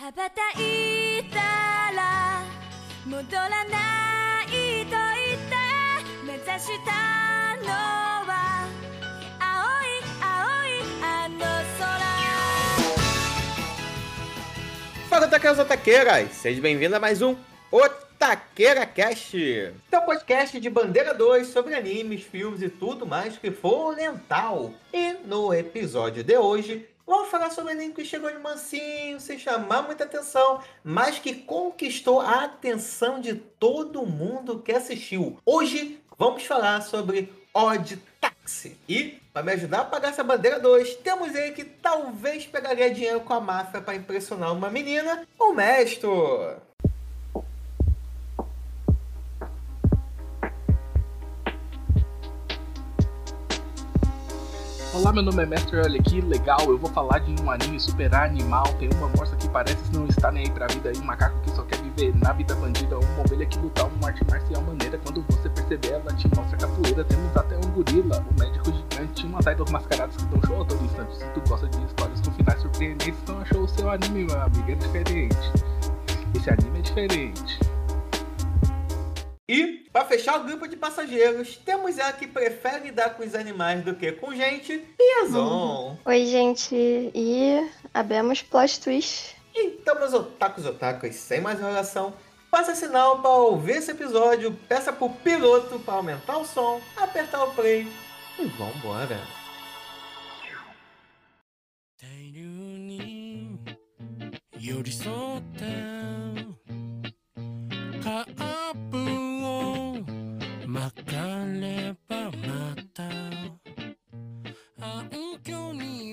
羽ばたいたら戻らないと言って目指したのは青い青いあの空 Fala, taqueiros otaqueiras! Seja bem-vindo a mais um Otaqueira Cast, seu podcast de bandeira 2 sobre animes, filmes e tudo mais que for oriental. E no episódio de hoje, vamos falar sobre um anime que chegou de mansinho, sem chamar muita atenção, mas que conquistou a atenção de todo mundo que assistiu. Hoje, vamos falar sobre Odd Taxi. E, para me ajudar a pagar essa bandeira 2, temos ele que talvez pegaria dinheiro com a máfia para impressionar uma menina, o Mestre. Olá, meu nome é Mestre, olha que legal, eu vou falar de um anime super animal, tem uma moça que parece não estar nem aí pra vida, e um macaco que só quer viver na vida bandida, uma ovelha que luta uma arte marcial maneira, quando você perceber ela te mostra capoeira, temos até um gorila, um médico gigante, uma idol mascarados que dão show a todo instante, se tu gosta de histórias com finais surpreendentes, então achou o seu anime, meu amigo, é diferente, esse anime é diferente. E, para fechar o grupo de passageiros, temos ela que prefere lidar com os animais do que com gente, Piazon. Oi, gente. E abemos plot twist. Então, meus otakus otakus, sem mais enrolação, faça sinal para ouvir esse episódio, peça pro piloto para aumentar o som, apertar o play e vambora. 大量に寄り添ったカップ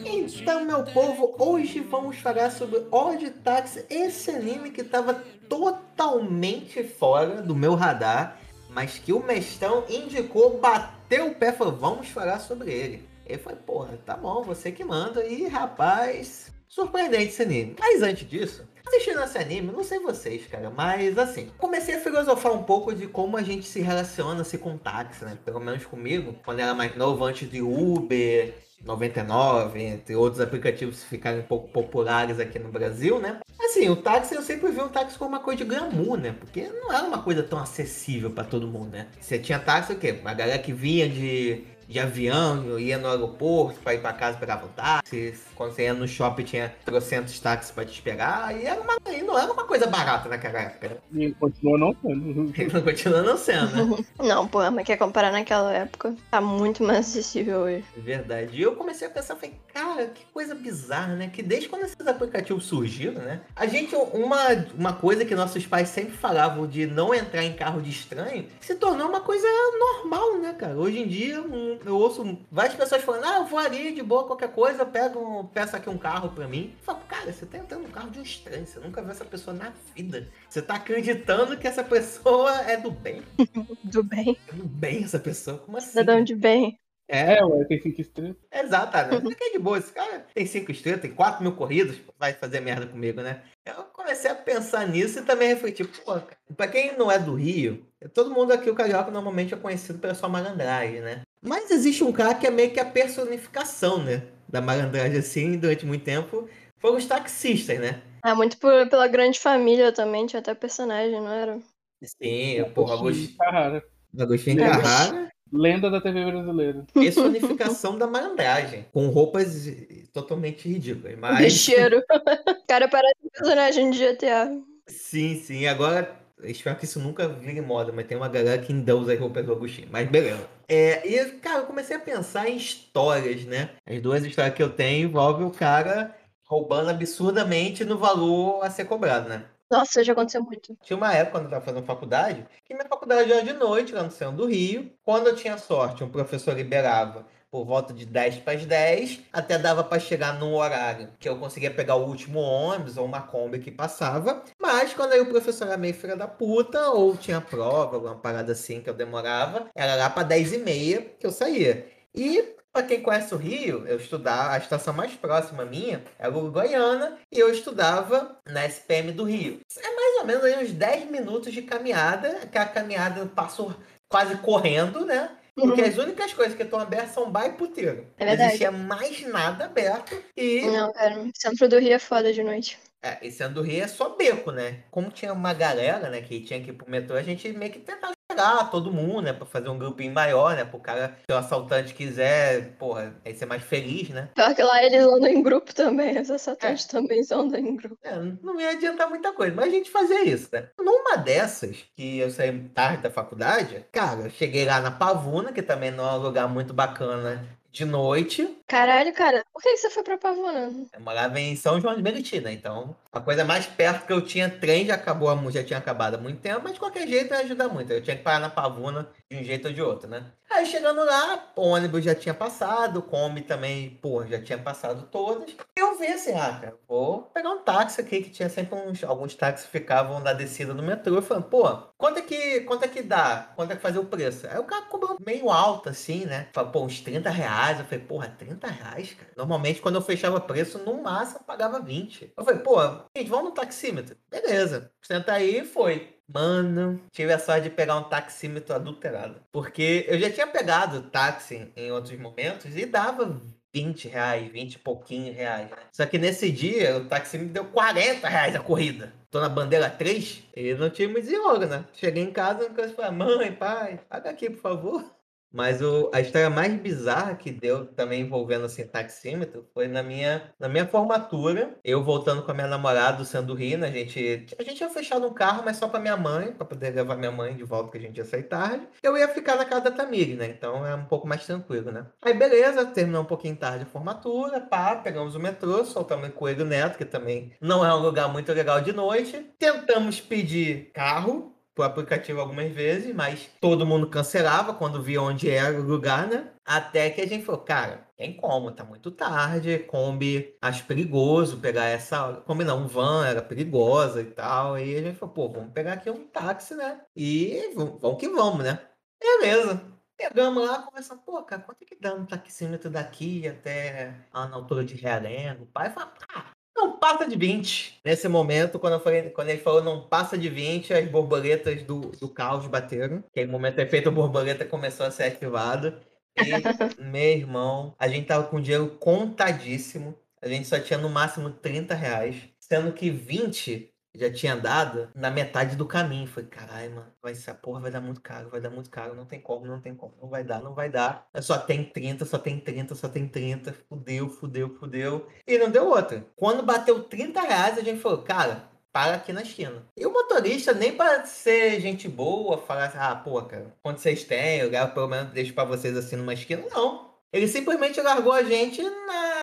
então, meu povo, hoje vamos falar sobre Odd Taxi, esse anime que estava totalmente fora do meu radar, mas que o mestrão indicou, bateu o pé, falou, vamos falar sobre ele. Ele foi, porra, tá bom, você que manda. E, rapaz, surpreendente esse anime. Mas antes disso, assistindo esse anime, não sei vocês, cara, mas assim, comecei a filosofar um pouco de como a gente se relaciona se com táxi, né? Pelo menos comigo, quando era mais novo, antes de Uber, 99, entre outros aplicativos que ficaram um pouco populares aqui no Brasil, né? Assim, o táxi eu sempre vi o táxi como uma coisa de glamour, né? Porque não era uma coisa tão acessível pra todo mundo, né? Você tinha táxi o quê? Uma galera que vinha de, de avião, ia no aeroporto pra ir pra casa pegar um táxi. Quando você ia no shopping tinha trocentos táxis pra te esperar. E era uma, e não era uma coisa barata naquela época, né? E continua não sendo. E não continua não sendo, né? Não, pô, mas quer comparar naquela época? Tá muito mais acessível hoje. Verdade. E eu comecei a pensar, falei, cara, que coisa bizarra, né? Que desde quando esses aplicativos surgiram, né? A gente, uma, uma coisa que nossos pais sempre falavam de não entrar em carro de estranho, se tornou uma coisa normal, né, cara? Hoje em dia, um- eu ouço várias pessoas falando, ah, eu vou ali de boa, qualquer coisa, pego, um- peço aqui um carro pra mim. Eu falo, cara, você tá entrando no carro de um estranho, você nunca viu essa pessoa na vida. Você tá acreditando que essa pessoa é do bem. Do bem. É do bem essa pessoa? Como assim? Cidadão de bem. É, É, ué, tem cinco estrelas. Exatamente. Aqui é de boa. Esse cara tem cinco estrelas, tem 4 mil corridas, vai fazer merda comigo, né? Eu comecei a pensar nisso e também refletir, pô, cara, pra quem não é do Rio, todo mundo aqui, o carioca, normalmente é conhecido pela sua malandragem, né? Mas existe um cara que é meio que a personificação, né? Da malandragem, assim, durante muito tempo, foram os taxistas, né? Ah, muito por- pela grande família também, tinha até personagem, não era? Sim, porra, Agostinho, Carrara. Agostinho É. Carrara, Lenda da TV brasileira. personificação da malandragem, com roupas totalmente ridículas, mas... Bicheiro. O cara parece um personagem de GTA. Sim, sim. Agora, espero que isso nunca vire moda, mas tem uma galera que ainda usa as roupas do Agostinho. Mas beleza. É, e, cara, eu comecei a pensar em histórias, né? As duas histórias que eu tenho envolvem o cara roubando absurdamente no valor a ser cobrado, né? Nossa, já aconteceu muito. Tinha uma época, quando eu estava fazendo faculdade, que minha faculdade era de noite, lá no centro do Rio. Quando eu tinha sorte, um professor liberava por volta de 10 para as 10, até dava para chegar num horário que eu conseguia pegar o último ônibus ou uma Kombi que passava. Mas quando aí o professor era meio filha da puta, ou tinha prova, alguma parada assim que eu demorava, era lá para 10 e meia que eu saía. E para quem conhece o Rio, eu estudava, a estação mais próxima minha era Uruguaiana e eu estudava na SPM do Rio. É mais ou menos uns 10 minutos de caminhada, que a caminhada eu passo quase correndo, né? Porque as únicas coisas que estão abertas são bar e puteiro. É Não verdade. existia mais nada aberto e Não, cara, o centro do Rio é foda de noite. É, e sendo do Rio é só beco, né? Como tinha uma galera, né, que tinha que ir pro metrô, a gente meio que tentava pegar todo mundo, né? Pra fazer um grupinho maior, né? Pro cara, se o assaltante quiser, porra, aí ser mais feliz, né? Pior que lá eles andam em grupo também, os assaltantes também andam em grupo. É, não ia adiantar muita coisa, mas a gente fazia isso, né? Numa dessas, que eu saí tarde da faculdade, cara, eu cheguei lá na Pavuna, que também não é um lugar muito bacana de noite. Caralho, cara, por que você foi pra Pavuna? Eu morava em São João de Meriti, né? Então, a coisa mais perto que eu tinha trem já acabou, já tinha acabado há muito tempo, mas de qualquer jeito ia ajudar muito. Eu tinha que parar na Pavuna de um jeito ou de outro, né? Aí chegando lá, o ônibus já tinha passado, o Kombi também, pô, já tinha passado todas. Eu vi assim, ah, cara, vou pegar um táxi aqui, que tinha sempre uns, alguns táxis que ficavam na descida do metrô. Eu falei, pô, quanto é que, quanto é que dá? Quanto é que fazer o preço? Aí o cara cobrou meio alto, assim, né? Falei, pô, uns 30 reais. Eu falei, porra, 30 reais, cara? Normalmente, quando eu fechava preço, no máximo pagava 20. Eu falei, pô, gente, vamos no taxímetro. Beleza. Senta aí e foi. Mano, tive a sorte de pegar um taxímetro adulterado. Porque eu já tinha pegado táxi em outros momentos e dava 20 reais, 20 e pouquinho reais. Só que nesse dia o taxímetro deu 40 reais a corrida. Tô na bandeira 3 e não tinha muito desenrolo, né? Cheguei em casa e falei, mãe, pai, paga aqui, por favor. Mas o, a história mais bizarra que deu também envolvendo assim, taxímetro foi na minha, na minha formatura. Eu voltando com a minha namorada do Sandurrina. A gente, a gente tinha fechado um carro, mas só pra minha mãe, pra poder levar minha mãe de volta, que a gente ia sair tarde. Eu ia ficar na casa da Tamiri, né? Então é um pouco mais tranquilo, né? Aí beleza, terminou um pouquinho tarde a formatura, pá, pegamos o metrô, soltamos o Coelho Neto, que também não é um lugar muito legal de noite. Tentamos pedir carro, pro aplicativo algumas vezes, mas todo mundo cancelava quando via onde era o lugar, né? Até que a gente falou, cara, tem como, tá muito tarde, Kombi, acho perigoso pegar essa. Kombi não, van era perigosa e tal. E a gente falou, pô, vamos pegar aqui um táxi, né? E vamos, que vamos, né? Beleza. Pegamos lá, conversando, pô, cara, quanto é que dá um taxímetro daqui até na altura de Realengo? O pai falou, ah, não passa de 20. Nesse momento, quando, eu falei, quando ele falou não passa de 20, as borboletas do, do caos bateram. Aquele momento, efeito borboleta começou a ser ativado. E, meu irmão, a gente tava com dinheiro contadíssimo. A gente só tinha no máximo 30 reais. Sendo que 20 já tinha dado na metade do caminho. Falei, caralho, mano, vai ser porra, vai dar muito caro, vai dar muito caro, não tem como, não tem como, não vai dar, não vai dar. Só tem 30, só tem 30, só tem 30. Fudeu, fudeu, fudeu. E não deu outra. Quando bateu 30 reais, a gente falou, cara, para aqui na esquina. E o motorista, nem para ser gente boa, falar assim, ah, pô, cara, quanto vocês têm, eu pelo menos deixo para vocês assim numa esquina. Não. Ele simplesmente largou a gente na,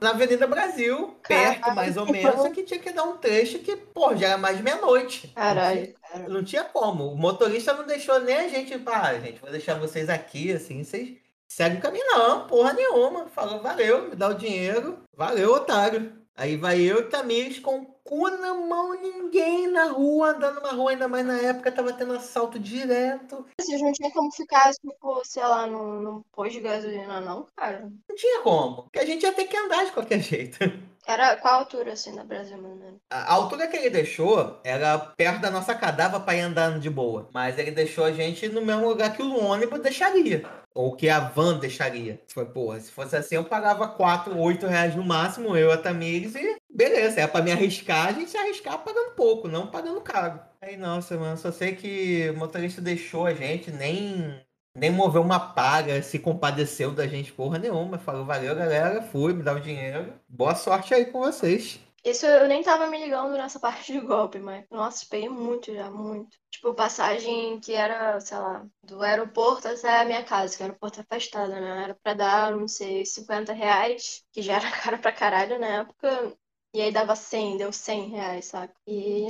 na Avenida Brasil, perto mais ou menos, só que tinha que dar um trecho que, pô, já era mais meia-noite. Caralho, cara. Não tinha como. O motorista não deixou nem a gente, pá, gente, vou deixar vocês aqui, assim, vocês seguem o caminho. Não, porra nenhuma. Falou, valeu, me dá o dinheiro. Valeu, otário. Aí vai eu e Tamires com cu na mão, ninguém na rua, andando na rua, ainda mais na época, tava tendo assalto direto. Vocês não tinham como ficar, tipo, sei lá, num, num posto de gasolina, não, cara? Não tinha como. Porque a gente ia ter que andar de qualquer jeito. Era qual a altura, assim, da Brasil, mano? A altura que ele deixou era perto da nossa cadáver para ir andando de boa. Mas ele deixou a gente no mesmo lugar que o ônibus deixaria. Ou que a van deixaria. Foi, porra, se fosse assim, eu pagava 4, 8 reais no máximo, eu e a Tamires, e beleza. É pra me arriscar, a gente se arriscar pagando pouco, não pagando caro. Aí, nossa, mano, só sei que o motorista deixou a gente, nem, nem moveu uma paga, se compadeceu da gente porra nenhuma. Falou, valeu, galera, fui, me dá o dinheiro. Boa sorte aí com vocês. Isso eu nem tava me ligando nessa parte de golpe, mas, nossa, peguei muito já, muito. Tipo, passagem que era, sei lá, do aeroporto até a minha casa, que o aeroporto é afastado, né? Era pra dar, não sei, 50 reais, que já era caro pra caralho na época. E aí dava 100, deu 100 reais, saca? E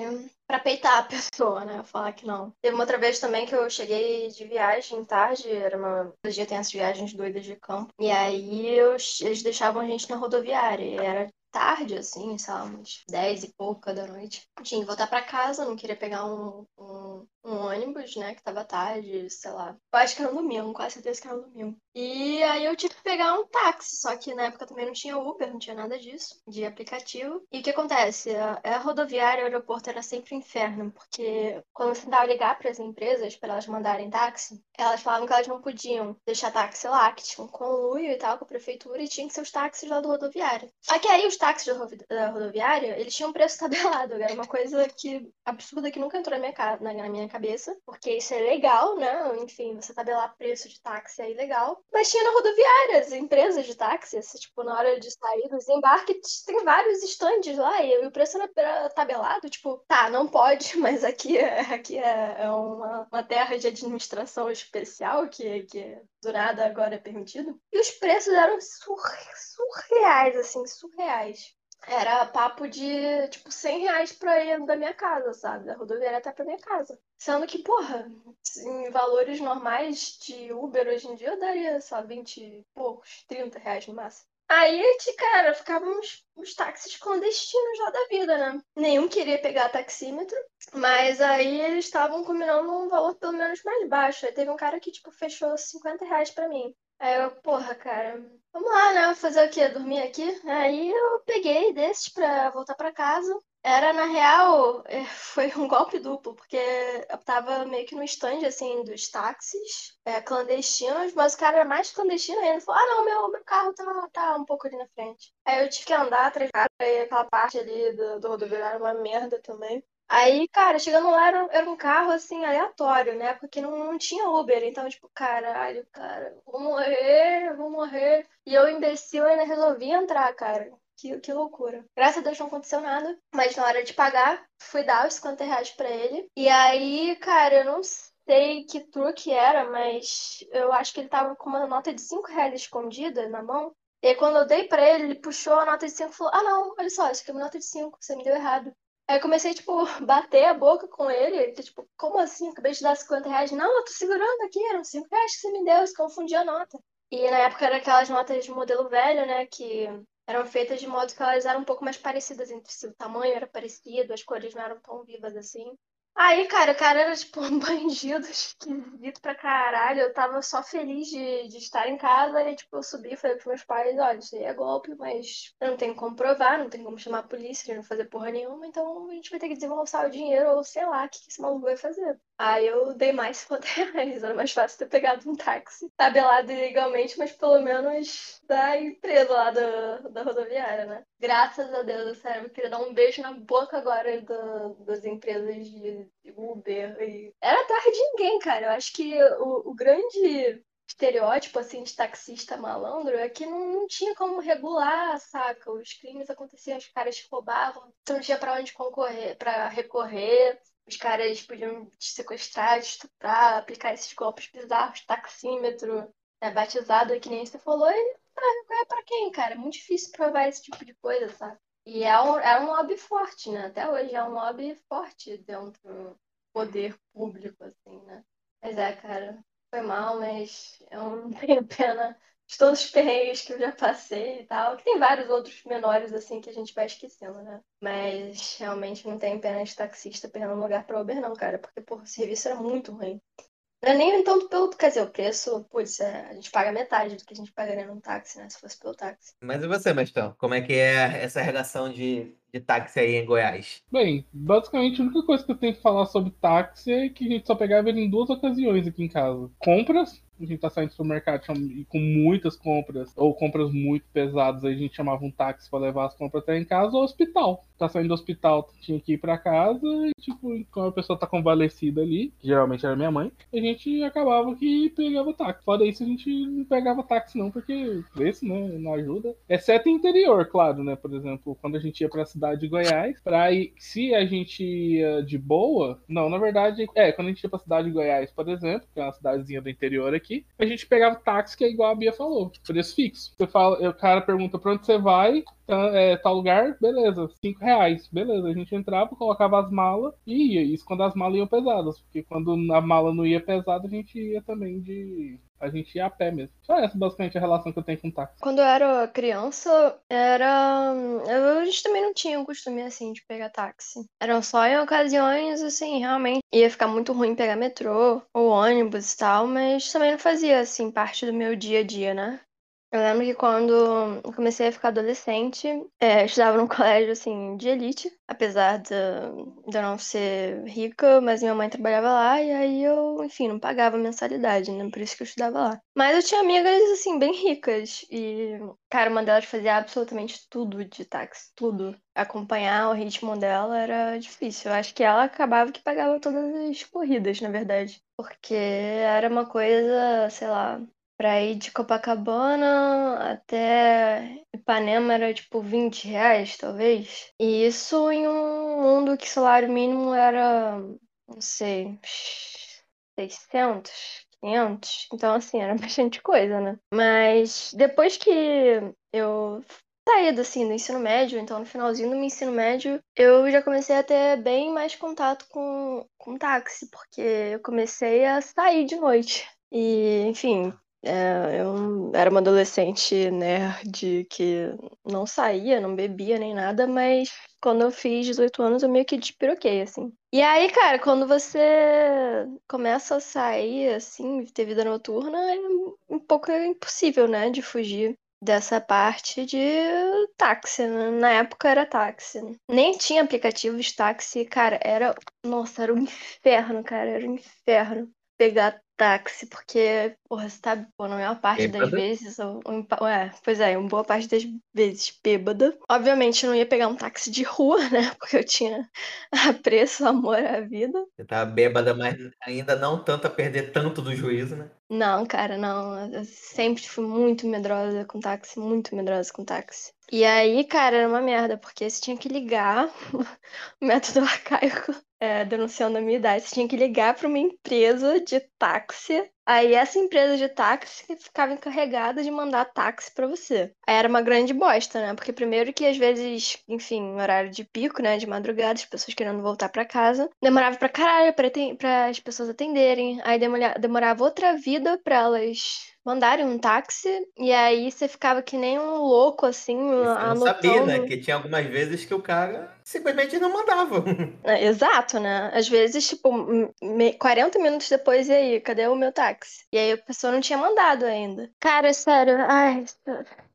pra peitar a pessoa, né? Falar que não. Teve uma outra vez também que eu cheguei de viagem tarde, era uma. Todo dia tem essas viagens doidas de campo. E aí eu- eles deixavam a gente na rodoviária. E era tarde, assim, sei lá, umas 10 e pouca da noite. Tinha que voltar pra casa, não queria pegar um, um, um ônibus, né, que tava tarde, sei lá. Eu acho que era um domingo, quase certeza que era um domingo. E aí eu tive que pegar um táxi, só que na época também não tinha Uber, não tinha nada disso, de aplicativo. E o que acontece? A, a rodoviária, o aeroporto era sempre um inferno, porque quando você tentava ligar para as empresas para elas mandarem táxi, elas falavam que elas não podiam deixar táxi lá, que tinha um conluio e tal com a prefeitura e tinha que ser os táxis lá do rodoviário. Só que aí os táxis da rodoviária, eles tinham preço tabelado. Era uma coisa que absurda que nunca entrou na minha, na minha cabeça. Porque isso é legal, né? Enfim, você tabelar preço de táxi é ilegal. Mas tinha na rodoviária, as empresas de táxi, assim, tipo, na hora de sair dos embarques, tem vários estandes lá e o preço era- tabelado. Tipo, tá, não pode, mas aqui é, aqui é é uma, uma terra de administração especial que, que do nada agora é permitido. E os preços eram sur- surreais, assim, surreais. Era papo de, tipo, 100 reais pra ir da minha casa, sabe? Da rodoviária até pra minha casa. Sendo que, porra, em valores normais de Uber hoje em dia eu daria só 20 e poucos, 30 reais no máximo. Aí, cara, ficavam uns, uns táxis clandestinos lá da vida, né? Nenhum queria pegar taxímetro, mas aí eles estavam combinando um valor pelo menos mais baixo. Aí teve um cara que, tipo, fechou 50 reais pra mim. Aí eu, porra, cara, vamos lá, né? Fazer o quê? Dormir aqui? Aí eu peguei desses pra voltar pra casa. Era, na real, é, foi um golpe duplo, porque eu tava meio que no stand, assim, dos táxis é, clandestinos, mas o cara era mais clandestino ainda. Falou, ah, não, meu, meu carro tá, tá um pouco ali na frente. Aí eu tive que andar atrás do cara, e aquela parte ali do, do rodoviário era uma merda também. Aí, cara, chegando lá era, era um carro assim, aleatório, né? Porque não, não tinha Uber. Então, tipo, caralho, cara, vou morrer, vou morrer. E eu, imbecil, ainda resolvi entrar, cara. Que, que loucura. Graças a Deus não aconteceu nada. Mas na hora de pagar, fui dar os 50 reais pra ele. E aí, cara, eu não sei que truque era, mas eu acho que ele tava com uma nota de 5 reais escondida na mão. E aí, quando eu dei pra ele, ele puxou a nota de 5 e falou: Ah, não, olha só, isso aqui é uma nota de 5, você me deu errado. Aí eu comecei, tipo, bater a boca com ele. Ele, tipo, como assim? Acabei de dar 50 reais. Não, eu tô segurando aqui, eram 5 reais que você me deu, você confundiu a nota. E na época era aquelas notas de modelo velho, né? Que eram feitas de modo que elas eram um pouco mais parecidas entre si. O tamanho era parecido, as cores não eram tão vivas assim. Aí, cara, o cara era tipo um bandido esquisito pra caralho. Eu tava só feliz de, de estar em casa e, tipo, eu subi e falei pros meus pais: olha, isso aí é golpe, mas eu não tenho como provar, não tenho como chamar a polícia, não fazer porra nenhuma, então a gente vai ter que desembolsar o dinheiro ou sei lá o que esse maluco vai fazer. Aí eu dei mais 50 reais, era mais fácil ter pegado um táxi tabelado ilegalmente, mas pelo menos da empresa lá da, da rodoviária, né? Graças a Deus, sério, eu queria dar um beijo na boca agora do- das empresas de Uber. E... Era terra de ninguém, cara. Eu acho que o, o grande estereótipo assim de taxista malandro é que não, não tinha como regular, saca? Os crimes aconteciam, os caras roubavam, então não tinha pra onde concorrer, para recorrer. Os caras podiam te sequestrar, te estuprar, aplicar esses golpes bizarros, taxímetro, é, batizado, que nem você falou, e é pra quem, cara? É muito difícil provar esse tipo de coisa, sabe? E é um, é um lobby forte, né? Até hoje é um lobby forte dentro do poder público, assim, né? Mas é, cara, foi mal, mas eu não tenho pena de todos os perrengues que eu já passei e tal. Que tem vários outros menores, assim, que a gente vai esquecendo, né? Mas realmente não tenho pena de taxista perdendo um lugar pra Uber, não, cara. Porque, porra, o serviço era muito ruim. Não é nem tanto pelo. Quer dizer, o preço, putz, é, a gente paga metade do que a gente pagaria num táxi, né? Se fosse pelo táxi. Mas e você, Mestão? Como é que é essa relação de, de táxi aí em Goiás? Bem, basicamente a única coisa que eu tenho que falar sobre táxi é que a gente só pegava ele em duas ocasiões aqui em casa. Compras, a gente tá saindo do supermercado e com muitas compras, ou compras muito pesadas, aí a gente chamava um táxi pra levar as compras até em casa, ou hospital. Tá saindo do hospital, tinha que ir pra casa, e tipo, quando a pessoa tá convalescida ali, que geralmente era minha mãe, a gente acabava que pegava táxi. Fora isso, a gente não pegava táxi não, porque esse, né, não ajuda. Exceto interior, claro, né, por exemplo, quando a gente ia pra cidade de Goiás, pra ir, se a gente ia de boa, não, na verdade, é, quando a gente ia pra cidade de Goiás, por exemplo, que é uma cidadezinha do interior aqui, a gente pegava táxi que é igual a Bia falou, preço fixo. Você fala, o cara pergunta pra onde você vai, é, tal lugar, beleza, 5 reais, beleza. A gente entrava, colocava as malas e ia. Isso quando as malas iam pesadas, porque quando a mala não ia pesada, a gente ia também de. A gente ia a pé mesmo. Só essa basicamente a relação que eu tenho com táxi. Quando eu era criança, era. A gente também não tinha o costume assim de pegar táxi. Eram só em ocasiões, assim, realmente. Ia ficar muito ruim pegar metrô ou ônibus e tal, mas também não fazia, assim, parte do meu dia a dia, né? Eu lembro que quando comecei a ficar adolescente, é, eu estudava num colégio, assim, de elite, apesar de, de eu não ser rica, mas minha mãe trabalhava lá, e aí eu, enfim, não pagava mensalidade, né? Por isso que eu estudava lá. Mas eu tinha amigas, assim, bem ricas, e, cara, uma delas fazia absolutamente tudo de táxi, tudo. Acompanhar o ritmo dela era difícil. Eu acho que ela acabava que pagava todas as corridas, na verdade. Porque era uma coisa, sei lá, Pra ir de Copacabana até Ipanema era tipo 20 reais, talvez. E isso em um mundo que salário mínimo era, não sei, 600, 500. Então, assim, era bastante coisa, né? Mas depois que eu saí assim, do ensino médio, então no finalzinho do meu ensino médio, eu já comecei a ter bem mais contato com, com táxi, porque eu comecei a sair de noite. E, enfim, é, eu era uma adolescente nerd que não saía, não bebia nem nada, mas quando eu fiz 18 anos eu meio que despiroquei, assim. E aí, cara, quando você começa a sair, assim, ter vida noturna, é um pouco impossível, né, de fugir dessa parte de táxi. Né? Na época era táxi. Nem tinha aplicativo de táxi, cara, era. Nossa, era um inferno, cara, era um inferno pegar táxi, porque, porra, você tá, pô, na maior parte das Bêbada? vezes, ou, é, pois é, uma boa parte das vezes bêbada. Obviamente, eu não ia pegar um táxi de rua, né, porque eu tinha apreço, amor à vida. Você tá bêbada, mas ainda não tanto a perder tanto do juízo, né? Não, cara, não, eu sempre fui muito medrosa com táxi, muito medrosa com táxi. E aí, cara, era uma merda, porque você tinha que ligar, método arcaico, é, denunciando a minha idade, você tinha que ligar para uma empresa de táxi. Aí essa empresa de táxi ficava encarregada de mandar táxi para você. Aí era uma grande bosta, né? Porque primeiro que às vezes, enfim, horário de pico, né, de madrugada, as pessoas querendo voltar para casa, demorava pra caralho para as pessoas atenderem. Aí demora- demorava outra vida para elas mandarem um táxi, e aí você ficava que nem um louco, assim, anotando. sabia, né? Que tinha algumas vezes que o cara simplesmente não mandava. É, Exato, né? Às vezes, tipo, m- me- 40 minutos depois, e aí, cadê o meu táxi? E aí a pessoa não tinha mandado ainda. Cara, sério, ai,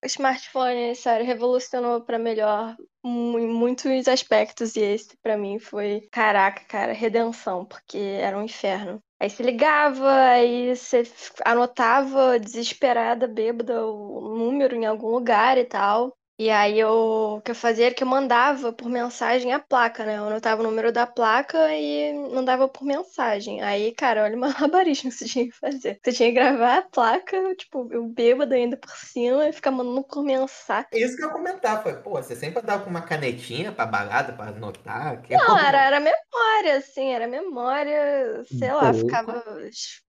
o smartphone, sério, revolucionou pra melhor em muitos aspectos, e esse pra mim foi, caraca, cara, redenção, porque era um inferno. Aí você ligava, aí você anotava desesperada, bêbada, o número em algum lugar e tal. E aí eu, o que eu fazia era que eu mandava por mensagem a placa, né? Eu anotava o número da placa e mandava por mensagem. Aí, cara, olha o malabarismo que você tinha que fazer. Você tinha que gravar a placa, tipo, eu bêbada ainda por cima e ficar mandando por mensagem. Isso que eu ia comentar. Foi, pô, você sempre andava com uma canetinha pra balada, pra anotar. Que Não, era, era memória, assim, era memória, sei lá, Boa. ficava.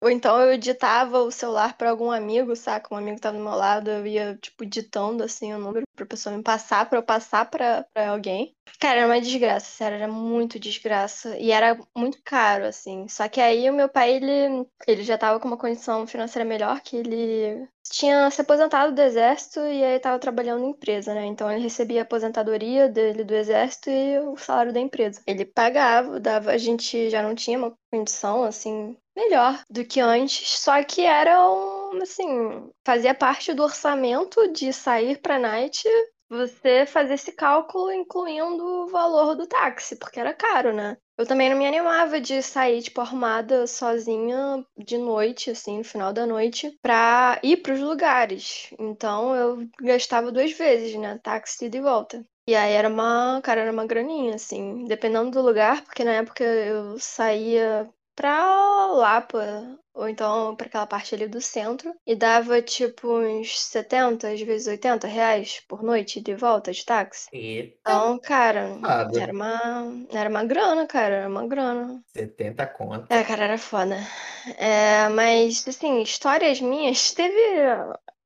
Ou então eu editava o celular pra algum amigo, saca? Um amigo tava do meu lado, eu ia, tipo, ditando, assim, o número pra pessoa me passar, pra eu passar pra alguém. Cara, era uma desgraça, sério, era muito desgraça. E era muito caro, assim. Só que aí o meu pai, ele, ele já tava com uma condição financeira melhor, que ele tinha se aposentado do exército e aí tava trabalhando em empresa, né? Então ele recebia a aposentadoria dele do exército e o salário da empresa. Ele pagava, dava, a gente já não tinha uma condição assim melhor do que antes, só que era um, assim, fazia parte do orçamento de sair pra night você fazer esse cálculo incluindo o valor do táxi, porque era caro, né? Eu também não me animava de sair, tipo, arrumada sozinha de noite, assim, no final da noite, pra ir pros lugares. Então eu gastava duas vezes, né? Táxi ida e volta. E aí era uma, cara, era uma graninha, assim, dependendo do lugar, porque na época eu saía pra Lapa, ou então pra aquela parte ali do centro, e dava tipo uns 70, às vezes 80 reais por noite ida e volta de táxi. Eita, Então, cara, Nada. era uma, era uma grana, cara, era uma grana. 70 conto. É, cara, era foda. É, mas, assim, histórias minhas, teve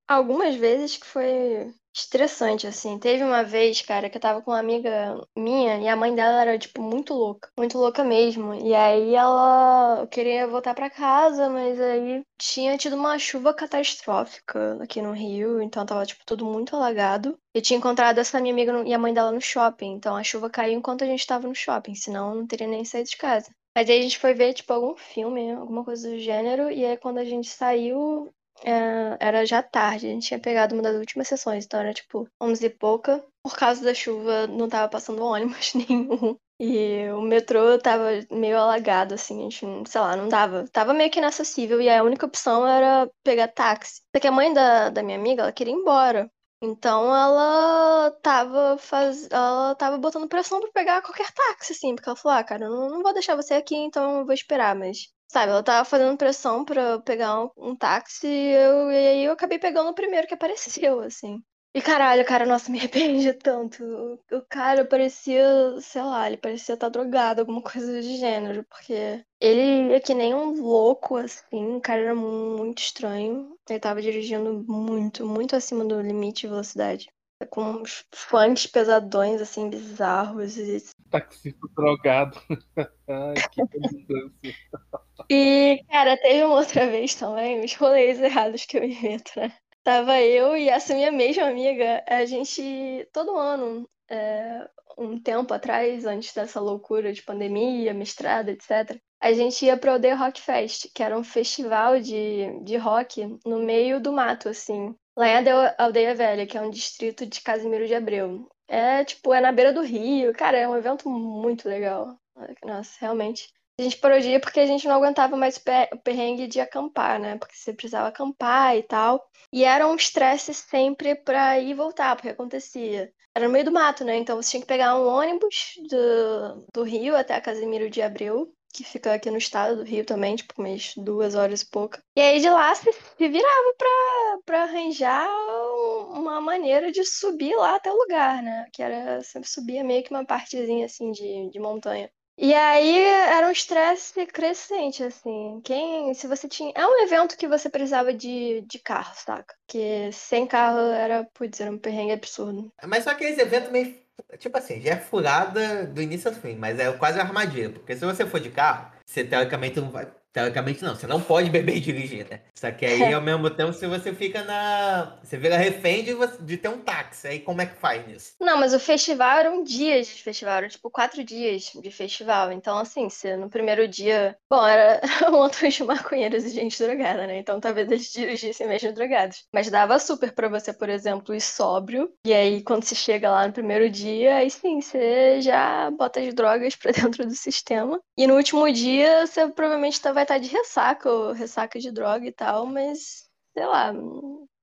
algumas vezes que foi estressante, assim. Teve uma vez, cara, que eu tava com uma amiga minha e a mãe dela era, tipo, muito louca. Muito louca mesmo. E aí ela queria voltar pra casa, mas aí tinha tido uma chuva catastrófica aqui no Rio, então tava, tipo, tudo muito alagado. Eu tinha encontrado essa minha amiga e a mãe dela no shopping, então a chuva caiu enquanto a gente tava no shopping, senão eu não teria nem saído de casa. Mas aí a gente foi ver, tipo, algum filme, alguma coisa do gênero, e aí quando a gente saiu, era já tarde, a gente tinha pegado uma das últimas sessões, então era tipo 11 e pouca. Por causa da chuva, não tava passando ônibus nenhum. E o metrô tava meio alagado, assim, a gente, não- sei lá, não dava. Tava meio que inacessível e a única opção era pegar táxi. Só que a mãe da, da minha amiga, ela queria ir embora. Então ela tava faz... ela tava botando pressão pra pegar qualquer táxi, assim, porque ela falou, ah, cara, eu não, não vou deixar você aqui, então eu vou esperar, mas. Sabe, ela tava fazendo pressão pra eu pegar um, um táxi e, eu, e aí eu acabei pegando o primeiro que apareceu, assim. E caralho, cara, nossa, me arrependi tanto. O, o cara parecia, sei lá, ele parecia estar drogado, alguma coisa do gênero, porque ele é que nem um louco, assim, o cara era muito estranho. Ele tava dirigindo muito, muito acima do limite de velocidade. Com uns funks pesadões, assim, bizarros. E, Taxista drogado. Ai, que redundância. e, cara, teve uma outra vez também, os rolês errados que eu invento, né? Tava eu e essa minha mesma amiga, a gente, todo ano, é, um tempo atrás, antes dessa loucura de pandemia, mestrado, etc., a gente ia para o The Rock Fest, que era um festival de, de rock no meio do mato, assim, lá em Aldeia, Velha, que é um distrito de Casimiro de Abreu. É, tipo, é na beira do rio, cara, é um evento muito legal. Nossa, realmente. A gente parou de ir porque a gente não aguentava mais o pe- o perrengue de acampar, né? Porque você precisava acampar e tal. E era um estresse sempre pra ir e voltar, porque acontecia. Era no meio do mato, né? Então você tinha que pegar um ônibus do, do Rio até Casimiro de Abreu, que fica aqui no estado do Rio também, tipo, umas duas horas e pouca. E aí de lá se virava pra, pra arranjar um- uma maneira de subir lá até o lugar, né? Que era, sempre subia meio que uma partezinha assim de, de montanha. E aí era um estresse crescente, assim. Quem, se você tinha. É um evento que você precisava de, de carro, saca? Que sem carro era, putz, era um perrengue absurdo. Mas só aqueles eventos meio. Tipo assim, já é furada do início ao fim, mas é quase uma armadilha. Porque se você for de carro, você teoricamente não vai. Teoricamente não, você não pode beber e dirigir, né? Só que aí, ao mesmo tempo, se você fica na. Você vira refém de, você- de ter um táxi. Aí como é que faz nisso? Não, mas o festival eram dias de festival, eram tipo quatro dias de festival. Então, assim, se no primeiro dia. Bom, era um montão de maconheiros e gente drogada, né? Então talvez eles dirigissem mesmo drogados. Mas dava super pra você, por exemplo, ir sóbrio. E aí, quando você chega lá no primeiro dia, aí sim, você já bota as drogas pra dentro do sistema. E no último dia, você provavelmente tá- vai estar de ressaca ou ressaca de droga e tal, mas sei lá.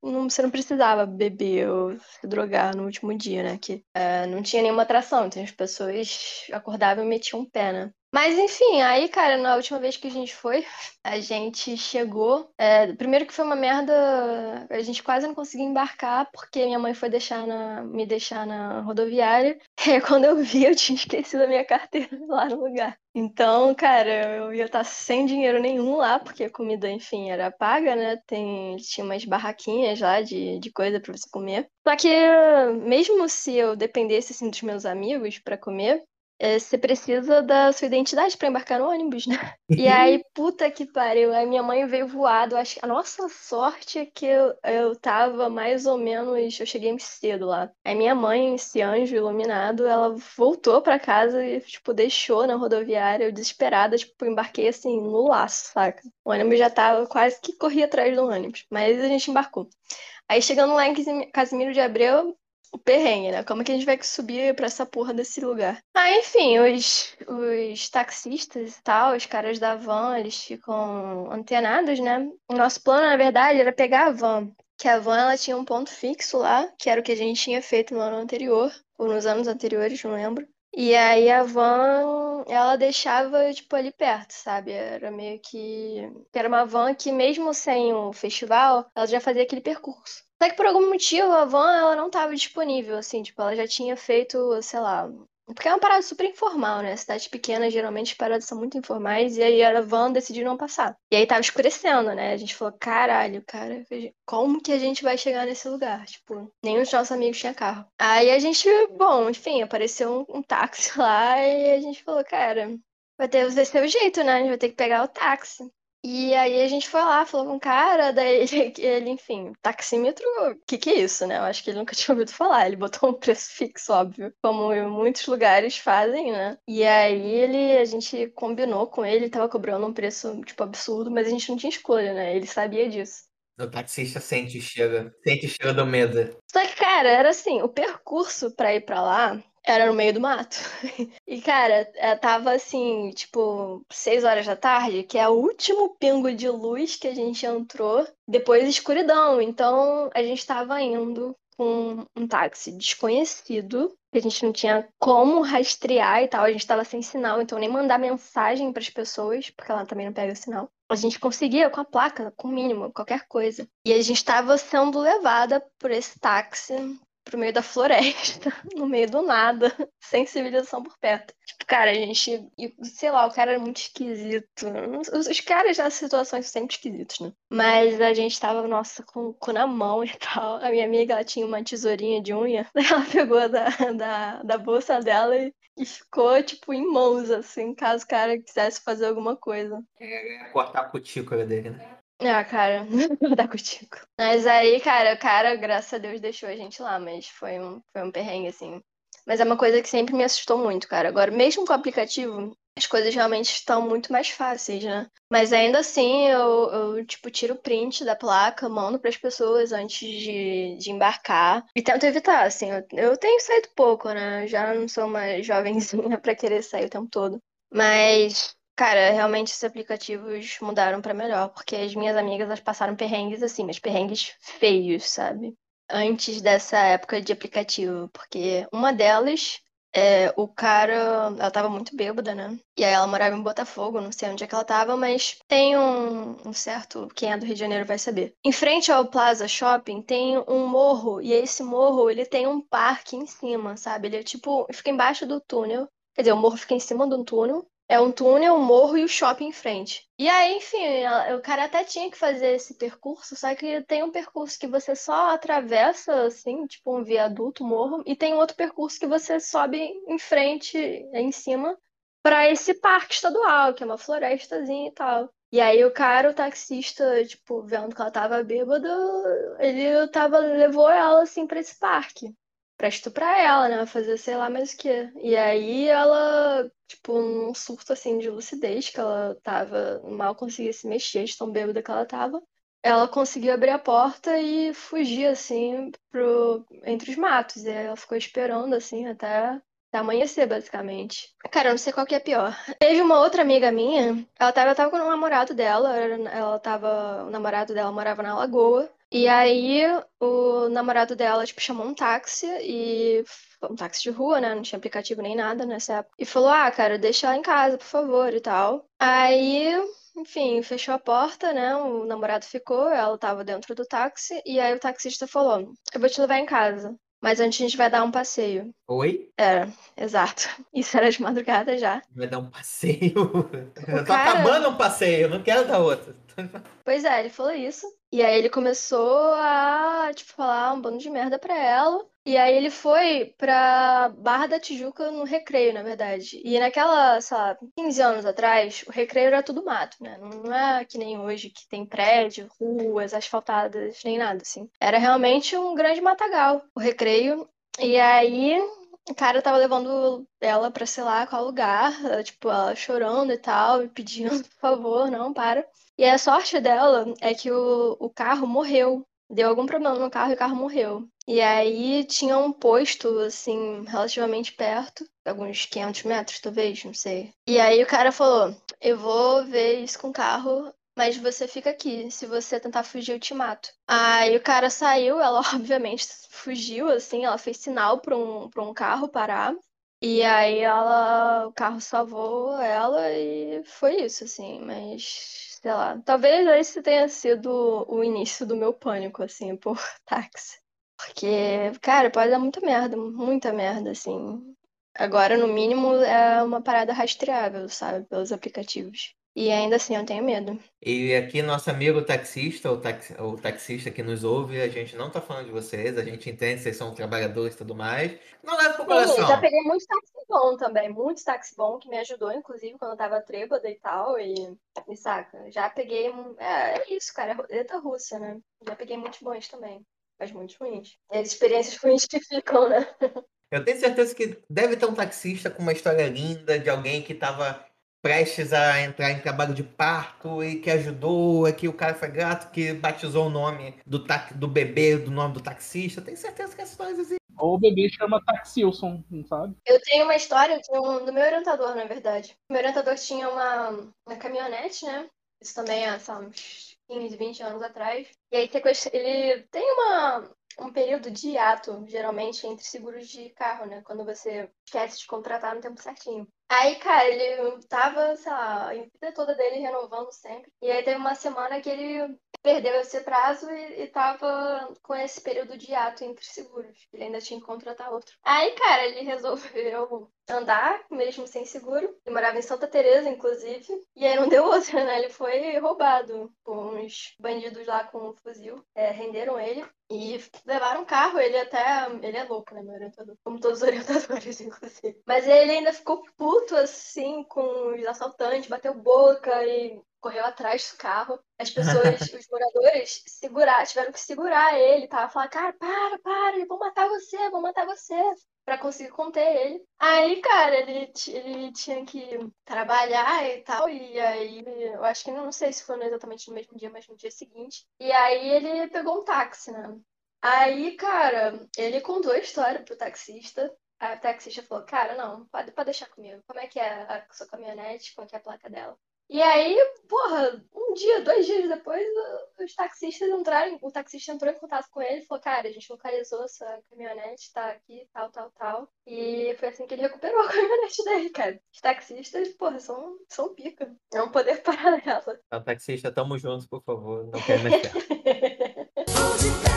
Não, você não precisava beber ou se drogar no último dia, né? Que é, não tinha nenhuma atração, então as pessoas acordavam e metiam o pé, né? Mas enfim, aí, cara, na última vez que a gente foi, a gente chegou. é, primeiro que foi uma merda, a gente quase não conseguia embarcar porque minha mãe foi deixar na, me deixar na rodoviária. E aí, quando eu vi, eu tinha esquecido a minha carteira lá no lugar. Então, cara, eu ia estar sem dinheiro nenhum lá, porque a comida, enfim, era paga, né? Tem, tinha umas barraquinhas lá de, de coisa pra você comer. Só que, mesmo se eu dependesse, assim, dos meus amigos pra comer, eh, você precisa da sua identidade pra embarcar no ônibus, né? E aí, puta que pariu, aí minha mãe veio voado. Acho a nossa sorte é que eu, eu tava mais ou menos. Eu cheguei cedo lá. Aí minha mãe, esse anjo iluminado, ela voltou pra casa e, tipo, deixou na rodoviária, eu desesperada, tipo, embarquei assim, no laço, saca? O ônibus já tava quase que corria atrás do ônibus, mas a gente embarcou. Aí chegando lá em Casimi- Casimiro de Abreu, o perrengue, né? Como que a gente vai subir pra essa porra desse lugar? Ah, enfim, os, os taxistas e tal, os caras da van, eles ficam antenados, né? O nosso plano, na verdade, era pegar a van. Que a van, ela tinha um ponto fixo lá, que era o que a gente tinha feito no ano anterior, ou nos anos anteriores, não lembro. E aí a van, ela deixava, tipo, ali perto, sabe? Era meio que... Era uma van que, mesmo sem o festival, ela já fazia aquele percurso. Só que por algum motivo a van ela não estava disponível, assim, tipo, ela já tinha feito, sei lá. Porque é uma parada super informal, né? Cidades pequenas, geralmente, as paradas são muito informais, e aí a van decidiu não passar. E aí tava escurecendo, né? A gente falou, caralho, cara, como que a gente vai chegar nesse lugar? Tipo, nenhum dos nossos amigos tinha carro. Aí a gente, bom, enfim, apareceu um, um táxi lá e a gente falou, cara, vai ter vai ser o jeito, né? A gente vai ter que pegar o táxi. E aí a gente foi lá, falou com o cara, daí ele, ele, enfim, taxímetro, o que que é isso, né? Eu acho que ele nunca tinha ouvido falar. Ele botou um preço fixo, óbvio, como muitos lugares fazem, né? E aí ele, a gente combinou com ele, tava cobrando um preço, tipo, absurdo, mas a gente não tinha escolha, né? Ele sabia disso. O taxista sente o cheiro, sente o cheiro do medo. Só que, cara, era assim, o percurso pra ir pra lá era no meio do mato. E, cara, é, tava assim, tipo, seis horas da tarde, que é o último pingo de luz que a gente entrou, depois escuridão. Então, a gente tava indo com um táxi desconhecido, que a gente não tinha como rastrear e tal, a gente tava sem sinal, então nem mandar mensagem pras pessoas, porque ela também não pega sinal. A gente conseguia com a placa, com o mínimo, qualquer coisa. E a gente estava sendo levada por esse táxi pro meio da floresta, no meio do nada, sem civilização por perto. Tipo, cara, a gente. Sei lá, o cara era muito esquisito. Os, caras nas situações são sempre esquisitos, né? Mas a gente tava, nossa, com o cu na mão e tal. A minha amiga, ela tinha uma tesourinha de unha. Ela pegou da, da, da bolsa dela e, e ficou, tipo, em mãos, assim, caso o cara quisesse fazer alguma coisa. Cortar a cutícula dele, né? Ah, cara, vou dar contigo. Mas aí, cara, o cara, graças a Deus, deixou a gente lá, mas foi um, foi um perrengue, assim. Mas é uma coisa que sempre me assustou muito, cara. Agora, mesmo com o aplicativo, as coisas realmente estão muito mais fáceis, né? Mas ainda assim, eu, eu tipo, tiro o print da placa, mando para as pessoas antes de, de embarcar. E tento evitar, assim. Eu, eu tenho saído pouco, né? Eu já não sou uma jovenzinha para querer sair o tempo todo. Mas Cara, realmente esses aplicativos mudaram pra melhor, porque as minhas amigas elas passaram perrengues assim, mas perrengues feios, sabe? Antes dessa época de aplicativo, porque uma delas, é, o cara, ela tava muito bêbada, né? E aí ela morava em Botafogo, não sei onde é que ela tava, mas tem um, um certo, quem é do Rio de Janeiro vai saber. Em frente ao Plaza Shopping tem um morro, e esse morro, ele tem um parque em cima, sabe? Ele é tipo, fica embaixo do túnel. Quer dizer, o morro fica em cima de um túnel é um túnel, um morro e o shopping em frente. E aí, enfim, o cara até tinha que fazer esse percurso, só que tem um percurso que você só atravessa, assim, tipo um viaduto, um morro, e tem outro percurso que você sobe em frente, em cima, para esse parque estadual, que é uma florestazinha e tal. E aí o cara, o taxista, tipo, vendo que ela tava bêbada, ele tava, levou ela, assim, pra esse parque pra estuprar ela, né? Fazer sei lá mais o que. E aí ela, tipo, num surto assim de lucidez, que ela tava, mal conseguia se mexer, de tão bêbada que ela tava. Ela conseguiu abrir a porta e fugir, assim, pro... entre os matos. E ela ficou esperando, assim, até amanhecer, basicamente. Cara, eu não sei qual que é pior. Teve uma outra amiga minha, ela tava, tava com o namorado dela, ela tava. O namorado dela morava na Lagoa. E aí o namorado dela, tipo, chamou um táxi e. Um táxi de rua, né? Não tinha aplicativo nem nada nessa época. E falou: Ah, cara, deixa ela em casa, por favor, e tal. Aí enfim, fechou a porta, né? O namorado ficou, ela tava dentro do táxi, e aí o taxista falou: Eu vou te levar em casa. Mas antes a gente vai dar um passeio. Oi? Era, exato. Isso era de madrugada já. Vai dar um passeio. Eu tô cara- acabando um passeio, eu não quero dar outro. Pois é, ele falou isso. E aí ele começou a, tipo, falar um bando de merda pra ela. E aí ele foi pra Barra da Tijuca no recreio, na verdade. E naquela, sei lá, 15 anos atrás, o recreio era tudo mato, né? Não é que nem hoje, que tem prédio, ruas asfaltadas, nem nada, assim. Era realmente um grande matagal, o recreio. E aí o cara tava levando ela pra sei lá qual lugar, tipo, ela chorando e tal, e pedindo, por favor, não, para. E a sorte dela é que o, o carro morreu. Deu algum problema no carro e o carro morreu. E aí tinha um posto, assim, relativamente perto, alguns 500 metros, talvez, não sei. E aí o cara falou: Eu vou ver isso com o carro, mas você fica aqui. Se você tentar fugir, eu te mato. Aí o cara saiu, ela obviamente fugiu, assim, ela fez sinal para um, pra um carro parar. E aí ela, o carro salvou ela e foi isso, assim, mas sei lá. Talvez esse tenha sido o início do meu pânico, assim, por táxi. Porque, cara, pode dar muita merda, muita merda, assim. Agora, no mínimo, é uma parada rastreável, sabe, pelos aplicativos. E ainda assim, eu tenho medo. E aqui, nosso amigo taxista, o, taxi, o taxista que nos ouve, a gente não tá falando de vocês, a gente entende que vocês são trabalhadores e tudo mais. Não leva pro Sim, já coração. peguei muito táxi bom também, muito táxi bom que me ajudou, inclusive, quando eu tava trêbada e tal, e me saca. Já peguei. um- É, é isso, cara, é roleta russa, né? Já peguei muitos bons também, mas muitos ruins. E as experiências ruins que ficam, né? Eu tenho certeza que deve ter um taxista com uma história linda de alguém que tava prestes a entrar em trabalho de parto e que ajudou, é que o cara foi grato, que batizou o nome do, ta- do bebê, do nome do taxista. Tenho certeza que essas histórias existem. Ou o bebê chama Taxilson, não sabe? Eu tenho uma história de um- do meu orientador, na verdade. O meu orientador tinha uma, uma caminhonete, né? Isso também lá, uns 15, 20 anos atrás. E aí ele tem uma, um período de hiato, geralmente, entre seguros de carro, né? Quando você esquece de contratar no tempo certinho. Aí, cara, ele tava, sei lá, a vida toda dele renovando sempre. E aí teve uma semana que ele perdeu esse prazo e, e tava com esse período de hiato entre seguros. Ele ainda tinha que contratar outro. Aí, cara, ele resolveu andar, mesmo sem seguro. Ele morava em Santa Teresa, inclusive. E aí não deu outra, né? Ele foi roubado por uns bandidos lá com um fuzil. É, renderam ele. E levaram o carro, ele até. Ele é louco, né, meu orientador? Como todos os orientadores, inclusive. Mas ele ainda ficou puto, assim, com os assaltantes, bateu boca e correu atrás do carro. As pessoas, os moradores, segurar, tiveram que segurar ele, tá? Falar, cara, para, para, vão matar você, vão matar você. Pra conseguir conter ele. Aí, cara, ele, ele tinha que trabalhar e tal. E aí, eu acho que não sei se foi exatamente no mesmo dia, mas no dia seguinte. E aí ele pegou um táxi, né? Aí, cara, ele contou a história pro taxista. Aí o taxista falou, cara, não, pode, pode deixar comigo. Como é que é a sua caminhonete? Qual que é a placa dela? E aí, porra, um dia, dois dias depois, os taxistas entraram, o taxista entrou em contato com ele e falou, cara, a gente localizou essa caminhonete, tá aqui, tal, tal, tal. E foi assim que ele recuperou a caminhonete dele, cara. Os taxistas, porra, são, são pica. É um poder paralelo. Então, taxista, tamo juntos, por favor. Não quero mais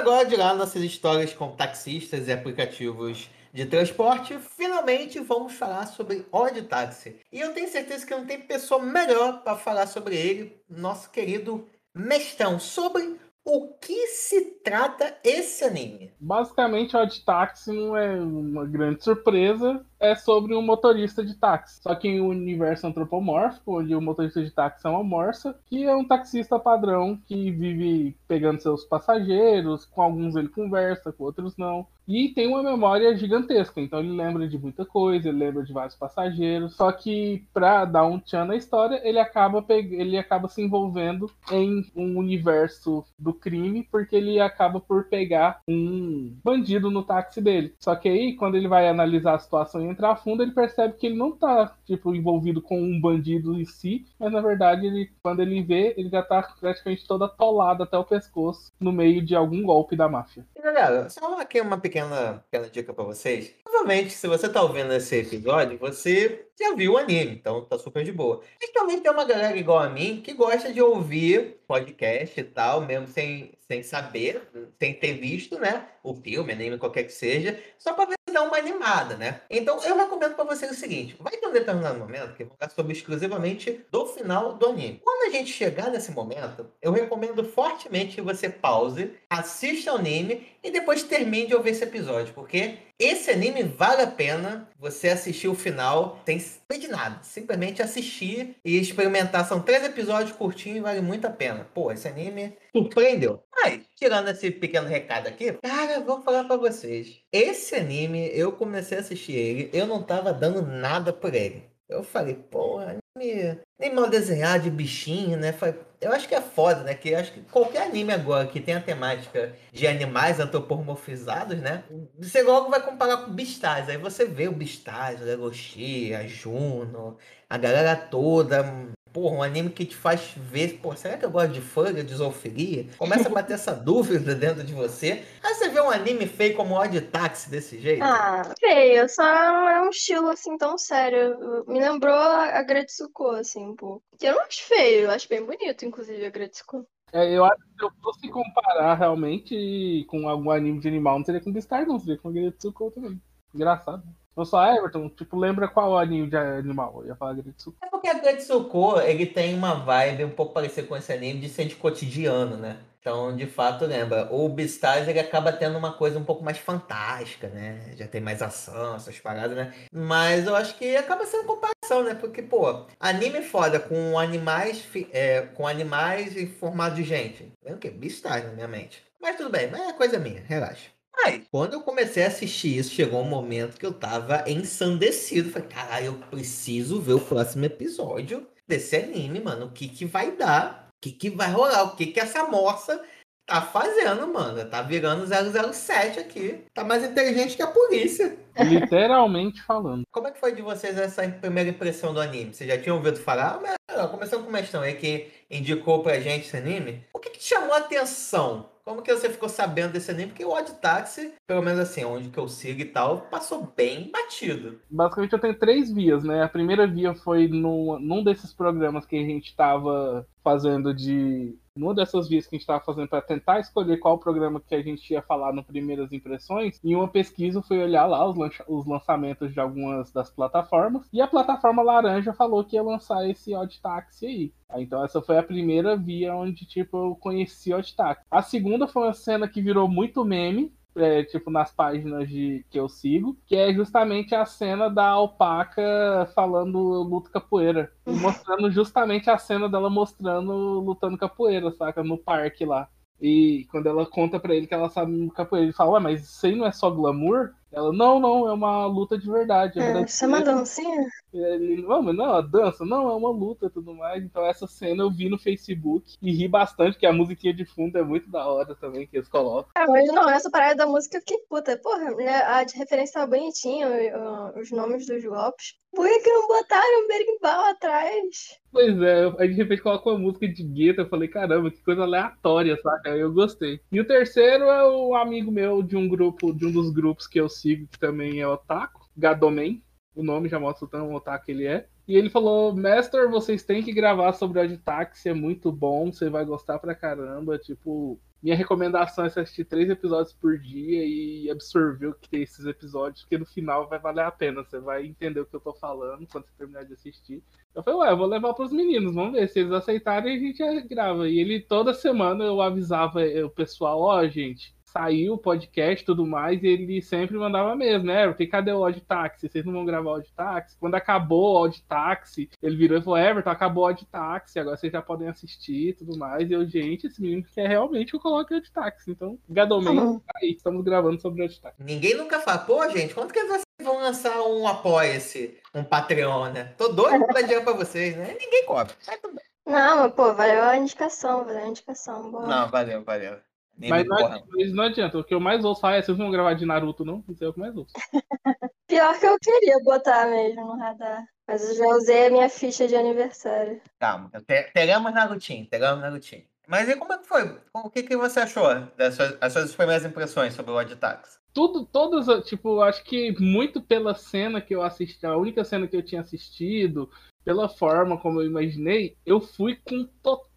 agora de lado nossas histórias com taxistas e aplicativos de transporte, finalmente vamos falar sobre Odd Taxi. E eu tenho certeza que não tem pessoa melhor para falar sobre ele, nosso querido Mestão, sobre o que se trata esse anime. Basicamente, Odd Taxi não é uma grande surpresa. É sobre um motorista de táxi. Só que em um universo antropomórfico, onde o motorista de táxi é uma morsa, que é um taxista padrão que vive pegando seus passageiros. Com alguns ele conversa, com outros não. E tem uma memória gigantesca. Então ele lembra de muita coisa, ele lembra de vários passageiros. Só que pra dar um tchan na história, ele acaba, ele acaba se envolvendo em um universo do crime, porque ele acaba por pegar um bandido no táxi dele. Só que aí, quando ele vai analisar a situação entrar a fundo, ele percebe que ele não tá, tipo, envolvido com um bandido em si, mas na verdade, ele, quando ele vê, ele já tá praticamente todo atolado até o pescoço, no meio de algum golpe da máfia. E galera, só aqui uma pequena, pequena dica pra vocês. Provavelmente, se você tá ouvindo esse episódio, você já viu o anime, então tá super de boa. Mas tem uma galera igual a mim que gosta de ouvir podcast e tal, mesmo sem, sem saber, sem ter visto, né? O filme, anime, qualquer que seja, só pra ver uma animada, né? Então eu recomendo pra vocês o seguinte: vai ter um determinado momento que eu vou falar sobre exclusivamente do final do anime. Quando a gente chegar nesse momento, eu recomendo fortemente que você pause, assista o anime e depois termine de ouvir esse episódio, porque esse anime vale a pena você assistir o final sem saber de nada. Simplesmente assistir e experimentar. São três episódios curtinhos e vale muito a pena. Pô, esse anime surpreendeu. Mas, tirando esse pequeno recado aqui, cara, vou falar pra vocês. Esse anime, eu comecei a assistir ele, eu não tava dando nada por ele. Eu falei, pô, anime nem mal desenhado de bichinho, né? Eu acho que é foda, né? Que acho que qualquer anime agora que tem a temática de animais antropomorfizados, né? Você logo vai comparar com Beastars. Aí você vê o Beastars, o Legoshi, a Juno, a galera toda. Porra, um anime que te faz ver, pô, será que eu gosto de fanga, de zoofilia? Começa a bater essa dúvida dentro de você. Aí você vê um anime feio como Odd Taxi desse jeito. Ah, feio, só não é um estilo assim tão sério. Me lembrou a a Gretsuko, assim, um pouco. Que eu não acho feio, eu acho bem bonito, inclusive, a Gretsuko. É, eu acho que se eu fosse comparar realmente com algum anime de animal, não seria com Beastar, não, seria com Gretsuko também. Engraçado. Fosse só Everton, tipo, lembra qual anime de animal? Eu ia falar Gretsuko. É porque a Gretsuko, ele tem uma vibe um pouco parecida com esse anime de ser de cotidiano, né? Então, de fato, lembra. O Beastars, ele acaba tendo uma coisa um pouco mais fantástica, né? Já tem mais ação, essas paradas, né? Mas eu acho que acaba sendo comparação, né? Porque, pô, anime foda com animais, é, com animais em formato de gente. É o quê? Beastars, na minha mente. Mas tudo bem, mas é coisa minha, relaxa. Ai, Quando eu comecei a assistir isso, chegou um momento que eu tava ensandecido. Falei, caralho, eu preciso ver o próximo episódio desse anime, mano. O que que vai dar? O que que vai rolar? O que que essa moça tá fazendo, mano? Tá virando 007 aqui. Tá mais inteligente que a polícia. Literalmente falando. Como é que foi de vocês essa primeira impressão do anime? Vocês já tinham ouvido falar? Mas, ó, começando com o Mestão aí, que indicou pra gente esse anime. O que, que te chamou a atenção? Como que você ficou sabendo desse anime? Porque o Odd Taxi, pelo menos assim, onde que eu sigo e tal, passou bem batido. Basicamente eu tenho três vias, né? A primeira via foi no, num desses programas que a gente tava fazendo de. Numa dessas vias que a gente tava fazendo para tentar escolher qual programa que a gente ia falar no Primeiras Impressões. Em uma pesquisa fui olhar lá os, os lançamentos de algumas das plataformas. E a plataforma laranja falou que ia lançar esse Odd Taxi aí. Aí, Então essa foi a primeira via onde, tipo, eu conheci Odd Taxi. A segunda foi uma cena que virou muito meme, é, tipo, nas páginas de, que eu sigo, que é justamente a cena da alpaca falando eu luto capoeira. E mostrando justamente a cena dela mostrando lutando capoeira, saca? No parque lá. E quando ela conta pra ele que ela sabe capoeira, ele fala, mas isso aí não é só glamour? Ela, não, não, é uma luta de verdade. É É, verdade isso é uma dancinha? ele, não, mas não, a dança, não, é uma luta e tudo mais. Então essa cena eu vi no Facebook e ri bastante, que a musiquinha de fundo é muito da hora também, que eles colocam. Ah, mas não, essa parada da música eu fiquei puta. Porra, né, a de referência tava bonitinha, o- os nomes dos golpes. Por que não botaram um berimbau atrás? Pois é, aí de repente coloca uma música de gueta, eu falei, caramba, que coisa aleatória, saca? Aí eu gostei. E o terceiro é o amigo meu de um grupo, de um dos grupos que eu sigo, que também é Otaku, Gadomen. O nome já mostra o tão otaku que ele é. E ele falou, Master, vocês têm que gravar sobre o Taxi, é muito bom, você vai gostar pra caramba. Tipo, minha recomendação é assistir três episódios por dia e absorver o que tem esses episódios, porque no final vai valer a pena. Você vai entender o que eu tô falando quando você terminar de assistir. Eu falei, ué, eu vou levar pros meninos, vamos ver. Se eles aceitarem, a gente grava. E ele, toda semana, eu avisava eh, o pessoal, ó, gente, saiu o podcast e tudo mais, e ele sempre mandava mesmo, né? Everton, cadê o Odd Taxi? Vocês não vão gravar o Odd Taxi? Quando acabou o Odd Taxi, ele virou e falou, Everton, acabou o Odd Taxi, agora vocês já podem assistir e tudo mais. E eu, gente, esse menino quer realmente que eu coloque o Odd Taxi. Então, Gadomen, Uhum. tá aí, estamos gravando sobre o Odd Taxi. Ninguém nunca fala, pô, gente, quando que vocês vão lançar um Apoia-se, um Patreon, né? Tô doido pra dinheiro pra vocês, né? Ninguém cobra. Mas tudo bem. Não, mas pô, valeu a indicação, valeu a indicação. Boa. não, valeu, valeu. Nem Mas não, porra. mas não adianta, o que eu mais ouço falar é, vocês não vão gravar de Naruto, não? Isso é o que eu mais ouço. Pior que eu queria botar mesmo no radar. Mas eu já usei a minha ficha de aniversário. Calma, teremos Narutinho, teremos Narutinho. Mas e como é que foi? O que, que você achou das suas, as suas primeiras impressões sobre o Odd Taxi? tudo, todas, tipo, acho que muito pela cena que eu assisti, a única cena que eu tinha assistido, pela forma como eu imaginei, eu fui com total,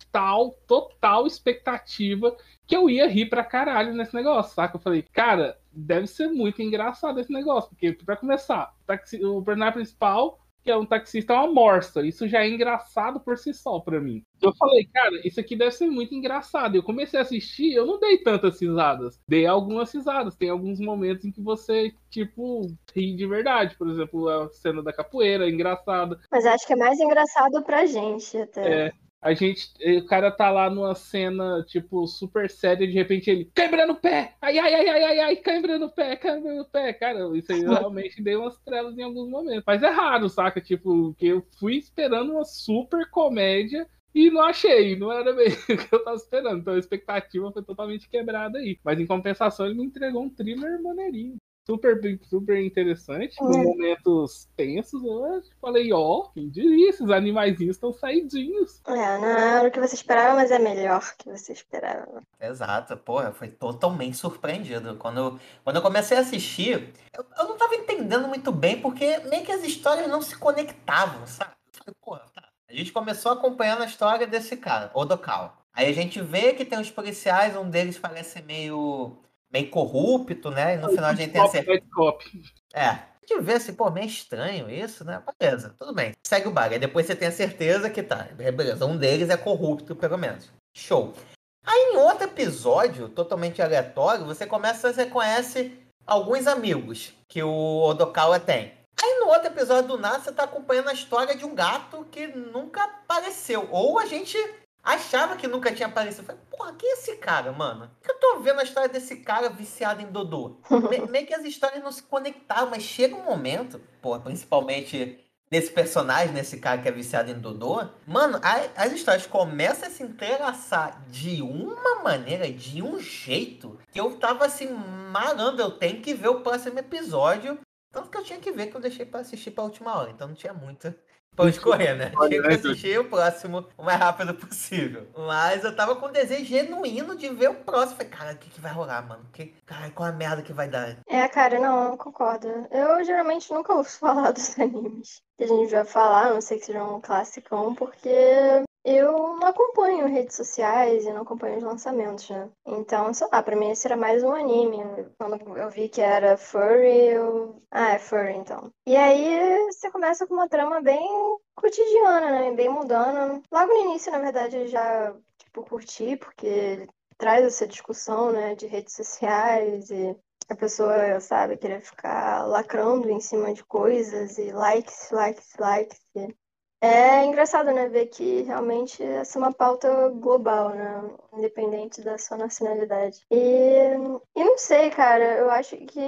total expectativa que eu ia rir pra caralho nesse negócio, saca? Eu falei, cara, deve ser muito engraçado esse negócio, porque, pra começar, o taxi- o personagem principal, que é um taxista, é uma morsa. Isso já é engraçado por si só pra mim. Eu falei, cara, isso aqui deve ser muito engraçado. Eu comecei a assistir, eu não dei tantas risadas. Dei algumas risadas. Tem alguns momentos em que você, tipo, ri de verdade. Por exemplo, a cena da capoeira, é engraçada. Mas acho que é mais engraçado pra gente até. É, a gente, o cara tá lá numa cena, tipo, super séria, de repente ele quebrando o pé, ai, ai, ai, ai, ai, ai, quebrando o pé, quebrando o pé, cara, isso aí realmente dei umas trelas em alguns momentos, mas é raro, saca, tipo, que eu fui esperando uma super comédia e não achei, não era bem o que eu tava esperando, então a expectativa foi totalmente quebrada aí, mas em compensação ele me entregou um thriller maneirinho. Super, super interessante. É. momentos tensos, eu falei, ó, quem diria, esses animaizinhos estão saidinhos. É, não era o que você esperava, mas é melhor que você esperava. Exato, porra, foi totalmente surpreendido. Quando, eu- quando eu comecei a assistir, eu, eu não tava entendendo muito bem, porque meio que as histórias não se conectavam, sabe? Eu falei, porra, tá. A gente começou acompanhando a história desse cara, Odokawa. Aí a gente vê que tem os policiais, um deles parece meio, meio corrupto, né? E no final a gente tem a certeza. É. A gente vê assim, pô, meio estranho isso, né? Beleza, tudo bem. Segue o baile. Aí depois você tem a certeza que tá. Beleza, um deles é corrupto, pelo menos. Show. Aí em outro episódio, totalmente aleatório, você começa, você conhece alguns amigos que o Odokawa tem. Aí no outro episódio do nada, você tá acompanhando a história de um gato que nunca apareceu. Ou a gente Achava que nunca tinha aparecido. Falei, porra, quem é esse cara, mano? Que eu tô vendo a história desse cara viciado em Dodô. Me- meio que as histórias não se conectavam, mas chega um momento, pô, principalmente nesse personagem, nesse cara que é viciado em Dodô, mano, a- as histórias começam a se entrelaçar de uma maneira, de um jeito, que eu tava assim, marando, eu tenho que ver o próximo episódio. Tanto que eu tinha que ver que eu deixei pra assistir pra última hora, então não tinha muita pra onde correr, né? Tinha que né, assistir o próximo o mais rápido possível. Mas eu tava com desejo genuíno de ver o próximo. Falei, cara, o que, que vai rolar, mano? Que, cara, qual a merda que vai dar? É, cara, não, eu concordo. Eu geralmente nunca ouço falar dos animes que a gente vai falar, a não sei que seja um classicão, porque eu não acompanho redes sociais e não acompanho os lançamentos, né? Então, sei lá, pra mim esse era mais um anime. Quando eu vi que era furry, eu. Ah, é furry então. E aí você começa com uma trama bem cotidiana, né? Bem mudando. Logo no início, na verdade, eu já, tipo, curti, porque traz essa discussão, né, de redes sociais e a pessoa, sabe, querer ficar lacrando em cima de coisas e likes, likes, likes. É engraçado, né, ver que realmente essa é uma pauta global, né, independente da sua nacionalidade. E, e não sei, cara, eu acho que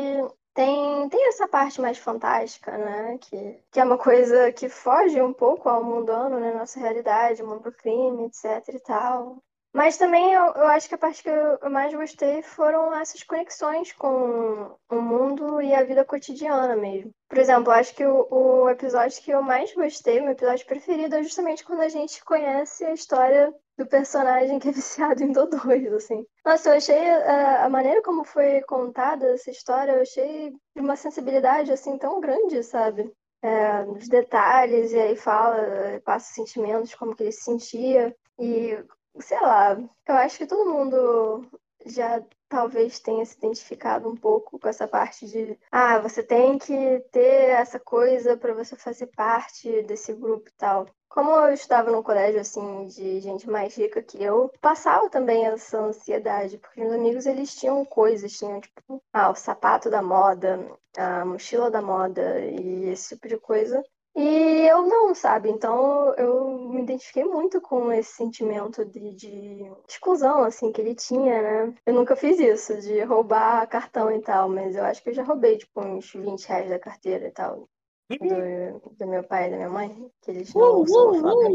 tem, tem essa parte mais fantástica, né, que, que é uma coisa que foge um pouco ao mundano, né, nossa realidade, mundo do crime, etc e tal. Mas também eu, eu acho que a parte que eu mais gostei foram essas conexões com o mundo e a vida cotidiana mesmo. Por exemplo, eu acho que o, o episódio que eu mais gostei, meu episódio preferido, é justamente quando a gente conhece a história do personagem que é viciado em Dodôs, assim. Nossa, eu achei a, a maneira como foi contada essa história, eu achei de uma sensibilidade, assim, tão grande, sabe? É, os detalhes, e aí fala, passa sentimentos, como que ele se sentia. E sei lá, eu acho que todo mundo já talvez tenha se identificado um pouco com essa parte de, ah, você tem que ter essa coisa para você fazer parte desse grupo e tal. Como eu estava num colégio assim de gente mais rica que eu, passava também essa ansiedade, porque os amigos eles tinham coisas, tinham tipo, ah, o sapato da moda, a mochila da moda e esse tipo de coisa. E eu não, sabe? Então eu me identifiquei muito com esse sentimento de, de exclusão, assim, que ele tinha, né? Eu nunca fiz isso, de roubar cartão e tal, mas eu acho que eu já roubei, tipo, uns 20 reais da carteira e tal. Do, do meu pai e da minha mãe, que eles não são falavam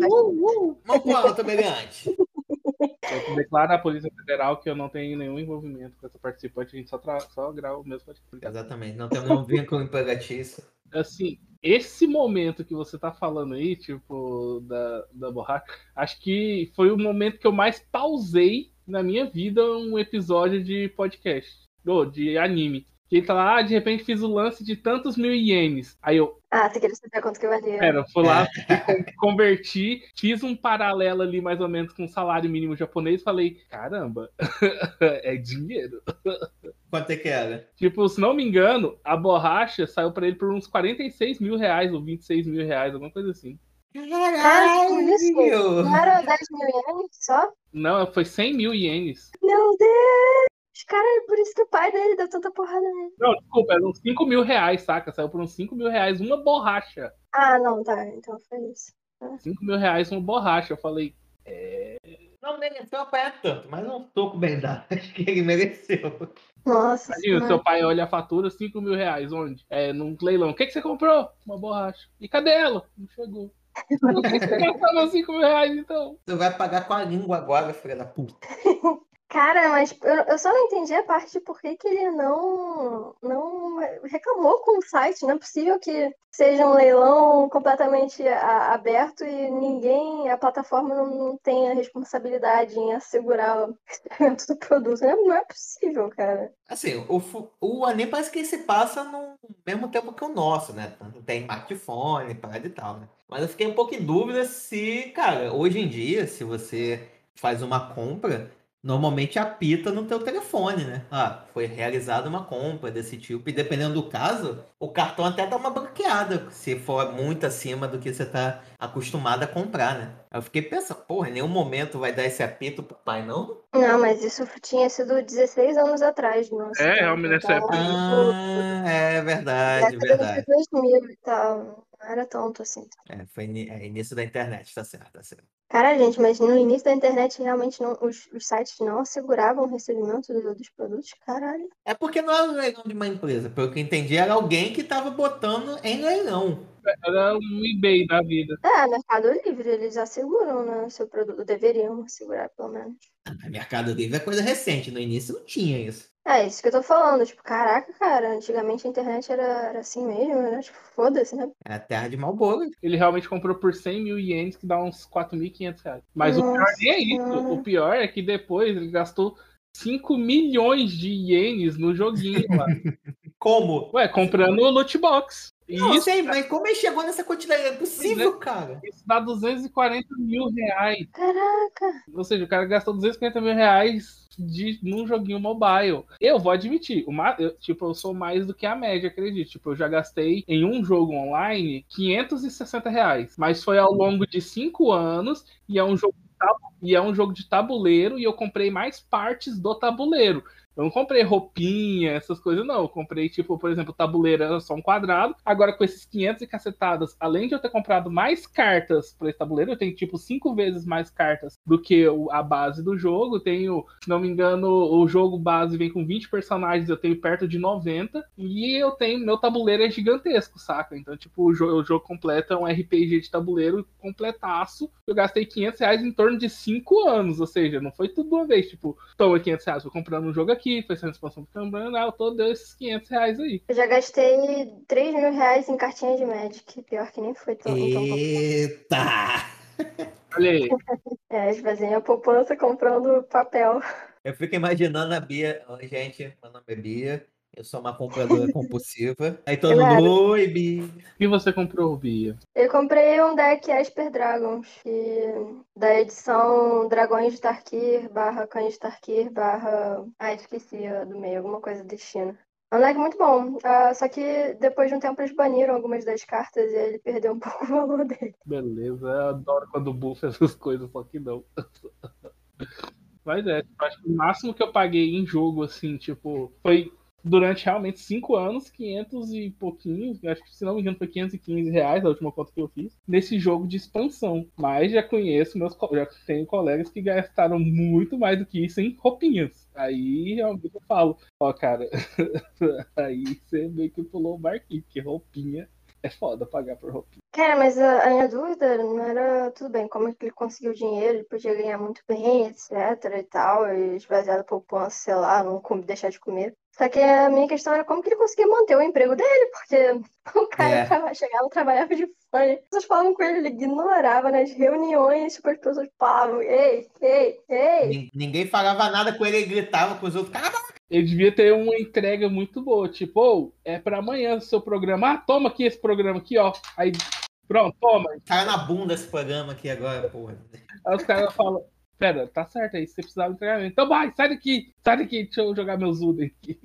Mão pro alto, brilhante. Eu declaro à Polícia Federal que eu não tenho nenhum envolvimento com essa participante, a gente só, tra- só grava o mesmo podcast. Exatamente, não temos um vínculo empregatício. Assim, esse momento que você tá falando aí, tipo, da, da borracha, acho que foi o momento que eu mais pausei na minha vida um episódio de podcast, ou de anime. Que ele tá lá, ah, de repente fiz o lance de tantos mil ienes. Aí eu, Ah, você queria saber quanto que valia? Pera, eu fui lá, converti, fiz um paralelo ali mais ou menos com o salário mínimo japonês e falei, caramba, é dinheiro. Quanto é que era? Tipo, se não me engano, a borracha saiu pra ele por uns 46 mil reais ou 26 mil reais, alguma coisa assim. Isso? Não era 10 mil ienes só? Não, foi 100 mil ienes. Meu Deus! Cara, é por isso que o pai dele deu tanta porrada nele. Não, desculpa, era uns 5 mil reais, saca? Saiu por uns 5 mil reais uma borracha. Ah, não, tá. Então foi isso. 5 mil reais uma borracha. Eu falei, Não mereceu apanhar tanto, mas um soco bem dado. Acho que ele mereceu. Nossa imagina, senhora. seu pai olha a fatura, 5 mil reais, onde? É, num leilão. O que, que você comprou? Uma borracha. E cadê ela? Não chegou. Por que você gastava 5 mil reais, então? Você vai pagar com a língua agora, filha da puta. Cara, mas eu, só não entendi a parte de por que, que ele não, não reclamou com o site. Não é possível que seja um leilão completamente aberto e ninguém, a plataforma não, tenha responsabilidade em assegurar o recebimento do produto. Não é, não é possível, cara. Assim, o, o anime parece que se passa no mesmo tempo que o nosso, né? Tem smartphone, parada e tal, né? Mas eu fiquei um pouco em dúvida se, cara, hoje em dia, se você faz uma compra, normalmente apita no teu telefone, né? Ah, foi realizada uma compra desse tipo. E dependendo do caso, o cartão até dá uma bloqueada, se for muito acima do que você tá acostumado a comprar, né? Aí eu fiquei pensando, porra, em nenhum momento vai dar esse apito pro pai, não? Não, mas isso tinha sido 16 anos atrás. Nossa, então, É, realmente, nessa época- Ah, é verdade, verdade. de 2000 e tal. Não era tonto assim. É, foi ini- é, início da internet, tá certo, tá certo. Cara, gente, mas no início da internet realmente não, os, os sites não asseguravam o recebimento do- dos produtos, caralho. É porque não era um leilão de uma empresa, pelo que eu entendi, era alguém que tava botando em leilão. Era um eBay da vida. É, Mercado Livre, eles asseguram, né? o Seu produto deveriam assegurar, pelo menos. Ah, Mercado Livre é coisa recente, no início não tinha isso. É, isso que eu tô falando. Tipo, caraca, cara, antigamente a internet era, era assim mesmo, né? Tipo, foda-se, né? É a terra de Malboro. Ele realmente comprou por 100 mil ienes, que dá uns 4.500 reais. Mas o pior Nossa nem é isso. O pior é que depois ele gastou 5 milhões de ienes no joguinho lá. Como? Ué, comprando o loot box. E Não isso, sei, mas como ele chegou nessa quantidade? É possível, cara. isso dá 240 mil reais. Caraca. Ou seja, o cara gastou 250 mil reais de, num joguinho mobile. Eu vou admitir, uma, eu, tipo, eu sou mais do que a média, acredito. Tipo, eu já gastei em um jogo online 560 reais. Mas foi ao longo de cinco anos e é um jogo e é um jogo de tabuleiro e eu comprei mais partes do tabuleiro. Eu não comprei roupinha, essas coisas, não. Eu comprei, tipo, por exemplo, tabuleiro era só um quadrado. Agora, com esses 500 e cacetadas, além de eu ter comprado mais cartas para esse tabuleiro, eu tenho, tipo, cinco vezes mais cartas do que a base do jogo. Eu tenho, se não me engano, o jogo base vem com 20 personagens, eu tenho perto de 90. E eu tenho, meu tabuleiro é gigantesco, saca? Então, tipo, o, jo- o jogo completo é um RPG de tabuleiro completaço. Eu gastei 500 reais em torno de 5 anos, ou seja, não foi tudo uma vez. Tipo, toma 500 reais, vou comprando um jogo aqui, foi sendo expansão do Cambrana, todo deu esses 500 reais aí. Eu já gastei 3 mil reais em cartinha de Magic. Pior que nem foi tão. Eita! Olha aí. É, esvaziei a poupança comprando papel. Eu fico imaginando a Bia. Oi, gente, meu nome é Bia. Eu sou uma compradora compulsiva. Aí todo Claro. mundo, oi, Bia. O que você comprou, Bia? Eu comprei um deck Esper Dragons, que... da edição Dragões de Tarkir, barra Cães de Tarkir, barra... Ah, esqueci do meio, alguma coisa do destino. É um deck muito bom, ah, só que depois de um tempo eles baniram algumas das cartas e ele perdeu um pouco o valor dele. Beleza, eu adoro quando buffa essas coisas, só que não. Mas é, acho que o máximo que eu paguei em jogo, assim, tipo, foi durante realmente 5 anos, 500 e pouquinho, acho que se não me engano foi 515 reais a última conta que eu fiz, nesse jogo de expansão. Mas já conheço, meus, já tenho colegas que gastaram muito mais do que isso em roupinhas. Aí realmente eu falo, ó, cara, aí você meio que pulou o barquinho, porque roupinha é foda pagar por roupinha. Cara, mas a, a minha dúvida não era, tudo bem, como é que ele conseguiu dinheiro, ele podia ganhar muito bem, etc e tal, e esvaziar a poupança, sei lá, não com- deixar de comer. Só que a minha questão era como que ele conseguia manter o emprego dele, porque o cara É. chegava e trabalhava de fone. As pessoas falavam com ele, ele ignorava nas reuniões, tipo, as pessoas falavam, ei, ei, ei. Nin- Ninguém falava nada com ele, ele gritava com os outros. Cara, Ele devia ter uma entrega muito boa, tipo, ô, é pra amanhã o seu programa. Ah, toma aqui esse programa aqui, ó. Aí, pronto, toma. cara na bunda esse programa aqui agora, porra. Aí os caras falam, pera, tá certo aí, você precisava entregar. Então vai, sai daqui, sai daqui, deixa eu jogar meu Zuda aqui.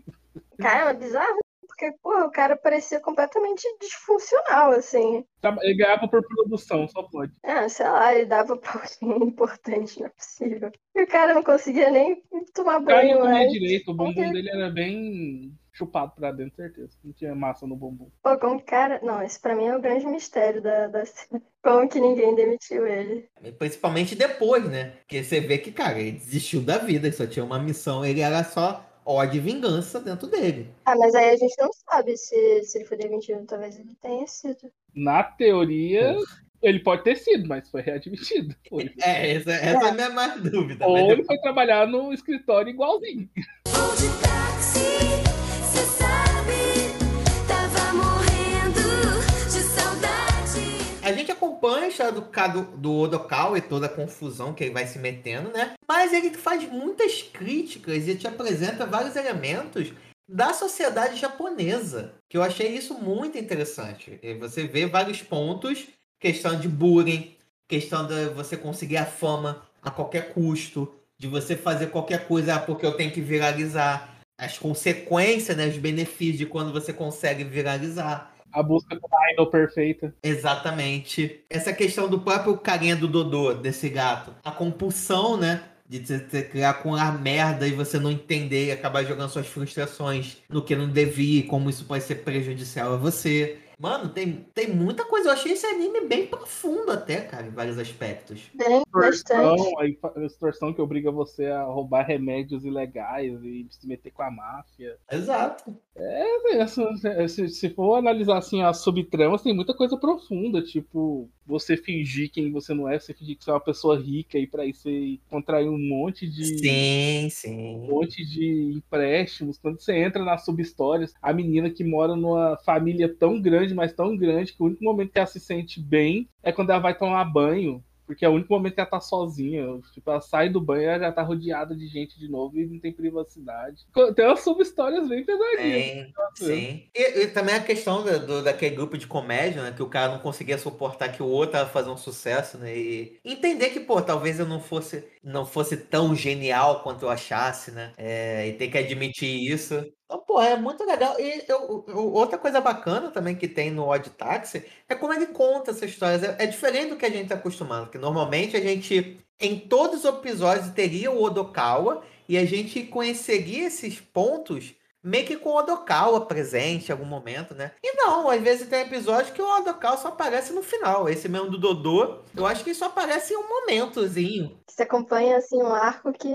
Cara, é bizarro, porque, porra, o cara parecia completamente disfuncional, assim. Tá- Ele ganhava por produção, só pode. Ah, sei lá, ele dava pra alguém importante, não é possível. E o cara não conseguia nem tomar O cara não banho comia direito, o bumbum Ok. dele era bem chupado pra dentro, certeza. Não tinha massa no bumbum. Pô, como que cara. Não, esse pra mim é o grande mistério da, da. Como que ninguém demitiu ele? Principalmente depois, né? Porque você vê que, cara, ele desistiu da vida, ele só tinha uma missão, ele era só ódio e vingança dentro dele. Ah, mas aí a gente não sabe se, se ele foi demitido. Talvez ele tenha sido. Na teoria, ele pode ter sido, mas foi readmitido. Foi. É, essa, essa é a minha mais dúvida. Ou mas ele depois- foi trabalhar no escritório igualzinho. Acompanha a história do, Kado- do Odokawa e toda a confusão que ele vai se metendo, né? Mas ele faz muitas críticas e te apresenta vários elementos da sociedade japonesa, que eu achei isso muito interessante. E você vê vários pontos, questão de bullying, questão de você conseguir a fama a qualquer custo, de você fazer qualquer coisa porque eu tenho que viralizar, as consequências, né, os benefícios de quando você consegue viralizar. A busca pela idol perfeita. Exatamente. Essa questão do próprio carinha do Dodô, desse gato. A compulsão, né? De você criar com a merda e você não entender e acabar jogando suas frustrações no que não devia e como isso pode ser prejudicial a você. Mano, tem, tem muita coisa. Eu achei esse anime bem profundo até, cara, em vários aspectos. Bem, bastante. Fa- extorsão que obriga você a roubar remédios ilegais e se meter com a máfia. Exato. É, essa- se, se for analisar assim as subtramas, tem muita coisa profunda, tipo, você fingir quem você não é, você fingir que você é uma pessoa rica e pra isso você contrair um monte de Sim, um sim. monte de empréstimos. Quando você entra nas subhistórias, a menina que mora numa família tão grande, mas tão grande, que o único momento que ela se sente bem é quando ela vai tomar banho. Porque é o único momento que ela tá sozinha. Tipo, ela sai do banho e ela já tá rodeada de gente de novo e não tem privacidade. Tem umas subhistórias bem pesadinhas. Sim, sim. E, e também a questão da- do, daquele grupo de comédia, né? Que o cara não conseguia suportar que o outro tava fazendo um sucesso, né? E entender que, pô, talvez eu não fosse, não fosse tão genial quanto eu achasse, né? É, e ter que admitir isso. Então, pô, é muito legal. E eu- eu- outra coisa bacana também que tem no Odd Taxi é como ele conta essas histórias. É, é diferente do que a gente tá acostumado, que normalmente a gente, em todos os episódios, teria o Odokawa e a gente conheceria esses pontos meio que com o Odokawa presente em algum momento, né? E não, às vezes tem episódios que o Odokawa só aparece no final. Esse mesmo do Dodô, eu acho que só aparece em um momentozinho. Você acompanha, assim, um arco que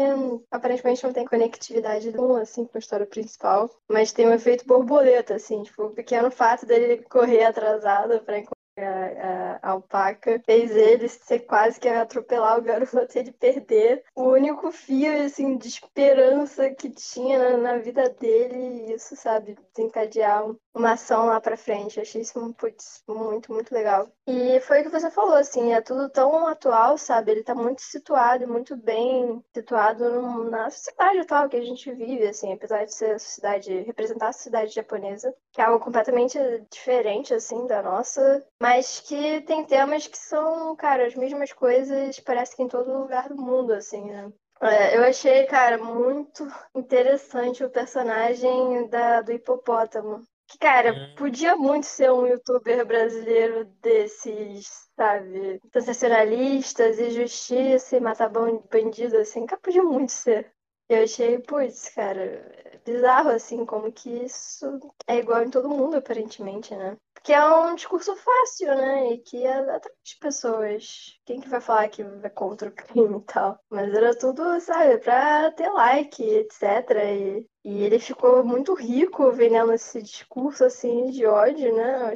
aparentemente não tem conectividade nenhuma, assim, com a história principal, mas tem um efeito borboleta, assim, tipo, o pequeno fato dele correr atrasado pra encontrar a, a alpaca fez ele ser quase que atropelar o garoto, ele perder o único fio, assim, de esperança que tinha na, na vida dele, e isso, sabe, desencadear um- uma ação lá pra frente. Eu achei isso, putz, muito, muito legal. E foi o que você falou, assim, é tudo tão atual, sabe? Ele tá muito situado, muito bem situado num- na sociedade atual que a gente vive, assim, apesar de ser a sociedade, representar a sociedade japonesa, que é algo completamente diferente, assim, da nossa, mas que tem temas que são, cara, as mesmas coisas, parece que em todo lugar do mundo, assim, né? É, eu achei, cara, muito interessante o personagem da, do hipopótamo. Que, cara, Hum. podia muito ser um youtuber brasileiro desses, sabe, sensacionalistas e justiça e matar ban- bandido, assim, cara, podia muito ser. Eu achei, putz, cara, é bizarro, assim, como que isso é igual em todo mundo, aparentemente, né? Porque é um discurso fácil, né? E que atrai as pessoas. Quem que vai falar que é contra o crime e tal? Mas era tudo, sabe, pra ter like, etc. E, e ele ficou muito rico vendendo esse discurso, assim, de ódio, né? Eu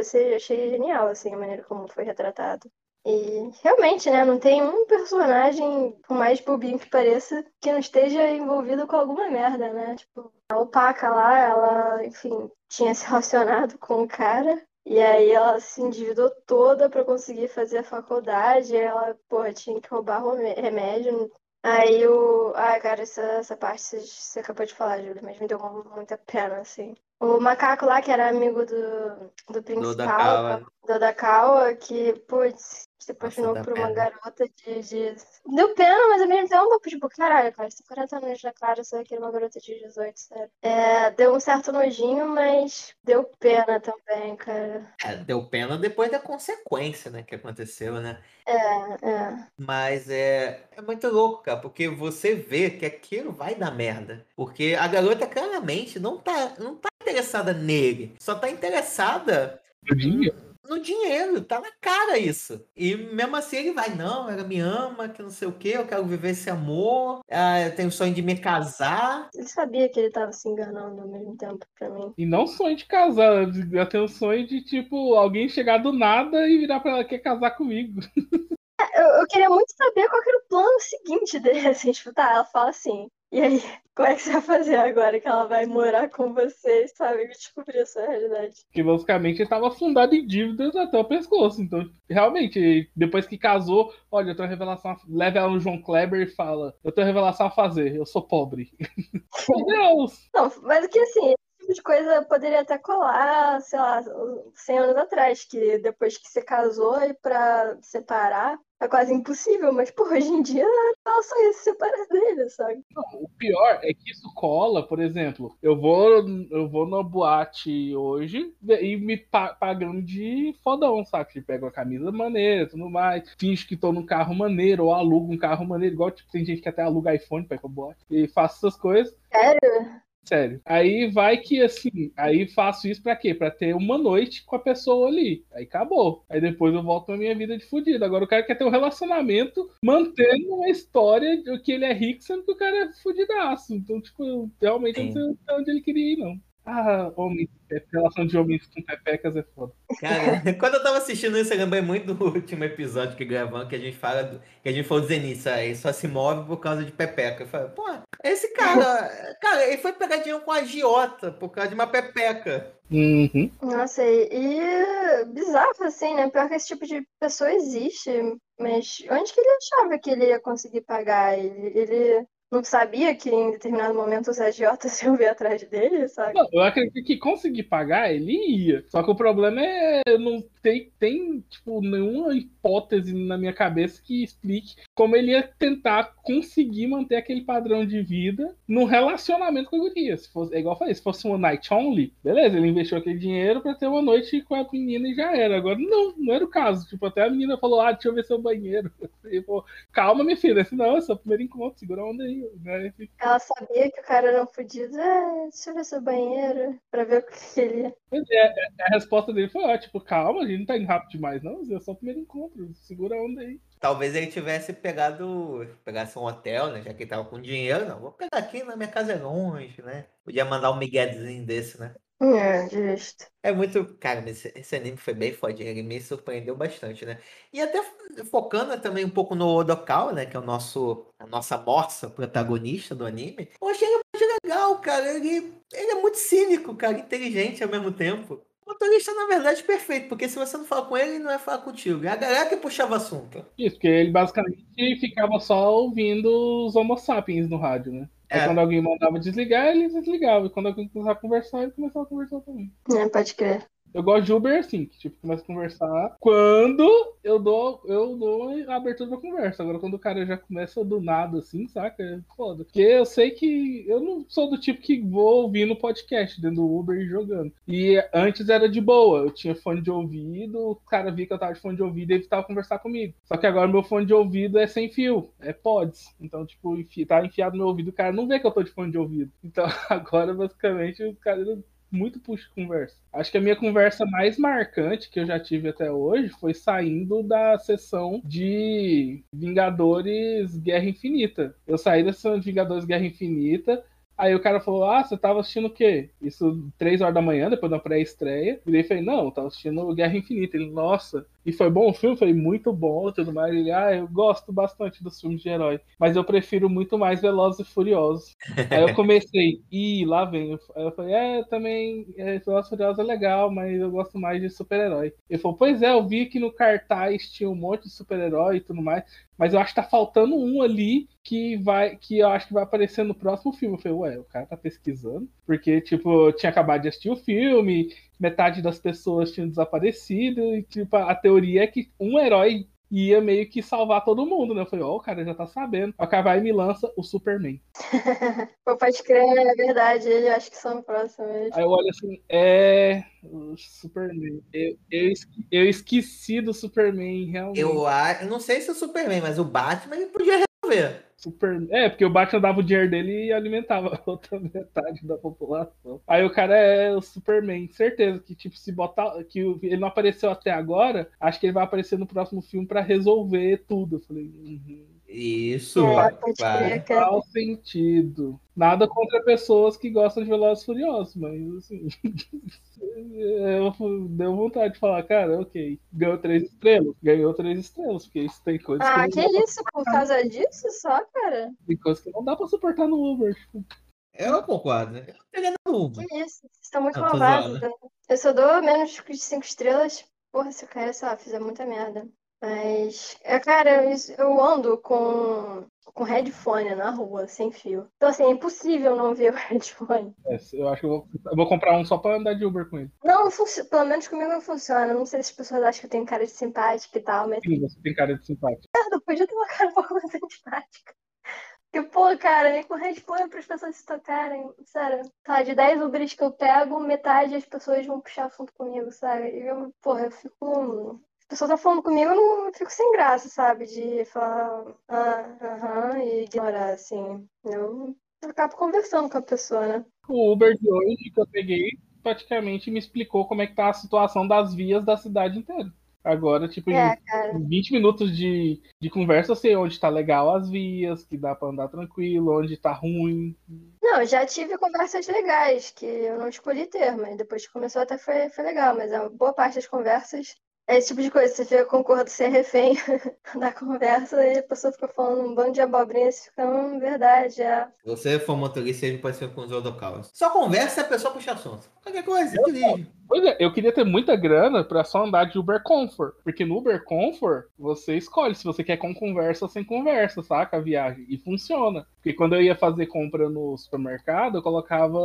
achei, achei genial, assim, a maneira como foi retratado. E realmente, né, não tem um personagem, por mais bobinho que pareça, que não esteja envolvido com alguma merda, né? Tipo, a Opaca lá, ela, enfim, tinha se relacionado com o cara. E aí ela se endividou toda pra conseguir fazer a faculdade. Ela, porra, tinha que roubar remédio. Aí o. Ai, cara, essa, essa parte você, acabou de falar, Júlia, mas me deu muita pena, assim. O macaco lá, que era amigo do, do principal, Odokawa. do Dakawa, que, putz, se apaixonou dá por uma pena. garota de, de. Deu pena, mas ao mesmo tempo, tipo, caralho, cara, você tem 40 anos na Clara, você queria uma garota de 18, sério. É, deu um certo nojinho, mas deu pena também, cara. É, deu pena depois da consequência, né, que aconteceu, né? É, é. Mas é, é muito louco, cara, porque você vê que aquilo vai dar merda. Porque a garota claramente não tá, não tá interessada nele, só tá interessada dinheiro. No dinheiro, tá na cara isso. E mesmo assim ele vai, não, ela me ama, que não sei o que, eu quero viver esse amor, ah, eu tenho o sonho de me casar. Ele sabia que ele tava se enganando ao mesmo tempo pra mim. E não sonho de casar, ela tem um sonho de, tipo, alguém chegar do nada e virar pra ela quer casar comigo. Eu, eu queria muito saber qual que era o plano seguinte dele, assim, tipo, tá, ela fala assim, e aí, como é que você vai fazer agora que ela vai morar com vocês, sabe? E descobrir a sua realidade. Que basicamente ele tava afundado em dívidas até o pescoço. Então, realmente, depois que casou, olha, eu tenho revelação. a- Leva ela no João Kleber e fala: Eu tenho revelação a fazer, eu sou pobre. Meu Deus! Não, mas o que assim, esse tipo de coisa poderia até colar, sei lá, 100 anos atrás, que depois que você casou e pra separar é quase impossível, mas pô, hoje em dia ela só ia se separar dele, sabe? Não, o pior é que isso cola, por exemplo, eu vou, eu vou na boate hoje e me pa- pagando de fodão, sabe? Tipo, pego a camisa maneira e tudo mais, finge que tô num carro maneiro, ou alugo um carro maneiro, igual tipo, tem gente que até aluga iPhone pra ir pra boate, e faço essas coisas. Sério? Sério. Aí vai que assim, aí faço isso pra quê? Pra ter uma noite com a pessoa ali. Aí acabou. Aí depois eu volto pra minha vida de fudido. Agora o cara quer ter um relacionamento mantendo uma história de que ele é rico, sendo que o cara é fudidaço. Então, tipo, realmente eu não sei onde ele queria ir, não. Ah, homem, relação de homens com pepecas é foda. Cara, quando eu tava assistindo isso, eu lembrei muito do último episódio que gravamos, que a gente fala, do, que a gente falou do Zenith, aí só se move por causa de pepeca. Eu falei, pô, esse cara, cara, ele foi pegadinho com a agiota por causa de uma pepeca. Uhum. Nossa, e, e bizarro, assim, né? Pior que esse tipo de pessoa existe. Mas onde que ele achava que ele ia conseguir pagar? Ele, ele não sabia que em determinado momento os agiotas iam vir atrás dele, sabe? Não, eu acredito que conseguir pagar, ele ia. Só que o problema é não tem, tem tipo, nenhuma hipótese na minha cabeça que explique como ele ia tentar conseguir manter aquele padrão de vida no relacionamento com a guria. Se fosse, é igual eu falei, se fosse uma night only, beleza, ele investiu aquele dinheiro pra ter uma noite com a menina e já era. Agora, não, não era o caso. Tipo, até a menina falou, ah, deixa eu ver seu banheiro. E, pô, calma, minha filha. Esse não, esse é o primeiro encontro, segura a onda aí. Né? Ela sabia que o cara era um fudido. É, deixa eu ver seu banheiro, pra ver o que ele ia. Pois é, a resposta dele foi, ó, tipo, calma, a gente não tá indo rápido demais, não. É só o primeiro encontro, segura a onda aí. Talvez ele tivesse pegado, pegasse um hotel, né? Já que ele tava com dinheiro, não, vou pegar aqui, na minha casa é longe, né? Podia mandar um miguezinho desse, né? É, justo. É muito. Cara, esse, esse anime foi bem fodinho, ele me surpreendeu bastante, né? E até focando também um pouco no Odokawa, né? Que é o nosso, a nossa moça protagonista do anime. Eu achei ele muito legal, cara. Ele, ele é muito cínico, cara, inteligente ao mesmo tempo. O motorista, na verdade, é perfeito, porque se você não fala com ele, ele não vai falar contigo. É a galera que puxava assunto. Isso, porque ele basicamente ficava só ouvindo os Homo sapiens no rádio, né? Aí É. quando alguém mandava desligar, ele desligava. E quando alguém começava a conversar, ele começava a conversar também. É, pode crer. Eu gosto de Uber assim, que tipo, começa a conversar quando eu dou, eu dou a abertura da conversa. Agora, quando o cara já começa do nada, assim, saca? É foda. Porque eu sei que eu não sou do tipo que vou ouvindo podcast dentro do Uber e jogando. E antes era de boa, eu tinha fone de ouvido, o cara via que eu tava de fone de ouvido e evitava conversar comigo. Só que agora meu fone de ouvido é sem fio, é pods. Então, tipo, enfi- tá enfiado no meu ouvido, o cara não vê que eu tô de fone de ouvido. Então, agora, basicamente, o cara muito puxa conversa. Acho que a minha conversa mais marcante que eu já tive até hoje foi saindo da sessão de Vingadores Guerra Infinita. Eu saí da sessão de Vingadores Guerra Infinita. Aí o cara falou: Ah, você tava assistindo o quê? Isso três horas da manhã, depois da pré-estreia. E eu falei: Não, tava assistindo Guerra Infinita. Ele, nossa. E foi bom o filme? Foi muito bom e tudo mais. Ele, ah, eu gosto bastante dos filmes de herói. Mas eu prefiro muito mais Velozes e Furiosos. Aí eu comecei, ih, lá vem. Aí eu falei, é, também, é, Velozes e Furiosos é legal, mas eu gosto mais de super-herói. Ele falou, pois é, eu vi que no cartaz tinha um monte de super-herói e tudo mais, mas eu acho que tá faltando um ali que vai, que eu acho que vai aparecer no próximo filme. Eu falei, ué, o cara tá pesquisando? Porque, tipo, eu tinha acabado de assistir o filme, metade das pessoas tinham desaparecido, e, tipo, a teoria é que um herói ia meio que salvar todo mundo, né? Eu falei, ó, o cara já tá sabendo. O cara vai e me lança o Superman. Pô, pode crer, é verdade, eu acho que são próximos. Aí eu olho assim, é. O Superman. Eu, eu, eu esqueci do Superman, realmente. Eu, a- eu não sei se é o Superman, mas o Batman ele podia resolver. Super... É, porque o Batman dava o dinheiro dele e alimentava a outra metade da população. Aí o cara é o Superman. Certeza que, tipo, se botar. que ele não apareceu até agora, acho que ele vai aparecer no próximo filme pra resolver tudo. Eu falei, uhum. Isso, É, claro. cara. Faz sentido. Nada contra pessoas que gostam de Velozes e Furiosos, mas assim. eu, deu vontade de falar, cara, ok. Ganhou três estrelas. Ganhou três estrelas, porque isso tem coisas Ah, que, que não dá, isso? Por causa disso só, cara? tem coisas que não dá pra suportar no Uber. Tipo, Eu concordo. né? Eu não peguei no Uber. Que isso? Vocês estão muito tô malvados. né? Eu só dou menos de cinco estrelas. Porra, se o cara, sei lá, fizer muita merda. Mas, é, cara, eu, eu ando com, com headphone na rua, sem fio. Então, assim, é impossível não ver o headphone. é, eu acho que eu vou, eu vou comprar um só pra andar de Uber com ele. Não, não funci- pelo menos comigo não funciona. Não sei se as pessoas acham que eu tenho cara de simpática e tal, mas Sim, você tem cara de simpático. eu podia ter uma cara um pouco mais antipática. Porque, pô, cara, nem com headphone para as pessoas se tocarem, sério. Tá, de 10 Ubers que eu pego, metade as pessoas vão puxar assunto comigo, sabe? E eu, porra, eu fico. A pessoa tá falando comigo, eu não fico sem graça, sabe? De falar, ah, aham, e ignorar, assim. Eu acabo conversando com a pessoa, né? O Uber de hoje que eu peguei praticamente me explicou como é que tá a situação das vias da cidade inteira. Agora, tipo, É, em 20 minutos de, de conversa, eu sei onde tá legal as vias, que dá pra andar tranquilo, onde tá ruim. Não, já tive conversas legais que eu não escolhi ter, mas depois que começou até foi, foi legal. Mas a boa parte das conversas é esse tipo de coisa. Você fica concordo, você é refém da conversa e a pessoa fica falando um bando de abobrinha, você fica, hum, verdade, é. Você for motorista, ele pode ser com os Odokawas. Só conversa e a pessoa puxa assunto. Qualquer coisa, dirige. Pois é, eu queria ter muita grana pra só andar de Uber Comfort. Porque no Uber Comfort, você escolhe se você quer com conversa ou sem conversa, saca? A viagem. E funciona. Porque quando eu ia fazer compra no supermercado, eu colocava.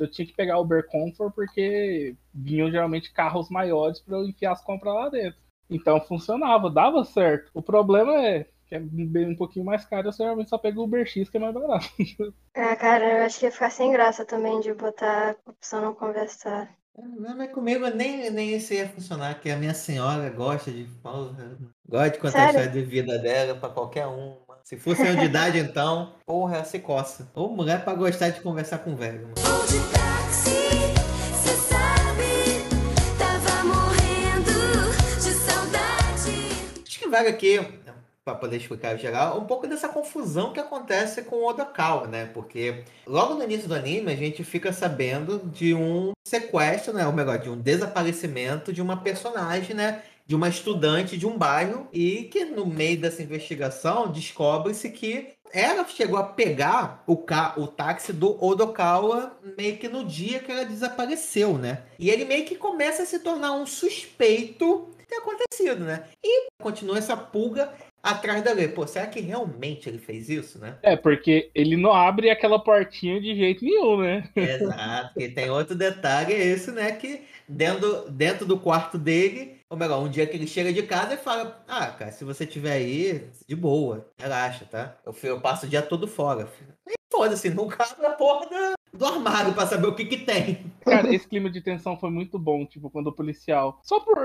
Eu tinha que pegar Uber Comfort porque vinham geralmente carros maiores pra eu enfiar as compras lá dentro. Então funcionava, dava certo. O problema é que é bem um pouquinho mais caro, eu geralmente só pego o Uber X que é mais barato. Ah, cara, eu acho que ia ficar sem graça também de botar a opção não conversar. Não, mas comigo nem, nem isso ia funcionar, que a minha senhora gosta de. porra, Gosta de contar a história de vida dela pra qualquer um. Se for senhor de idade, então, porra, ela se coça. Ou mulher pra gostar de conversar com velho. mano. Vou de táxi, cê sabe, tava morrendo de saudade. Acho que vale aqui, para poder explicar geral, um pouco dessa confusão que acontece com o Odokawa, né? Porque logo no início do anime a gente fica sabendo de um sequestro, né? Ou melhor, de um desaparecimento de uma personagem, né? De uma estudante de um bairro e que no meio dessa investigação descobre-se que ela chegou a pegar o, ca o táxi do Odokawa meio que no dia que ela desapareceu, né? E ele meio que começa a se tornar um suspeito ter acontecido, né? E continua essa pulga atrás da lei. Pô, será que realmente ele fez isso, né? É, porque ele não abre aquela portinha de jeito nenhum, né? Exato. E tem outro detalhe, é esse, né? Que dentro, dentro do quarto dele, ou melhor, um dia que ele chega de casa e fala: Ah, cara, se você tiver aí, de boa, relaxa, tá? Eu, eu passo o dia todo fora. E foda-se, nunca abre a porra da- do armário pra saber o que que tem. Cara, esse clima de tensão foi muito bom, tipo, quando o policial. Só por,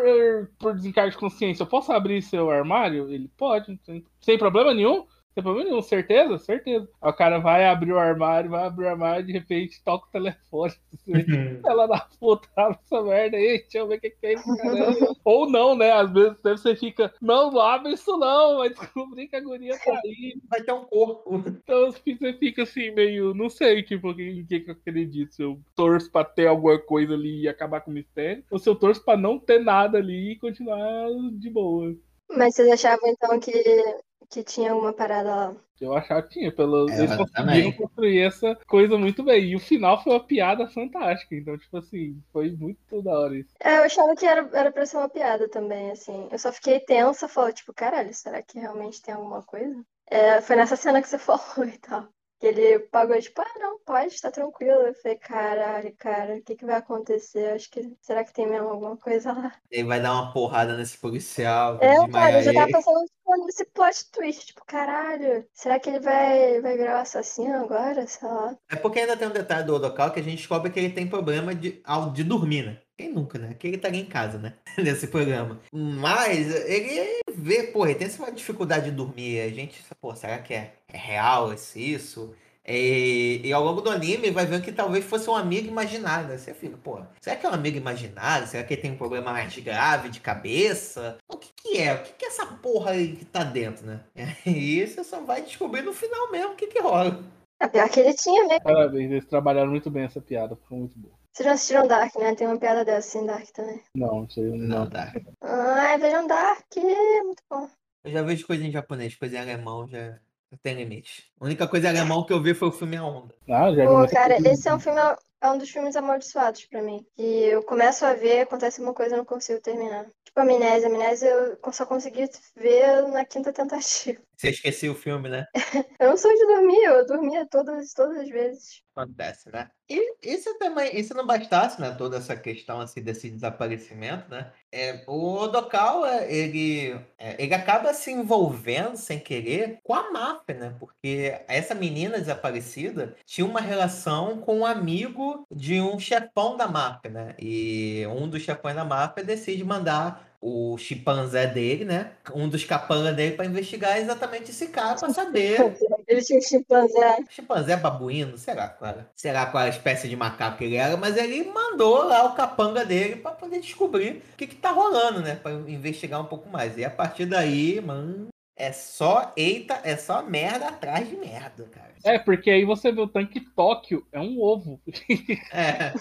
por desencargo de consciência, eu posso abrir seu armário? Ele pode, sem, sem problema nenhum. Sem problema nenhum, certeza? Certeza. Aí o cara vai abrir o armário, vai abrir o armário, de repente toca o telefone. Ela dá puta, essa merda aí, deixa eu ver o que, que é isso, caramba. Ou não, né? Às vezes você fica, não, não abre isso não, vai descobrir que a guria tá aí. Vai ter um corpo. Então você fica assim, meio. Não sei, tipo, em que, que eu acredito. Se eu torço pra ter alguma coisa ali e acabar com o mistério, ou se eu torço pra não ter nada ali e continuar de boa. Mas vocês achavam então que, que tinha alguma parada lá? Eu achava que tinha, pelo... É, eles eu conseguiram também. construir essa coisa muito bem. E o final foi uma piada fantástica. Então, tipo assim, foi muito da hora isso. É, eu achava que era, era pra ser uma piada também, assim. Eu só fiquei tensa, falei, tipo, caralho, será que realmente tem alguma coisa? É, foi nessa cena que você falou e tal. Que ele pagou, tipo, ah, não, pode, tá tranquilo. Eu falei, caralho, cara, o que que vai acontecer? Acho que, será que tem mesmo alguma coisa lá? Ele vai dar uma porrada nesse policial. É, cara, eu já tava pensando tipo, nesse plot twist, tipo, caralho, será que ele vai, vai virar o assassino agora? Sei lá. É porque ainda tem um detalhe do Odokawa que a gente descobre que ele tem problema de, de dormir, né? Quem nunca, né? Que ele estaria em casa, né? Nesse programa. Mas ele vê, pô, ele tem essa dificuldade de dormir. A gente, pô, será que é, é real esse, isso? E, e ao longo do anime vai vendo que talvez fosse um amigo imaginário. Né? Você fica, pô, será que é um amigo imaginário? Será que ele tem um problema mais grave de cabeça? O que que é? O que que é essa porra aí que tá dentro, né? E você só vai descobrir no final mesmo o que que rola. É pior que ele tinha mesmo. Parabéns, eles trabalharam muito bem essa piada, foi muito boa. Vocês não assistiram Dark, né? Tem uma piada dessa em Dark também. Não, isso aí eu não. Não dá. Ai, vejam Dark, é muito bom. Eu já vejo coisa em japonês, coisa em alemão, já tem limite. A única coisa em alemão que eu vi foi o filme A Onda. Ah, já Pô, cara, coisa. esse é um filme, é um dos filmes amaldiçoados pra mim. Que eu começo a ver, acontece uma coisa e eu não consigo terminar. Tipo, Amnésia. Amnésia eu só consegui ver na quinta tentativa. Você esqueceu o filme, né? Eu não sou de dormir, eu dormia todas, todas as vezes. Acontece, né? E isso também, isso não bastasse, né? Toda essa questão assim desse desaparecimento, né? É, o Odokawa, ele, é, ele acaba se envolvendo sem querer com a máfia, né? Porque essa menina desaparecida tinha uma relação com um amigo de um chefão da máfia, né? E um dos chefões da máfia decide mandar o chimpanzé dele, né? Um dos capangas dele pra investigar exatamente esse cara, pra saber. Ele tinha chimpanzé. Chimpanzé babuíno, será era? Será qual a espécie de macaco que ele era, mas ele mandou lá o capanga dele pra poder descobrir o que que tá rolando, né? Pra investigar um pouco mais. E a partir daí, mano, é só, eita, é só merda atrás de merda, cara. É, porque aí você vê o tanque Tóquio, é um ovo. É,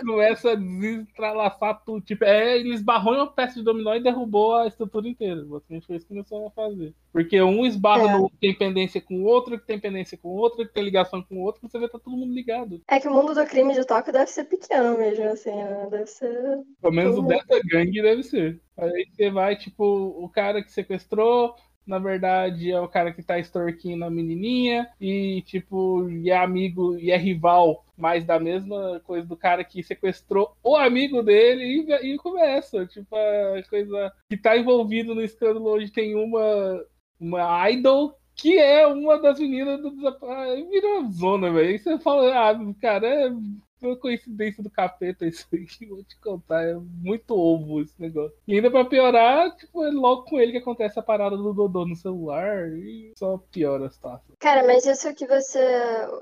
Começa a desentralaçar tudo. Tipo, é, ele esbarrou em uma peça de dominó e derrubou a estrutura inteira. Basicamente foi isso que começou a fazer. Porque um esbarra É. no que tem pendência com o outro, que tem pendência com o outro, que tem ligação com o outro, você vê que tá todo mundo ligado. É que o mundo do crime de Tóquio deve ser pequeno mesmo, assim, né? Deve ser. Pelo menos o dessa gangue deve ser. Aí você vai, tipo, o cara que sequestrou, na verdade é o cara que tá extorquindo a menininha, e, tipo, é amigo e é rival, mas da mesma coisa do cara que sequestrou o amigo dele e, e começa. Tipo, a coisa que tá envolvido no escândalo hoje tem uma, uma idol. Que é uma das meninas do vira zona, velho. Você fala, ah, cara, é uma coincidência do capeta isso aí, vou te contar. É muito ovo esse negócio. E ainda pra piorar, tipo, é logo com ele que acontece a parada do Dodô no celular e só piora a situação. Cara, mas isso que você.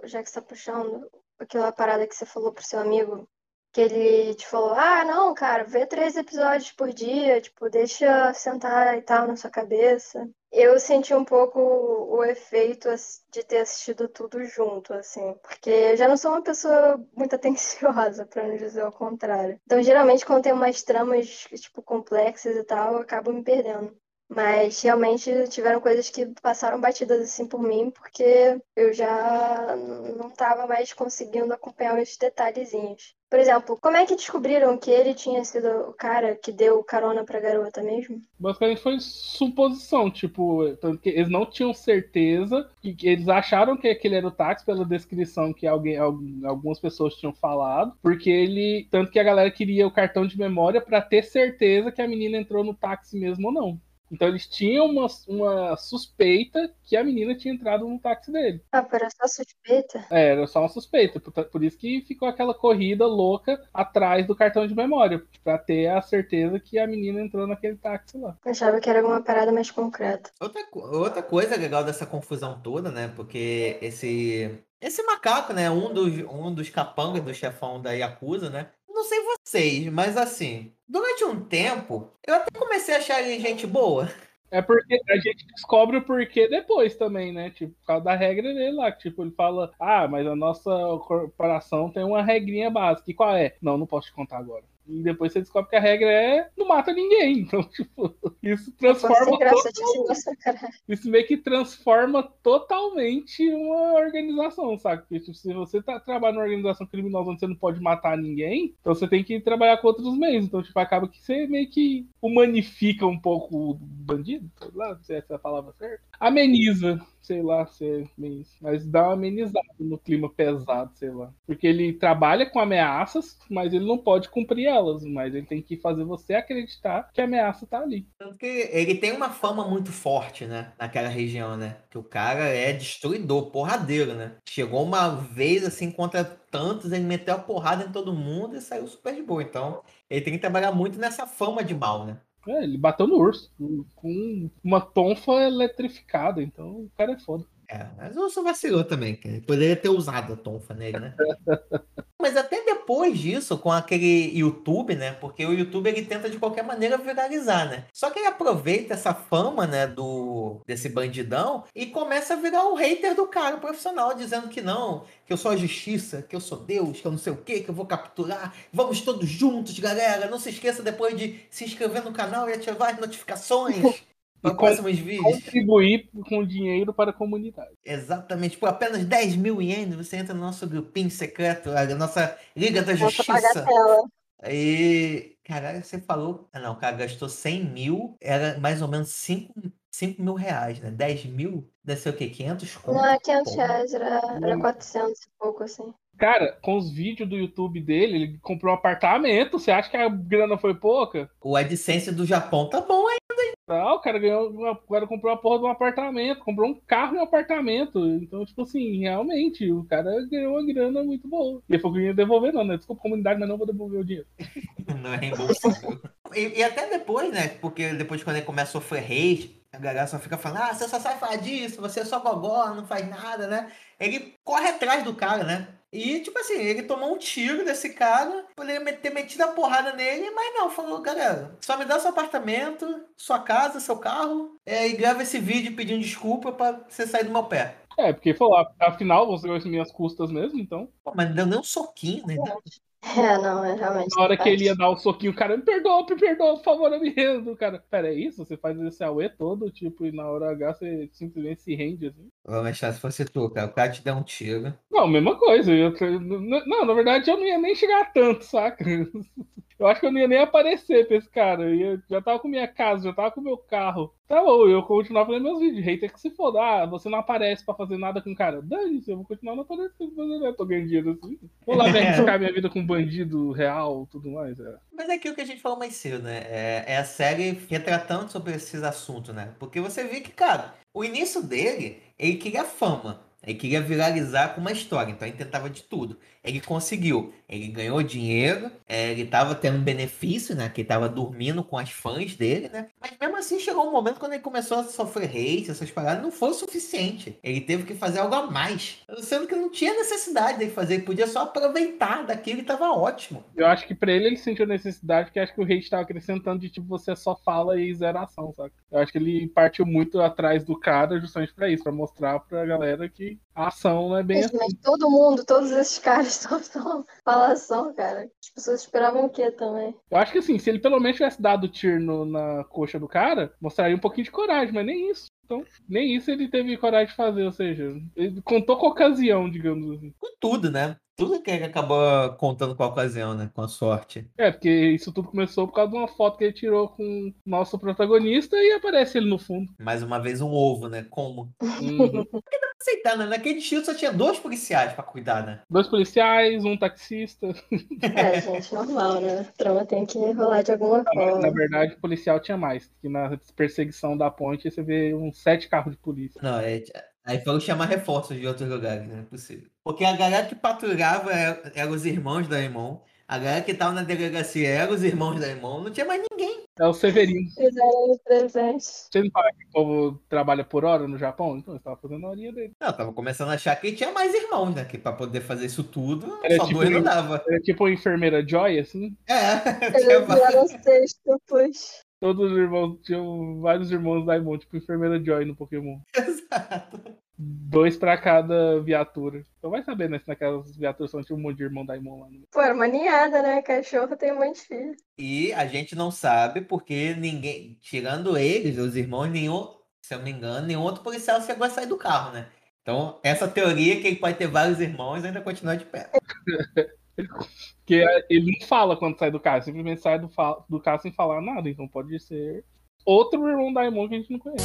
Já que você tá puxando aquela parada que você falou pro seu amigo, que ele te falou: ah, não, cara, vê três episódios por dia, tipo, deixa sentar e tal na sua cabeça. Eu senti um pouco o efeito de ter assistido tudo junto, assim, porque eu já não sou uma pessoa muito atenciosa, pra não dizer o contrário. Então, geralmente, quando tem umas tramas, tipo, complexas e tal, eu acabo me perdendo. Mas realmente tiveram coisas que passaram batidas assim por mim, porque eu já não estava mais conseguindo acompanhar os detalhezinhos. Por exemplo, como é que descobriram que ele tinha sido o cara que deu carona pra garota mesmo? Basicamente foi suposição, tipo, eles não tinham certeza, que eles acharam que aquele era o táxi pela descrição que alguém, algum- algumas pessoas tinham falado, porque ele, tanto que a galera queria o cartão de memória pra ter certeza que a menina entrou no táxi mesmo ou não. Então eles tinham uma, uma suspeita que a menina tinha entrado no táxi dele. Ah, por essa suspeita? É, era só uma suspeita. Por, por isso que ficou aquela corrida louca atrás do cartão de memória. Pra ter a certeza que a menina entrou naquele táxi lá. Eu achava que era alguma parada mais concreta. Outra, outra coisa legal dessa confusão toda, né? Porque esse esse macaco, né? Um dos, um dos capangas do chefão da Yakuza, né? Não sei vocês, mas assim, durante um tempo, eu até comecei a achar ele gente boa. É porque a gente descobre o porquê depois também, né? Tipo, por causa da regra dele lá. Tipo, ele fala, ah, mas a nossa corporação tem uma regrinha básica. E qual é? Não, não posso te contar agora. E depois você descobre que a regra é não mata ninguém. Então, tipo, isso transforma graça, cara. isso meio que transforma totalmente uma organização, sabe? Porque tipo, se você tá trabalhando numa organização criminosa onde você não pode matar ninguém, então você tem que trabalhar com outros meios. Então, tipo, acaba que você meio que humanifica um pouco o bandido, sei lá, se essa é a palavra certa. Ameniza, sei lá, se é meio. Mas dá uma amenizada no clima pesado, sei lá. Porque ele trabalha com ameaças, mas ele não pode cumprir elas. Mas ele tem que fazer você acreditar que a ameaça tá ali. Tanto que ele tem uma fama muito forte, né? Naquela região, né? Que o cara é destruidor, porradeiro, né? Chegou uma vez, assim, contra tantos, ele meteu a porrada em todo mundo e saiu super de boa. Então, ele tem que trabalhar muito nessa fama de mal, né? É, ele bateu no urso com uma tonfa eletrificada, então o cara é foda. É, mas o urso vacilou também, cara. Ele poderia ter usado a tonfa nele, né? mas até depois disso, com aquele YouTube, né? Porque o YouTube ele tenta de qualquer maneira viralizar, né? Só que ele aproveita essa fama, né, do desse bandidão e começa a virar o hater do cara profissional, dizendo que não, que eu sou a justiça, que eu sou Deus, que eu não sei o que, que eu vou capturar. Vamos todos juntos, galera. Não se esqueça depois de se inscrever no canal e ativar as notificações. Para próximos vídeos. Contribuir com dinheiro para a comunidade. Exatamente, por apenas 10 mil ienes você entra no nosso grupinho secreto, a nossa Liga da Justiça. Aí, caralho, você falou. Ah, não, o cara gastou 100 mil, era mais ou menos 5, 5 mil reais, né? 10 mil, deve ser o quê? 500 conto? Não é 500 Porra. reais, era, era Hum. 400 e pouco, assim. Cara, com os vídeos do YouTube dele, ele comprou um apartamento. Você acha que a grana foi pouca? O AdSense do Japão tá bom, hein? Não, o cara ganhou. O cara comprou a porra de um apartamento, comprou um carro e um apartamento. Então, tipo assim, realmente, o cara ganhou uma grana muito boa. E ele falou que ia devolver, não, né? Desculpa, comunidade, mas não vou devolver o dinheiro. Não é reembolsável. e, e até depois, né? Porque depois quando ele começa a sofrer hate, a galera só fica falando, ah, você só falar disso, você é só gogó, não faz nada, né? Ele corre atrás do cara, né? E, tipo assim, ele tomou um tiro desse cara, poderia ter metido a porrada nele, mas não, falou, galera, só me dá seu apartamento, sua casa, seu carro, é, e grava esse vídeo pedindo desculpa pra você sair do meu pé. É, porque falou, afinal, você ganhou as minhas custas mesmo, então. Pô, mas não deu nem um soquinho, né? É, não, é realmente. Na hora que ele ia dar o soquinho, o cara, me perdoa, me perdoa, por favor, eu me rendo. Cara, pera, é isso? Você faz esse AUE todo, tipo, e na hora H você simplesmente se rende, assim? Vou se fosse tu, cara. O cara te dá um tiro. Não, mesma coisa. Eu, não, na verdade, eu não ia nem chegar tanto, saca? Eu acho que eu não ia nem aparecer pra esse cara. Eu ia, já tava com minha casa, já tava com meu carro. Tá bom, eu continuava fazendo meus vídeos. Hater que se foda. Ah, você não aparece pra fazer nada com o cara. Dane-se, eu vou continuar não aparecendo, fazer nada. Tô ganhando dinheiro assim. Vou lá ver arriscar minha vida com bandido real tudo mais. É. Mas é aquilo que a gente falou mais cedo, né? É, é a série retratando sobre esses assuntos, né? Porque você vê que, cara, o início dele, ele queria fama. Ele queria viralizar com uma história, então ele tentava de tudo. Ele conseguiu. Ele ganhou dinheiro, ele estava tendo benefício, né? Que ele tava dormindo com as fãs dele, né? Mas mesmo assim chegou um momento quando ele começou a sofrer hate, essas paradas, não foi o suficiente. Ele teve que fazer algo a mais. Sendo que não tinha necessidade de fazer, ele podia só aproveitar daquilo e tava ótimo. Eu acho que pra ele ele sentiu necessidade, porque acho que o hate tava acrescentando de tipo, você só fala e zero ação, sabe? Eu acho que ele partiu muito atrás do cara justamente pra isso, pra mostrar pra galera que a ação não é bem Mas, assim. todo mundo, todos esses caras estão só falação, cara. As pessoas esperavam o quê também? Eu acho que assim, se ele pelo menos tivesse dado tiro no- na coxa do cara, mostraria um pouquinho de coragem, mas nem isso. Então, nem isso ele teve coragem de fazer, ou seja, ele contou com a ocasião, digamos assim. Tudo, né? Tudo que ele acabou contando com a ocasião, né? Com a sorte. É, porque isso tudo começou por causa de uma foto que ele tirou com o nosso protagonista e aparece ele no fundo. Mais uma vez um ovo, né? Como? Uhum. Aceitar, né? Naquele estilo só tinha dois policiais pra cuidar, né? Dois policiais, um taxista. É, gente, normal, né? Trama tem que rolar de alguma Na forma. verdade, o policial tinha mais. Que na perseguição da ponte você vê uns sete carros de polícia. Não, é. Aí foram chamar reforços de outros lugares, não é possível. Porque a galera que patrulhava era, era os irmãos da Irmão. A galera que tava na delegacia era os irmãos da Irmão. Não tinha mais ninguém. É o Severino. Fizeram os presentes. Você não fala que o povo trabalha por hora no Japão? Então, eles estavam fazendo a horinha dele. Não, tava começando a achar que tinha mais irmãos, né? Que pra poder fazer isso tudo, Era só tipo dois não dava. É tipo a enfermeira Joy, assim. É, Eles vários. vieram sextuplos. Todos os irmãos, tinham vários irmãos Daimon, tipo enfermeira Joy no Pokémon. Exato. Dois pra cada viatura. Então vai saber, né? Se naquelas viaturas só tinha um monte de irmão Daimon lá. No... Pô, era uma ninhada, né? Cachorro tem um monte de filho. E a gente não sabe porque ninguém, tirando eles, os irmãos, nenhum, se eu não me engano, nenhum outro policial chegou a sair do carro, né? Então, essa teoria que ele pode ter vários irmãos ainda continua de pé. Porque é, ele não fala quando sai do carro, simplesmente sai do, do carro sem falar nada. Então pode ser outro irmão Daimon que a gente não conhece.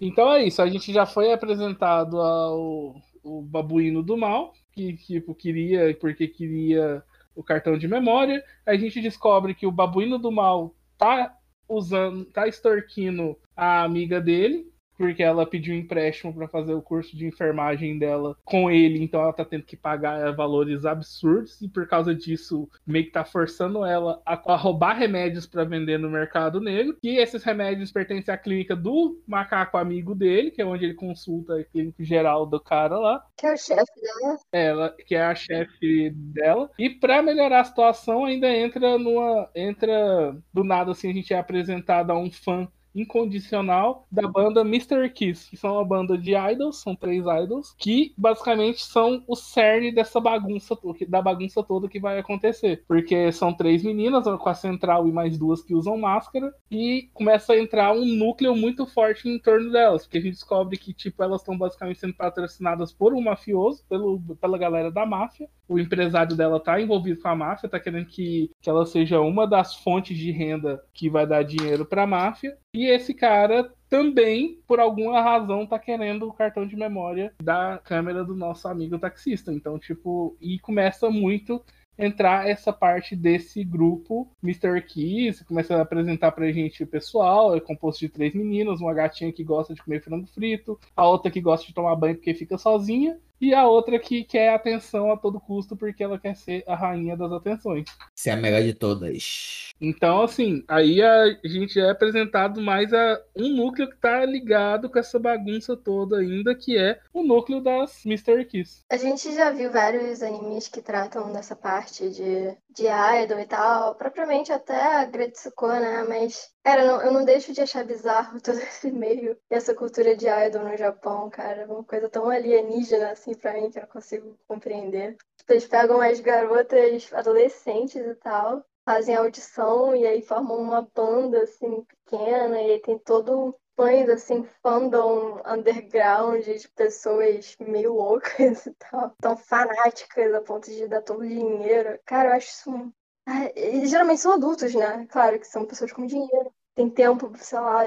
Então é isso, a gente já foi apresentado ao o babuíno do mal, que tipo queria, porque queria o cartão de memória. A gente descobre que o babuíno do mal tá usando, tá extorquindo a amiga dele, porque ela pediu empréstimo para fazer o curso de enfermagem dela com ele, então ela tá tendo que pagar valores absurdos e por causa disso meio que tá forçando ela a, a roubar remédios para vender no mercado negro. E esses remédios pertencem à clínica do macaco amigo dele, que é onde ele consulta a clínica geral do cara lá Que é o chefe dela. ela que é a chefe dela e pra melhorar a situação ainda entra numa entra do nada assim a gente é apresentado a um fã incondicional da banda Mr. Kiss, que são uma banda de idols, são três idols, que basicamente são o cerne dessa bagunça, da bagunça toda que vai acontecer. Porque são três meninas, com a central e mais duas que usam máscara, e começa a entrar um núcleo muito forte em torno delas, porque a gente descobre que, tipo, elas estão basicamente sendo patrocinadas por um mafioso, pelo, pela galera da máfia. O empresário dela tá envolvido com a máfia, tá querendo que, que ela seja uma das fontes de renda que vai dar dinheiro pra máfia. E esse cara também, por alguma razão, tá querendo o cartão de memória da câmera do nosso amigo taxista. Então, tipo, e começa muito entrar essa parte desse grupo Mr. Kiss, começa a apresentar pra gente o pessoal, é composto de três meninas, uma gatinha que gosta de comer frango frito, a outra que gosta de tomar banho porque fica sozinha, e a outra que quer atenção a todo custo porque ela quer ser a rainha das atenções. Você é a melhor de todas. Então, assim, aí a gente é apresentado mais a um núcleo que tá ligado com essa bagunça toda ainda, que é o núcleo das Mr. Kiss. A gente já viu vários animes que tratam dessa parte de, de idol e tal, propriamente até a Gretsuko, né? Mas, cara, eu não, eu não deixo de achar bizarro todo esse meio e essa cultura de idol no Japão, cara. Uma coisa tão alienígena assim pra mim que eu consigo compreender. Eles pegam as garotas adolescentes e tal, fazem audição e aí formam uma banda assim pequena e aí tem todo fãs assim, fandom underground de pessoas meio loucas e tal, tão fanáticas a ponto de dar todo o dinheiro. Cara, eu acho isso. Ah, e geralmente são adultos, né? Claro que são pessoas com dinheiro, tem tempo, sei lá.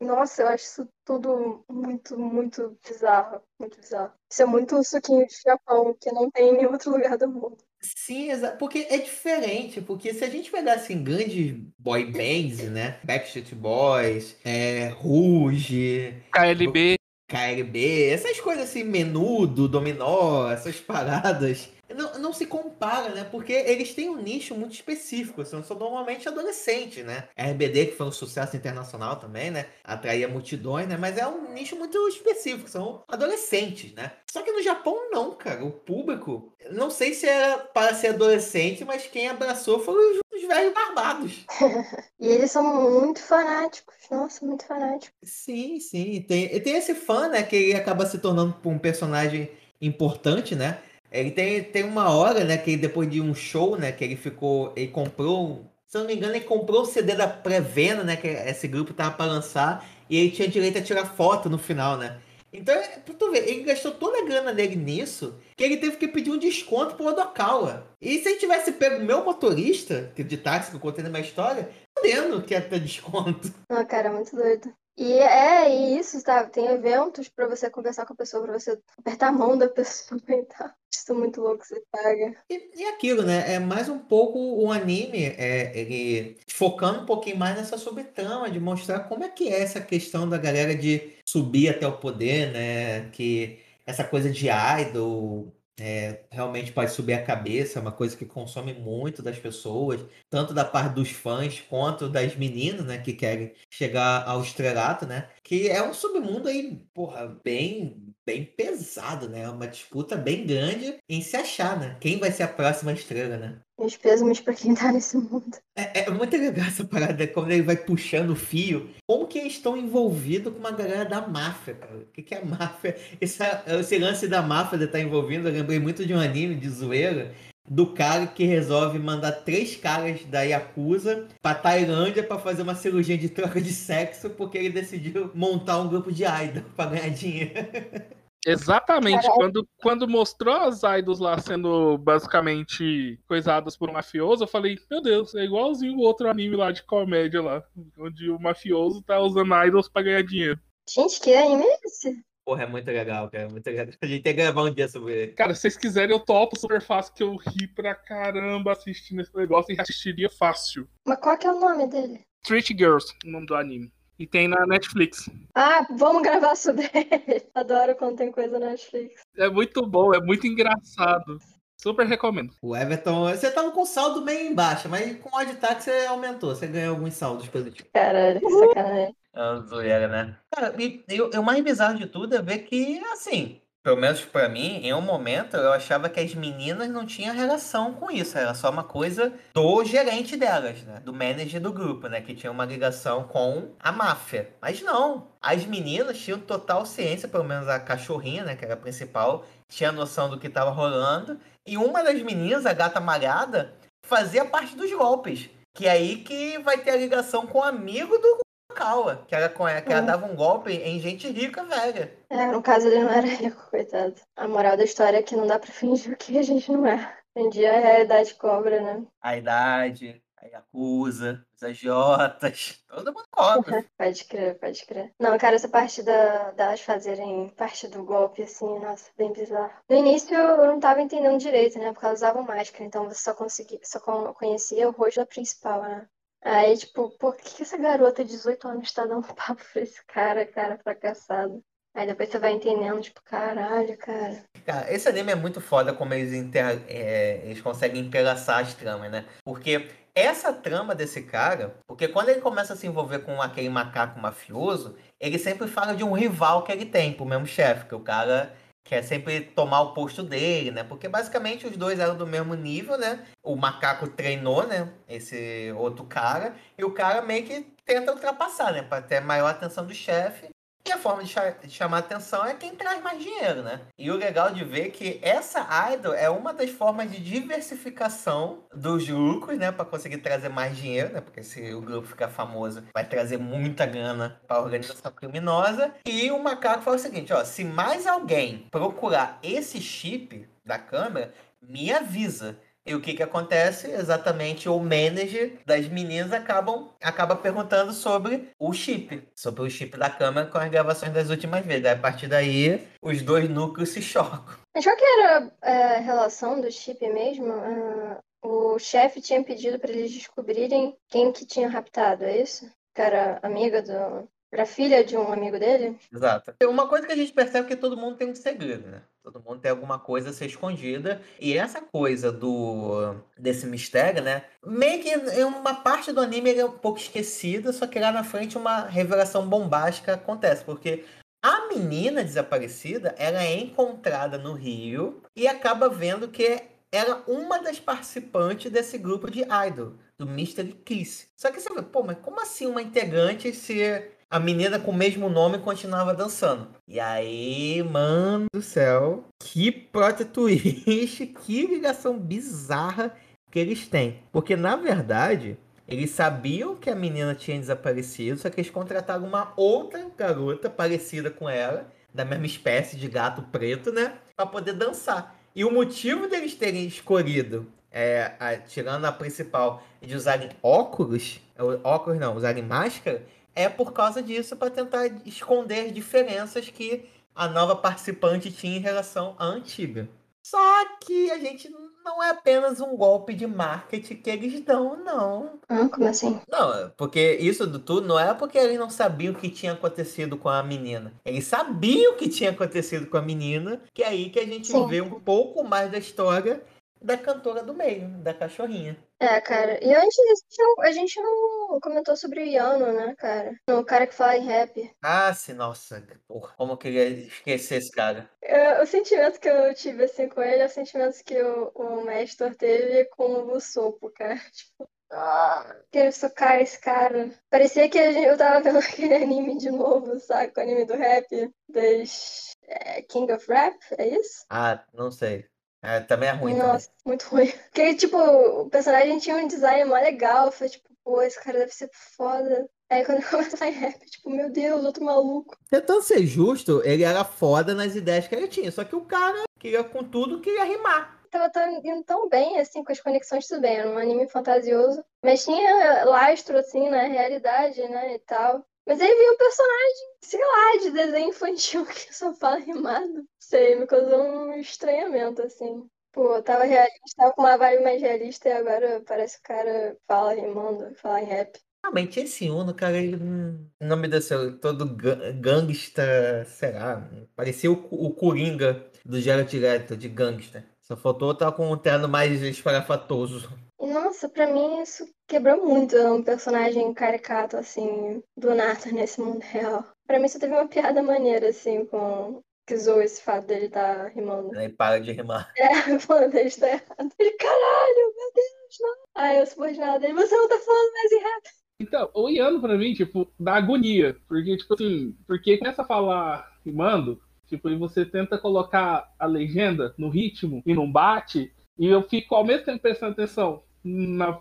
Nossa, eu acho isso tudo muito, muito bizarro. Muito bizarro. Isso é muito suquinho de Japão, que não tem em nenhum outro lugar do mundo. Sim, exato. Porque é diferente. Porque se a gente pegasse em grandes boy bands, né? Backstreet Boys, é, Rouge, KLB, KLB, essas coisas assim, menudo, dominó, essas paradas. Não, não se compara, né? Porque eles têm um nicho muito específico. São, são normalmente adolescentes, né? RBD, que foi um sucesso internacional também, né? Atraía multidões, né? Mas é um nicho muito específico. São adolescentes, né? Só que no Japão, não, cara. O público, não sei se era para ser adolescente, mas quem abraçou foram os velhos barbados. E eles são muito fanáticos. Nossa, muito fanáticos. Sim, sim. Tem, tem esse fã, né, que ele acaba se tornando um personagem importante, né? Ele tem, tem uma hora, né, que depois de um show, né, que ele ficou, ele comprou, se eu não me engano, ele comprou o CD da pré-venda, né, que esse grupo tava para lançar, e ele tinha direito a tirar foto no final, né? Então, é, pra tu ver, ele gastou toda a grana dele nisso, que ele teve que pedir um desconto pro Odokawa. E se ele tivesse pego o meu motorista, que de táxi que eu contei na minha história, fudendo que ia ter desconto. Não, cara, muito doido. E é isso, sabe? Tem eventos pra você conversar com a pessoa, pra você apertar a mão da pessoa e tal. Isso é muito louco, você paga. E, e aquilo, né? É mais um pouco o anime, é, ele focando um pouquinho mais nessa subtrama, de mostrar como é que é essa questão da galera de subir até o poder, né? Que essa coisa de idol é, realmente pode subir a cabeça, é uma coisa que consome muito das pessoas, tanto da parte dos fãs quanto das meninas, né? Que querem chegar ao estrelato, né? Que é um submundo aí, porra, bem bem pesado, né? É uma disputa bem grande em se achar, né? Quem vai ser a próxima estrela, né? Meus pêsames pra quem tá nesse mundo. É, é muito legal essa parada, quando ele vai puxando o fio. Como que eles estão envolvidos com uma galera da máfia, cara? O que, que é a máfia? Esse, esse lance da máfia de estar envolvido, eu lembrei muito de um anime de zoeira. Do cara que resolve mandar três caras da Yakuza pra Tailândia pra fazer uma cirurgia de troca de sexo porque ele decidiu montar um grupo de idol pra ganhar dinheiro. Exatamente, quando, quando mostrou as idols lá sendo basicamente coisadas por um mafioso, eu falei, meu Deus, é igualzinho o outro anime lá de comédia lá, onde o mafioso tá usando idols pra ganhar dinheiro. Gente, que anime é esse? Porra, é muito legal, cara. é Muito legal. A gente tem que gravar um dia sobre ele. Cara, se vocês quiserem, eu topo super fácil, que eu ri pra caramba assistindo esse negócio e assistiria fácil. Mas qual que é o nome dele? Street Girls, o nome do anime. E tem na Netflix. Ah, vamos gravar sobre ele. Adoro quando tem coisa na Netflix. É muito bom, é muito engraçado. Super recomendo. O Everton, você tava com saldo bem embaixo, mas com o Oditax você aumentou, você ganhou alguns saldos positivos. Caralho, que sacanagem. É uma zoeira, né? Cara, e, e o e o mais bizarro de tudo é ver que, assim, pelo menos pra mim, em um momento eu achava que as meninas não tinham relação com isso. Era só uma coisa do gerente delas, né? Do manager do grupo, né? Que tinha uma ligação com a máfia. Mas não. As meninas tinham total ciência, pelo menos a cachorrinha, né? Que era a principal, tinha noção do que tava rolando. E uma das meninas, a gata malhada, fazia parte dos golpes. Que é aí que vai ter a ligação com o amigo do Kawa, que ela, que ela Hum. dava um golpe em gente rica, velha. É, no caso ele não era rico, coitado. A moral da história é que não dá pra fingir o que a gente não é. Em dia a realidade cobra, né? A idade, a Yakuza, os agiotas, todo mundo cobra. Pode crer, pode crer. Não, cara, essa parte da, delas fazerem parte do golpe, assim, nossa, bem bizarro. No início eu não tava entendendo direito, né? Porque elas usavam máscara, então você só conseguia, só con- conhecia o rosto da principal, né? Aí, tipo, por que essa garota de 18 anos tá dando papo pra esse cara, cara fracassado? Aí depois você vai entendendo, tipo, caralho, cara. Cara, esse anime é muito foda como eles, inter- é, eles conseguem entrelaçar as tramas, né? Porque essa trama desse cara, porque quando ele começa a se envolver com aquele macaco mafioso, ele sempre fala de um rival que ele tem pro mesmo chefe, que o cara quer sempre tomar o posto dele, né? Porque basicamente os dois eram do mesmo nível, né? O macaco treinou, né? Esse outro cara, e o cara meio que tenta ultrapassar, né? Pra ter maior atenção do chefe. E a forma de, de chamar atenção é quem traz mais dinheiro, né? E o legal de ver que essa idol é uma das formas de diversificação dos lucros, né? Pra conseguir trazer mais dinheiro, né? Porque se o grupo ficar famoso, vai trazer muita grana pra organização criminosa. E o macaco fala o seguinte, ó. Se mais alguém procurar esse chip da câmera, me avisa. E o que que acontece? Exatamente o manager das meninas acabam acaba perguntando sobre o chip, sobre o chip da câmera com as gravações das últimas vezes. Aí, a partir daí, os dois núcleos se chocam. Mas qual que era é, a relação do chip mesmo? Ah, o chefe tinha pedido pra eles descobrirem quem que tinha raptado, é isso? Era amiga do... Era filha de um amigo dele? Exato. Uma coisa que a gente percebe é que todo mundo tem um segredo, né? Todo mundo tem alguma coisa a ser escondida. E essa coisa do desse mistério, né? Meio que em uma parte do anime ele é um pouco esquecida, só que lá na frente uma revelação bombástica acontece. Porque a menina desaparecida, ela é encontrada no Rio e acaba vendo que era uma das participantes desse grupo de idol, do Mystery Kiss. Só que você vê, pô, mas como assim uma integrante se a menina com o mesmo nome continuava dançando? E aí, mano do céu, que plot twist, que ligação bizarra que eles têm. Porque na verdade, eles sabiam que a menina tinha desaparecido, só que eles contrataram uma outra garota parecida com ela, da mesma espécie de gato preto, né? Pra poder dançar. E o motivo deles terem escolhido, é, a- tirando a principal, de usarem óculos, é, óculos não, usarem máscara, é por causa disso, para tentar esconder as diferenças que a nova participante tinha em relação à antiga. Só que a gente não é apenas um golpe de marketing que eles dão, não. Ah, como assim? Não, porque isso do tudo não é porque eles não sabiam o que tinha acontecido com a menina. Eles sabiam o que tinha acontecido com a menina, que é aí que a gente Sim. vê um pouco mais da história da cantora do meio, da cachorrinha. É, cara. E antes disso, a gente não- a gente não comentou sobre o Yano, né, cara? O cara que fala em rap. Ah, sim, nossa, porra, como eu queria esquecer esse cara. É, o sentimento que eu tive assim com ele é o sentimento que o, o Mestor teve com o Sopo, cara. Tipo, ah, quero socar esse cara. Parecia que gente- eu tava vendo aquele anime de novo, sabe? O anime do rap, das é, King of Rap, é isso? Ah, não sei. É, também é ruim também. Nossa, muito ruim. Porque, tipo, o personagem tinha um design mó legal. Foi tipo, pô, esse cara deve ser foda. Aí quando começa a falar em rap, tipo, meu Deus, outro maluco. Tentando ser justo, ele era foda nas ideias que ele tinha, só que o cara queria com tudo, queria rimar. Tava tão, indo tão bem, assim, com as conexões, tudo bem. Era um anime fantasioso. Mas tinha lastro, assim, na realidade, né, e tal. Mas aí vinha um personagem, sei lá, de desenho infantil que só fala rimado. Sei, me causou um estranhamento, assim. Pô, tava realista, tava com uma vibe mais realista e agora parece que o cara fala rimando, fala em rap. Realmente, esse Uno, cara, ele hum, não me desceu todo ga- gangsta, será? Parecia o, o Coringa do Jared Leto, de gangsta. Só faltou estar com um terno mais esparafatoso. Nossa, pra mim isso quebrou muito um personagem caricato, assim, do nada nesse mundo real. Pra mim só teve uma piada maneira, assim, com... Que zoou esse fato dele estar rimando. Aí para de rimar. É, falando dele está errado. Ele, caralho, meu Deus, não. Aí eu subordinado dele, você não tá falando mais em rap. Então, o Iano pra mim, tipo, dá agonia. Porque, tipo assim, porque começa a falar rimando, tipo, e você tenta colocar a legenda no ritmo e não bate, e eu fico ao mesmo tempo prestando atenção na,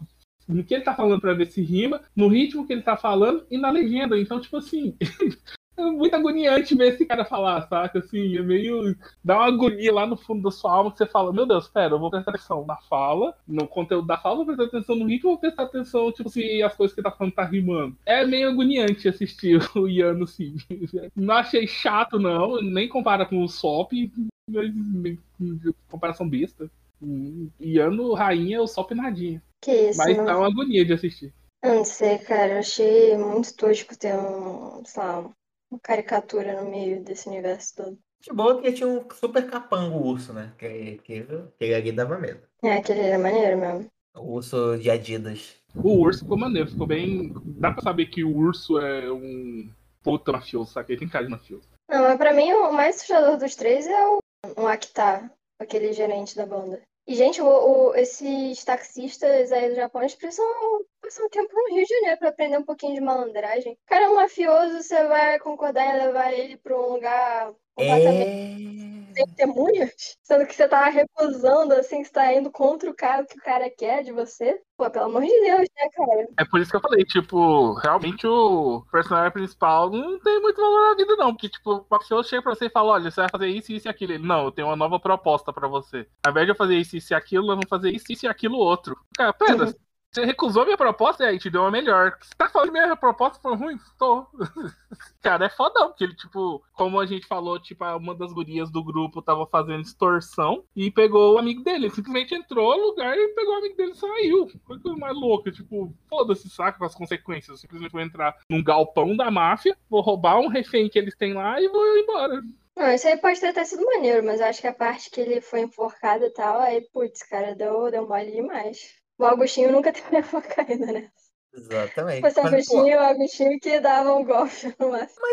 no que ele tá falando pra ver se rima, no ritmo que ele tá falando e na legenda. Então, tipo assim, É muito agoniante ver esse cara falar, saca? Assim, é meio. Dá uma agonia lá no fundo da sua alma que você fala: Meu Deus, pera, eu vou prestar atenção na fala, no conteúdo da fala, vou prestar atenção no ritmo, vou prestar atenção, tipo, se as coisas que ele tá falando tá rimando. É meio agoniante assistir o Iano, assim. Não achei chato, não, nem compara com o Sop, mas comparação besta. Iano, rainha, o Sop nadinha. Que isso, Mas não... dá uma agonia de assistir. Eu não sei, cara. Eu achei muito tosco ter um, sei lá, uma caricatura no meio desse universo todo. De boa que tinha um super capango urso, né? Que, que, que ali dava medo. É, aquele era maneiro mesmo. O urso de Adidas. O urso ficou maneiro, ficou bem. Dá pra saber que o urso é um puta mafioso, sabe? Ele tem cara de mafioso. Não, mas pra mim o mais assustador dos três é o, o Aktar, aquele gerente da banda. E, gente, o, o- esses taxistas aí do Japão, eles precisam passar um tempo no Rio de Janeiro pra aprender um pouquinho de malandragem. Cara é um mafioso, você vai concordar em levar ele pra um lugar completamente É. sem testemunhas? Sendo que você tá recusando, assim, você tá indo contra o cara, que o cara quer de você? Pô, pelo amor de Deus, né, cara? É por isso que eu falei, tipo, realmente o personagem principal não tem muito valor na vida, não. Porque, tipo, o mafioso chega pra você e fala, olha, você vai fazer isso, isso e aquilo. Ele, não, eu tenho uma nova proposta pra você. Ao invés de eu fazer isso, isso e aquilo, nós vamos fazer isso, isso e aquilo outro. Cara, pera, você recusou minha proposta e aí te deu uma melhor. Você tá falando que minha proposta foi ruim? Tô. Cara, é fodão, porque ele, tipo, como a gente falou, tipo, uma das gurias do grupo tava fazendo extorsão e pegou o amigo dele. Ele simplesmente entrou no lugar e pegou o amigo dele e saiu. Foi coisa mais louca, tipo, foda-se, saca com as consequências. Eu simplesmente vou entrar num galpão da máfia, vou roubar um refém que eles têm lá e vou embora. Não, isso aí pode ter até sido maneiro, mas eu acho que a parte que ele foi enforcado e tal, aí, putz, cara, deu, deu mole demais. O Augustinho nunca teve uma caída, né? Exatamente. Fosse o Mas, Agostinho, o Agostinho que dava um golpe no máximo.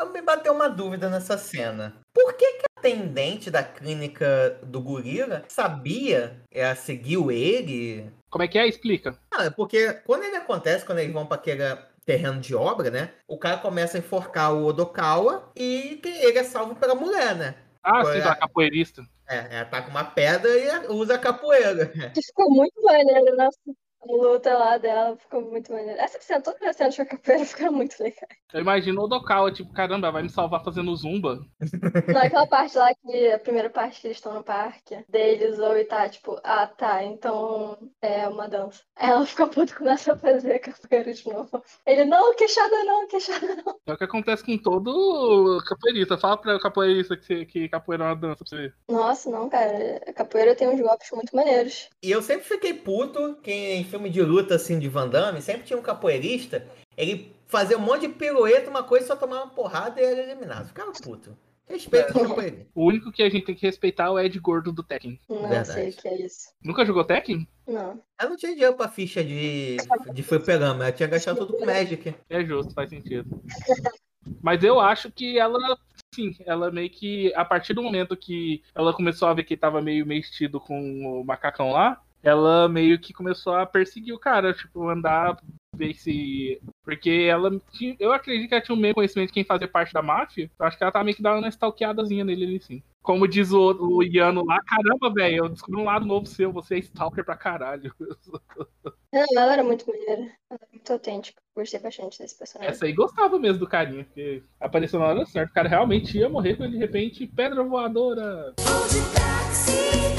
eu me bateu uma dúvida nessa cena. Por que, que a atendente da clínica do gorila sabia, é, seguiu ele? Como é que é? Explica. Ah, é porque quando ele acontece, quando eles vão para aquele terreno de obra, né? O cara começa a enforcar o Odokawa e ele é salvo pela mulher, né? Ah, sim, é? da capoeirista. É, ela tá com uma pedra e usa a capoeira. Ficou muito maneiro, nossa. A luta lá dela ficou muito maneira. Essa cena, todas as cenas de capoeira ficaram muito legais. Eu imagino o Odokawa, tipo, caramba, vai me salvar fazendo zumba. Naquela parte lá, que a primeira parte que eles estão no parque, deles, ou e tá, tipo, ah, tá, então é uma dança. Aí ela fica puta e começa a fazer capoeira de novo. Ele, não, queixada não, queixada não. É o que acontece com todo capoeirista. Fala pra capoeirista que, que capoeira é uma dança pra você ver. Nossa, não, cara. A capoeira tem uns golpes muito maneiros. E eu sempre fiquei puto que em filme de luta, assim, de Van Damme, sempre tinha um capoeirista, ele fazia um monte de pirueta, uma coisa, só tomava uma porrada e era eliminado. Ficava puto. Respeito o capoeirista. O único que a gente tem que respeitar é o Ed Gordo do Tekken. Não Verdade. sei o que é isso. Nunca jogou Tekken? Não. Eu não tinha dinheiro pra ficha de, de fliperama, eu tinha gastado tudo com Magic. É justo, faz sentido. Mas eu acho que ela, sim, ela meio que, a partir do momento que ela começou a ver que tava meio mexido com o macacão lá, ela meio que começou a perseguir o cara, tipo, andar, ver se. Porque ela tinha. Eu acredito que ela tinha um meio conhecimento de quem fazia parte da máfia. Eu acho que ela tava meio que dando uma stalkeadazinha nele ali, sim. Como diz o, o Iano lá, caramba, velho, eu descobri um lado novo seu, você é stalker pra caralho. Não, ela era muito maneira. Ela era muito autêntica. Gostei bastante desse personagem. Essa aí gostava mesmo do carinha, porque apareceu na hora certa. O cara realmente ia morrer quando de repente, pedra voadora. Vou de táxi,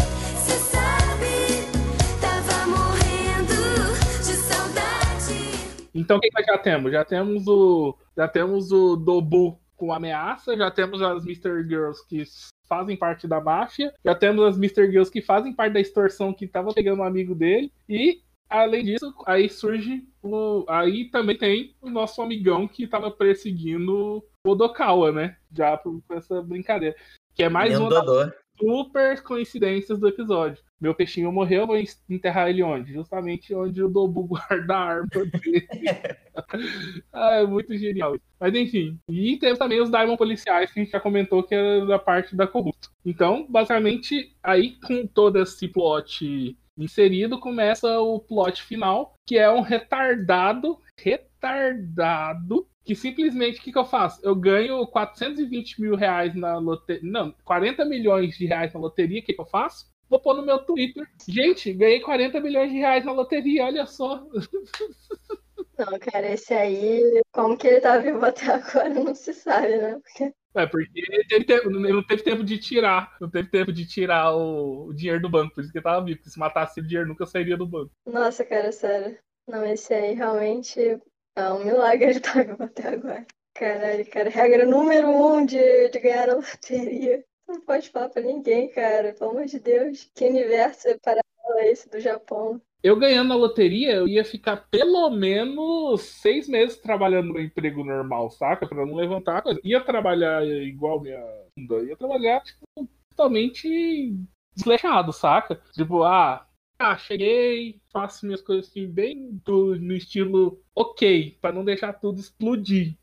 Então o que, já temos? Já temos o. Já temos o Dobu com ameaça, já temos as Mr. Girls que fazem parte da máfia, já temos as Mr. Girls que fazem parte da extorsão que tava pegando um amigo dele, e além disso, aí surge o. Aí também tem o nosso amigão que tava perseguindo o Odokawa, né? Já por essa brincadeira. Que é mais Nem um uma das Dodô. super coincidências do episódio. Meu peixinho morreu, vou enterrar ele onde? Justamente onde o Dobu guarda a arma dele. ah, é muito genial. Mas enfim. E temos também os Diamond policiais, que a gente já comentou que era da parte da corrupto. Então, basicamente, aí com todo esse plot inserido, começa o plot final, que é um retardado, retardado, que simplesmente o que, que eu faço? Eu ganho 420 mil reais na loteria. Não, 40 milhões de reais na loteria, o que, que eu faço? Vou pôr no meu Twitter. Gente, ganhei 40 milhões de reais na loteria, olha só. Não, cara, esse aí, como que ele tá vivo até agora, não se sabe, né? Porque, É, porque ele teve tempo, ele não teve tempo de tirar. Não teve tempo de tirar o, o dinheiro do banco. Por isso que ele tava vivo. Porque se matasse o dinheiro, nunca sairia do banco. nossa, cara, sério. Não, esse aí realmente é um milagre ele tá vivo até agora. Caralho, cara, regra número um de, de ganhar a loteria. Não pode falar pra ninguém, cara, pelo amor de Deus. Que universo paralelo é esse do Japão? Eu ganhando na loteria, eu ia ficar pelo menos seis meses trabalhando no emprego normal, saca? Pra não levantar a coisa. Ia trabalhar igual minha ia trabalhar, tipo, totalmente desleixado, saca? Tipo, ah, ah, cheguei, faço minhas coisas assim, bem do- no estilo ok, pra não deixar tudo explodir.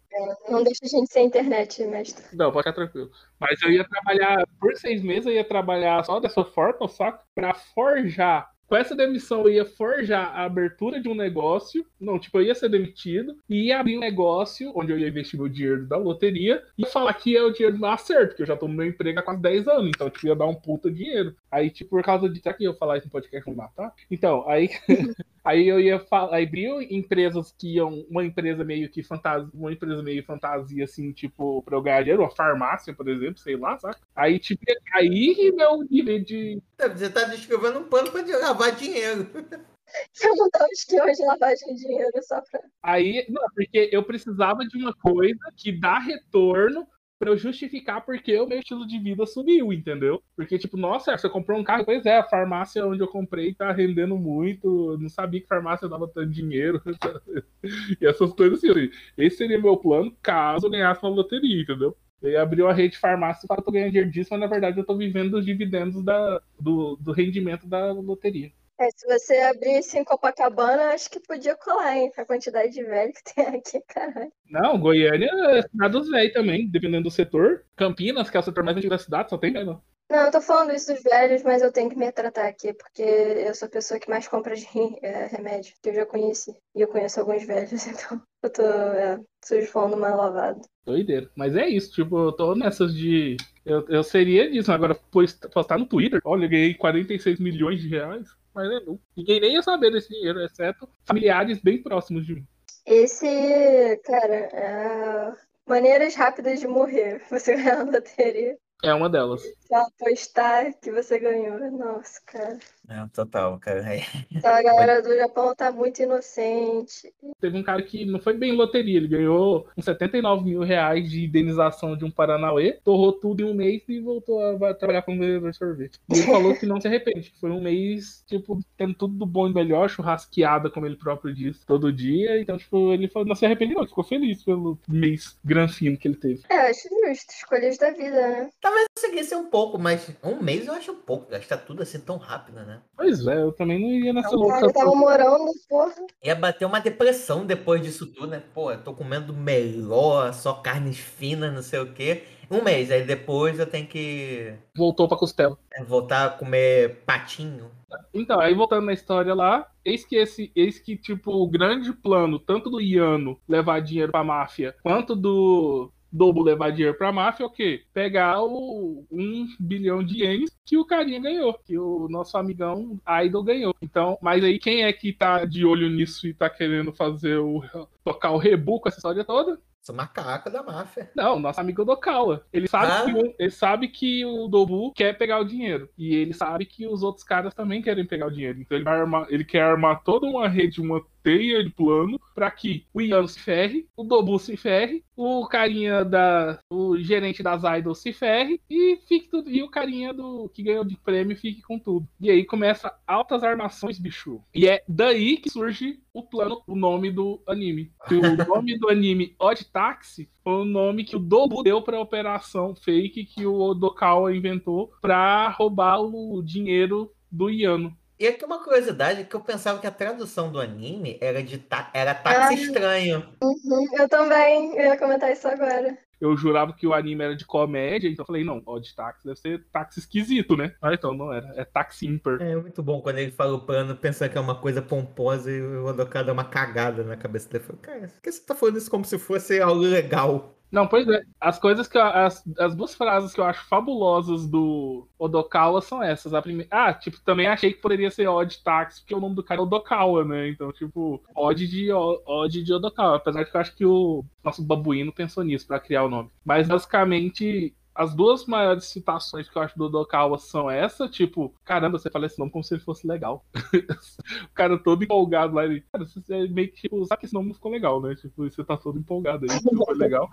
Não deixa a gente sem internet, mestre. Não, pode ficar tranquilo. Mas eu ia trabalhar, por seis meses, eu ia trabalhar só dessa forma, saca? Pra forjar. Com essa demissão, eu ia forjar a abertura de um negócio. Não, tipo, eu ia ser demitido e ia abrir um negócio onde eu ia investir meu dinheiro da loteria e falar que é o dinheiro do acerto, porque eu já tô no meu emprego há quase 10 anos, então, tipo, ia dar um puta dinheiro. Aí, tipo, por causa de. Será que eu falar isso no podcast me matar? Então, aí. Aí eu ia falar, abriu empresas que iam, uma empresa meio que fantasia, uma empresa meio fantasia, assim, tipo, pra eu ganhar dinheiro, uma farmácia, por exemplo, sei lá, saca? Aí, tipo, ia cair meu nível de. Você tá descrevendo um plano pra lavar dinheiro. Eu não dá um esquema de lavagem de dinheiro só pra. Aí, não, porque eu precisava de uma coisa que dá retorno pra eu justificar porque o meu estilo de vida subiu, entendeu? Porque, tipo, nossa, você comprou um carro, pois é, a farmácia onde eu comprei tá rendendo muito, não sabia que farmácia dava tanto dinheiro, e essas coisas assim. Esse seria meu plano caso eu ganhasse uma loteria, entendeu? Eu ia abrir uma rede de farmácia e tô ganhando dinheiro disso, mas na verdade eu tô vivendo dos dividendos da, do, do rendimento da loteria. É, se você abrisse em Copacabana, acho que podia colar, hein? A quantidade de velho que tem aqui, caralho. Não, Goiânia é cidade dos velhos também, dependendo do setor. Campinas, que é o setor mais antigo da cidade, só tem velho. Não, eu tô falando isso dos velhos, mas eu tenho que me tratar aqui, porque eu sou a pessoa que mais compra de é, remédio, que eu já conheci. E eu conheço alguns velhos, então eu tô é, sujo falando mais lavado. Doideira. Mas é isso, tipo, eu tô nessas de. Eu, eu seria disso, agora post- postar no Twitter. Olha, eu ganhei 46 milhões de reais. Mas é não. Ninguém nem ia saber desse dinheiro, exceto familiares bem próximos de mim. Esse, cara, é... maneiras rápidas de morrer. Você ganhar na loteria. É uma delas. Só apostar que você ganhou. Nossa, cara. É, total, cara. É. A galera do Japão tá muito inocente. Teve um cara que não foi bem loteria, ele ganhou uns 79 mil reais de indenização de um Paranauê, torrou tudo em um mês e voltou a trabalhar como vendedor de sorvete. E ele falou que não se arrepende, que foi um mês, tipo, tendo tudo do bom e melhor, churrasqueada, como ele próprio disse, todo dia. Então, tipo, ele falou, não se arrepende não, ficou feliz pelo mês granfino que ele teve. É, acho justo. Escolhas da vida, né? Talvez eu seguisse um pouco, mas um mês eu acho pouco. Gastar tudo assim tão rápido, né? Pois é, eu também não ia nessa O louca. cara tava morando, porra. Ia bater uma depressão depois disso tudo, né? Pô, eu tô comendo melhor, só carnes finas, não sei o quê. Um mês, aí depois eu tenho que Voltou pra costela. é, voltar a comer patinho. Então, aí voltando na história lá, eis que esse, eis que, tipo, o grande plano, tanto do Iano levar dinheiro pra máfia, quanto do Dobo levar dinheiro pra máfia, é o quê? Pegar o 1 bilhão de ienes que o carinha ganhou, que o nosso amigão Idol ganhou. Então, mas aí quem é que tá de olho nisso e tá querendo fazer o. tocar o rebu com essa história toda? Sou macaco da máfia. Não, nosso amigo Dokawa. Ele sabe, Ah. que, ele sabe que o Dobu quer pegar o dinheiro. E ele sabe que os outros caras também querem pegar o dinheiro. Então ele, vai armar, ele quer armar toda uma rede, uma teia de plano para que o Ian se ferre, o Dobu se ferre, o carinha da. o gerente das idols se ferre e fique tudo. E o carinha do que ganhou de prêmio fique com tudo. E aí começa altas armações, bicho. E é daí que surge o plano, o nome do anime. O nome do anime Odd Taxi foi o nome que o Dobu deu pra operação fake que o Odokawa inventou pra roubar o dinheiro do Iano. E aqui uma curiosidade que eu pensava que a tradução do anime era de ta era táxi Ah. estranho. Uhum, eu também. Eu ia comentar isso agora. Eu jurava que o anime era de comédia, então eu falei, não, Odd Taxi deve ser táxi esquisito, né? Ah, então não era, é táxi ímpar. É muito bom quando ele fala o plano, pensando que é uma coisa pomposa e o Odoka dá uma cagada na cabeça dele. Fala, Cara, por que você tá falando isso como se fosse algo legal? Não, pois é. As coisas que eu- as, as duas frases que eu acho fabulosas do Odokawa são essas. A primeira, ah, tipo, também achei que poderia ser Odd Tax, porque o nome do cara é Odokawa, né? Então, tipo, Odd de Odd de Odokawa, apesar de que eu acho que o nosso babuíno pensou nisso pra criar o nome. Mas basicamente as duas maiores citações que eu acho do Odokawa são essa, tipo, caramba, você fala esse nome como se ele fosse legal. o cara todo empolgado lá, ele, cara, você é meio que, tipo, sabe que esse nome não ficou legal, né? Tipo, você tá todo empolgado aí, não foi legal.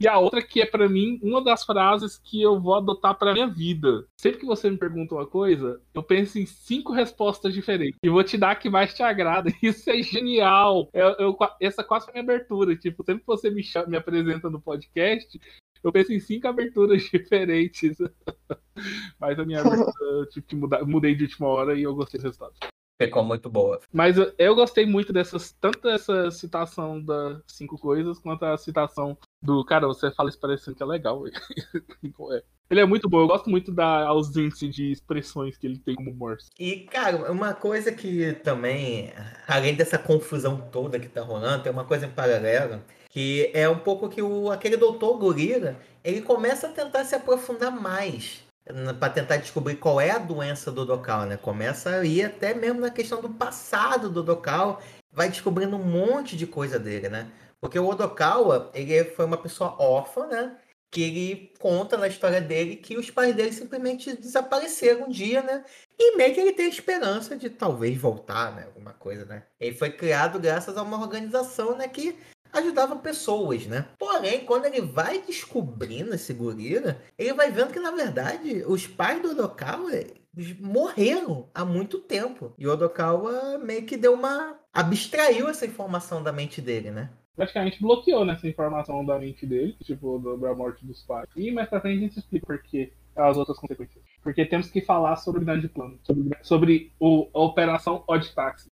E a outra que é pra mim uma das frases que eu vou adotar pra minha vida. Sempre que você me pergunta uma coisa, eu penso em cinco respostas diferentes e vou te dar a que mais te agrada. Isso é genial. Eu, eu- essa quase foi a minha abertura. Tipo, sempre que você me, chama- me apresenta no podcast, eu penso em cinco aberturas diferentes. Mas a minha abertura eu tive que mudar, mudei de última hora e eu gostei do resultado. Ficou muito boa. Mas eu, eu gostei muito dessas, tanto dessa citação das cinco coisas, quanto a citação do cara, você fala isso parecendo que é legal. velho." É. Ele é muito bom, eu gosto muito da ausência de expressões que ele tem como Morse. E, cara, uma coisa que também, além dessa confusão toda que tá rolando, tem uma coisa em paralelo, que é um pouco que o, aquele doutor Gorila, ele começa a tentar se aprofundar mais para tentar descobrir qual é a doença do Docal, né? Começa a ir até mesmo na questão do passado do Docal, vai descobrindo um monte de coisa dele, né? Porque o Odokawa, ele foi uma pessoa órfã, né? Que ele conta na história dele que os pais dele simplesmente desapareceram um dia, né? E meio que ele tem a esperança de talvez voltar, né? Alguma coisa, né? Ele foi criado graças a uma organização, né? Que ajudava pessoas, né? Porém, quando ele vai descobrindo esse gorila, ele vai vendo que, na verdade, os pais do Odokawa morreram há muito tempo. E o Odokawa meio que deu uma... abstraiu essa informação da mente dele, né? Praticamente bloqueou nessa informação da mente dele, tipo, da morte dos pais. E mais pra frente a gente explica por as outras consequências. Porque temos que falar sobre o grande plano, sobre, sobre o, a operação Odd Taxi.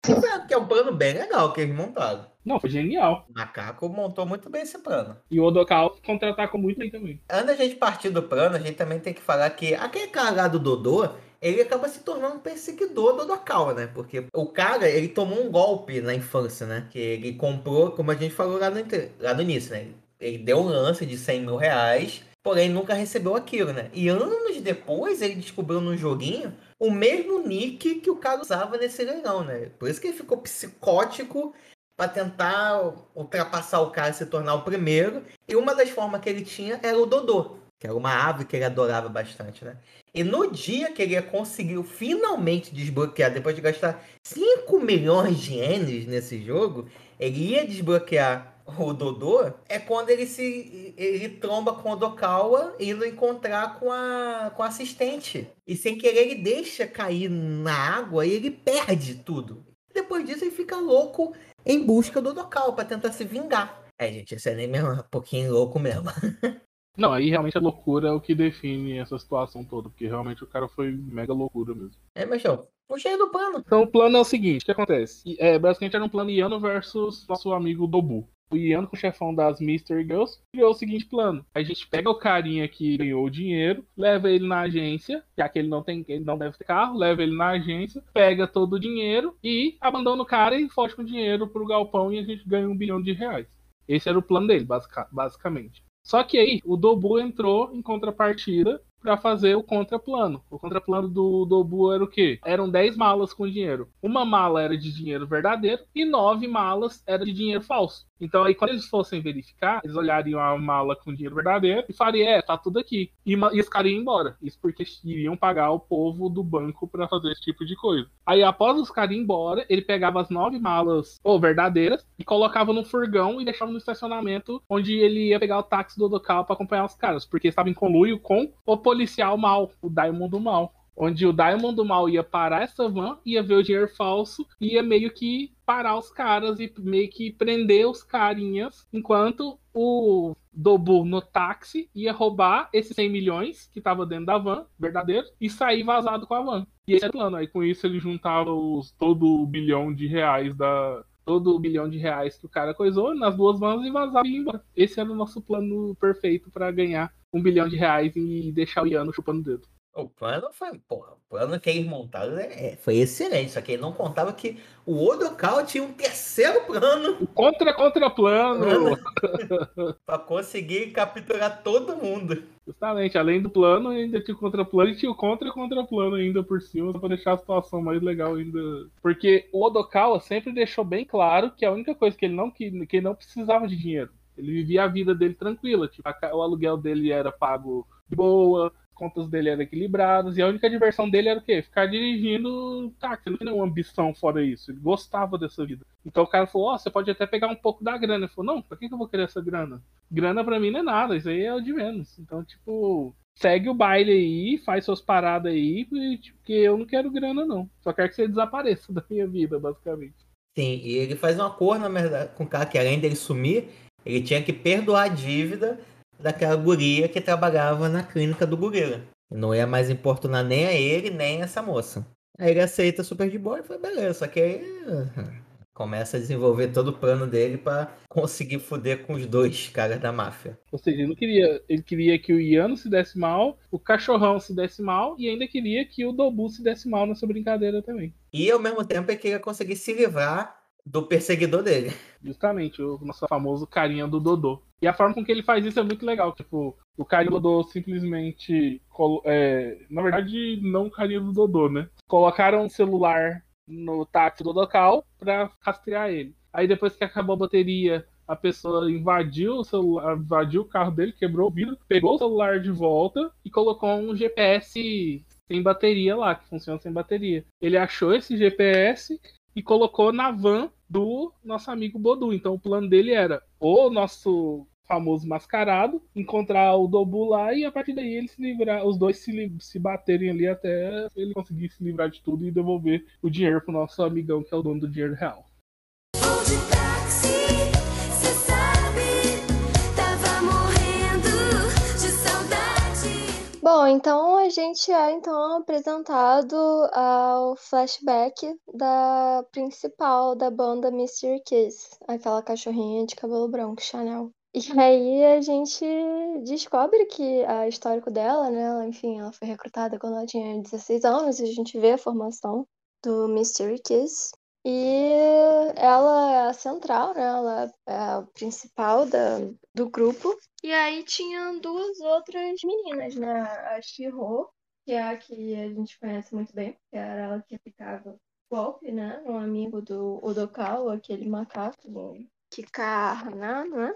Que é um plano bem legal que eles montaram. Não, foi genial. O Macaco montou muito bem esse plano. E o Odokawa contra-atacou muito bem também. Antes da gente partir do plano, a gente também tem que falar que aquele cara lá do Dodô, ele acaba se tornando um perseguidor do Odokawa, né? Porque o cara, ele tomou um golpe na infância, né? Que ele comprou, como a gente falou lá no, lá no início, né? Ele deu um lance de 100 mil reais, porém nunca recebeu aquilo, né? E anos depois, ele descobriu num joguinho o mesmo nick que o cara usava nesse leilão, né? Por isso que ele ficou psicótico para tentar ultrapassar o cara e se tornar o primeiro. E uma das formas que ele tinha era o Dodô, que era uma ave que ele adorava bastante, né? E no dia que ele conseguiu finalmente desbloquear, depois de gastar 5 milhões de ienes nesse jogo, ele ia desbloquear o Dodô, é quando ele se ele tromba com o Dokawa indo encontrar com a, com a assistente. E sem querer ele deixa cair na água e ele perde tudo. Depois disso ele fica louco em busca do Dokawa para tentar se vingar. É, gente, esse anime é um pouquinho louco mesmo. Não, aí realmente a loucura é o que define essa situação toda, porque realmente o cara foi mega loucura mesmo. É, meu show. Puxei do plano. Então o plano é o seguinte, o que acontece? É, basicamente era um plano Iano versus nosso amigo Dobu. O Iano, com o chefão das Mystery Girls, criou o seguinte plano. A gente pega o carinha que ganhou o dinheiro, leva ele na agência, já que ele não tem, ele não deve ter carro, leva ele na agência, pega todo o dinheiro e abandona o cara e foge com o dinheiro pro galpão e a gente ganha um bilhão de reais. Esse era o plano dele, basica- basicamente. Só que aí o Dobu entrou em contrapartida para fazer o contraplano. O contraplano do Dobu era o quê? Eram 10 malas com dinheiro. Uma mala era de dinheiro verdadeiro e 9 malas era de dinheiro falso. Então aí quando eles fossem verificar, eles olhariam a mala com dinheiro verdadeiro e fariam, é, tá tudo aqui. E, e os caras iam embora. Isso porque iriam pagar o povo do banco para fazer esse tipo de coisa. Aí após os caras ir embora, ele pegava as nove malas ou verdadeiras e colocava no furgão e deixava no estacionamento onde ele ia pegar o táxi do local para acompanhar os caras, porque estava em conluio com o policial mal, o Diamond mal. Onde o Diamond do mal ia parar essa van, ia ver o dinheiro falso, ia meio que parar os caras e meio que prender os carinhas, enquanto o Dobu no táxi ia roubar esses 100 milhões que tava dentro da van, verdadeiro, e sair vazado com a van. E esse o plano. Aí com isso ele juntava os, todo o bilhão de reais da. Todo o bilhão de reais que o cara coisou nas duas vans e vazava e embora. Esse era o nosso plano perfeito para ganhar um bilhão de reais e deixar o Iano chupando o dedo. O plano foi, porra, o plano que eles montaram é, é- foi excelente, só que ele não contava que o Odokawa tinha um terceiro plano O contra contra plano. pra conseguir capturar todo mundo. Justamente, além do plano, ainda tinha o contraplano e tinha o contra contra plano ainda por cima, só pra deixar a situação mais legal ainda. Porque o Odokawa sempre deixou bem claro que a única coisa que ele não, que, que ele não precisava de dinheiro. Ele vivia a vida dele tranquila. Tipo, a o aluguel dele era pago de boa, contas dele eram equilibradas, e a única diversão dele era o quê? Ficar dirigindo táxi. Ele não tinha nenhuma ambição fora isso. Ele gostava dessa vida. Então o cara falou, ó, você pode até pegar um pouco da grana. Ele falou, não, pra que, que eu vou querer essa grana? Grana pra mim não é nada, isso aí é o de menos. Então, tipo, segue o baile aí, faz suas paradas aí, e, tipo, porque eu não quero grana, não. Só quero que você desapareça da minha vida, basicamente. Sim, e ele faz um acordo, na verdade, com o cara que além dele sumir, ele tinha que perdoar a dívida daquela guria que trabalhava na clínica do gorila. Não ia mais importunar nem a ele, nem essa moça. Aí ele aceita super de boa e foi beleza. Só que aí começa a desenvolver todo o plano dele pra conseguir foder com os dois caras da máfia. Ou seja, ele não queria. Ele queria que o Iano se desse mal, o cachorrão se desse mal, e ainda queria que o Dobu se desse mal nessa brincadeira também. E ao mesmo tempo ele queria conseguir se livrar do perseguidor dele. Justamente, o nosso famoso carinha do Dodô. E a forma com que ele faz isso é muito legal. Tipo, o carinha do Dodô simplesmente. é, na verdade, não o carinha do Dodô, né? Colocaram um celular no táxi do local pra rastrear ele. Aí depois que acabou a bateria, a pessoa invadiu o celular, invadiu o carro dele, quebrou o vidro, pegou o celular de volta e colocou um GPS sem bateria lá, que funciona sem bateria. Ele achou esse GPS e colocou na van do nosso amigo Bodu. Então o plano dele era o nosso famoso mascarado, encontrar o Dobu lá e a partir daí ele se livrar, os dois se, se baterem ali até ele conseguir se livrar de tudo e devolver o dinheiro pro nosso amigão que é o dono do dinheiro real. Bom, então a gente é então apresentado ao flashback da principal da banda Mr. Kiss, aquela cachorrinha de cabelo branco, Chanel. E aí a gente descobre que a histórico dela, né? Ela, enfim, ela foi recrutada quando ela tinha 16 anos e a gente vê a formação do Mystery Kiss. E ela é a central, né? Ela é a principal da, do grupo. E aí tinha duas outras meninas, né? A Shiro, que é a que a gente conhece muito bem, que era ela que aplicava golpe, né? Um amigo do Odokawa, aquele macaco do Kikahana, né?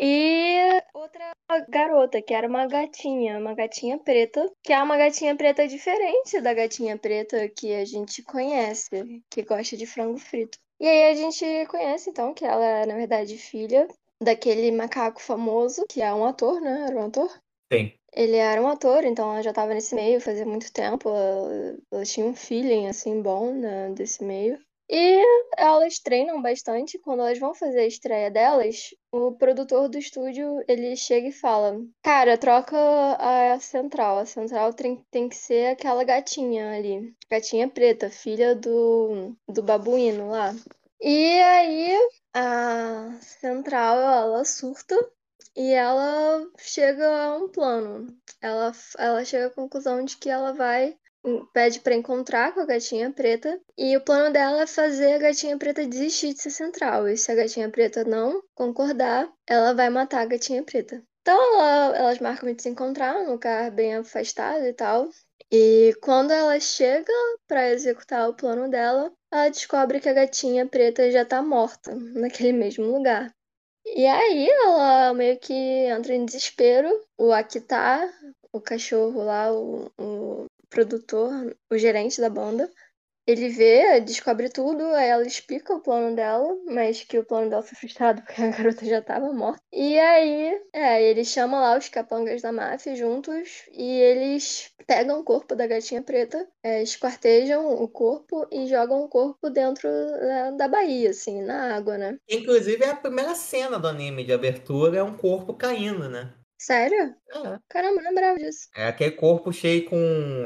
E outra garota, que era uma gatinha, uma gatinha preta, que é uma gatinha preta diferente da gatinha preta que a gente conhece, que gosta de frango frito. E aí a gente conhece, então, que ela é, na verdade, filha daquele macaco famoso, que é um ator, né? Era um ator? Sim. Ele era um ator, então ela já estava nesse meio fazia muito tempo. Ela, ela tinha um feeling, assim, bom né, desse meio. E elas treinam bastante. Quando elas vão fazer a estreia delas, o produtor do estúdio, ele chega e fala: Cara, troca a central. A central tem, tem que ser aquela gatinha ali. Gatinha preta, filha do, do babuíno lá. E aí, a central, ela surta e ela chega a um plano. Ela, ela chega à conclusão de que ela vai pede pra encontrar com a gatinha preta e o plano dela é fazer a gatinha preta desistir de ser central. E se a gatinha preta não concordar, ela vai matar a gatinha preta. Então ela- elas marcam de se encontrar num lugar bem afastado e tal. E quando ela chega pra executar o plano dela, ela descobre que a gatinha preta já tá morta naquele mesmo lugar. E aí ela meio que entra em desespero. O Akita, o cachorro lá, o, o produtor, o gerente da banda, ele vê, descobre tudo, aí ela explica o plano dela, mas que o plano dela foi frustrado porque a garota já tava morta. E aí, é, ele chama lá os capangas da máfia juntos e eles pegam o corpo da gatinha preta, é, esquartejam o corpo e jogam o corpo dentro né, da baía, assim, na água, né? Inclusive é a primeira cena do anime de abertura, é um corpo caindo, né? Sério? É. Caramba, não lembrava disso. É aquele corpo cheio com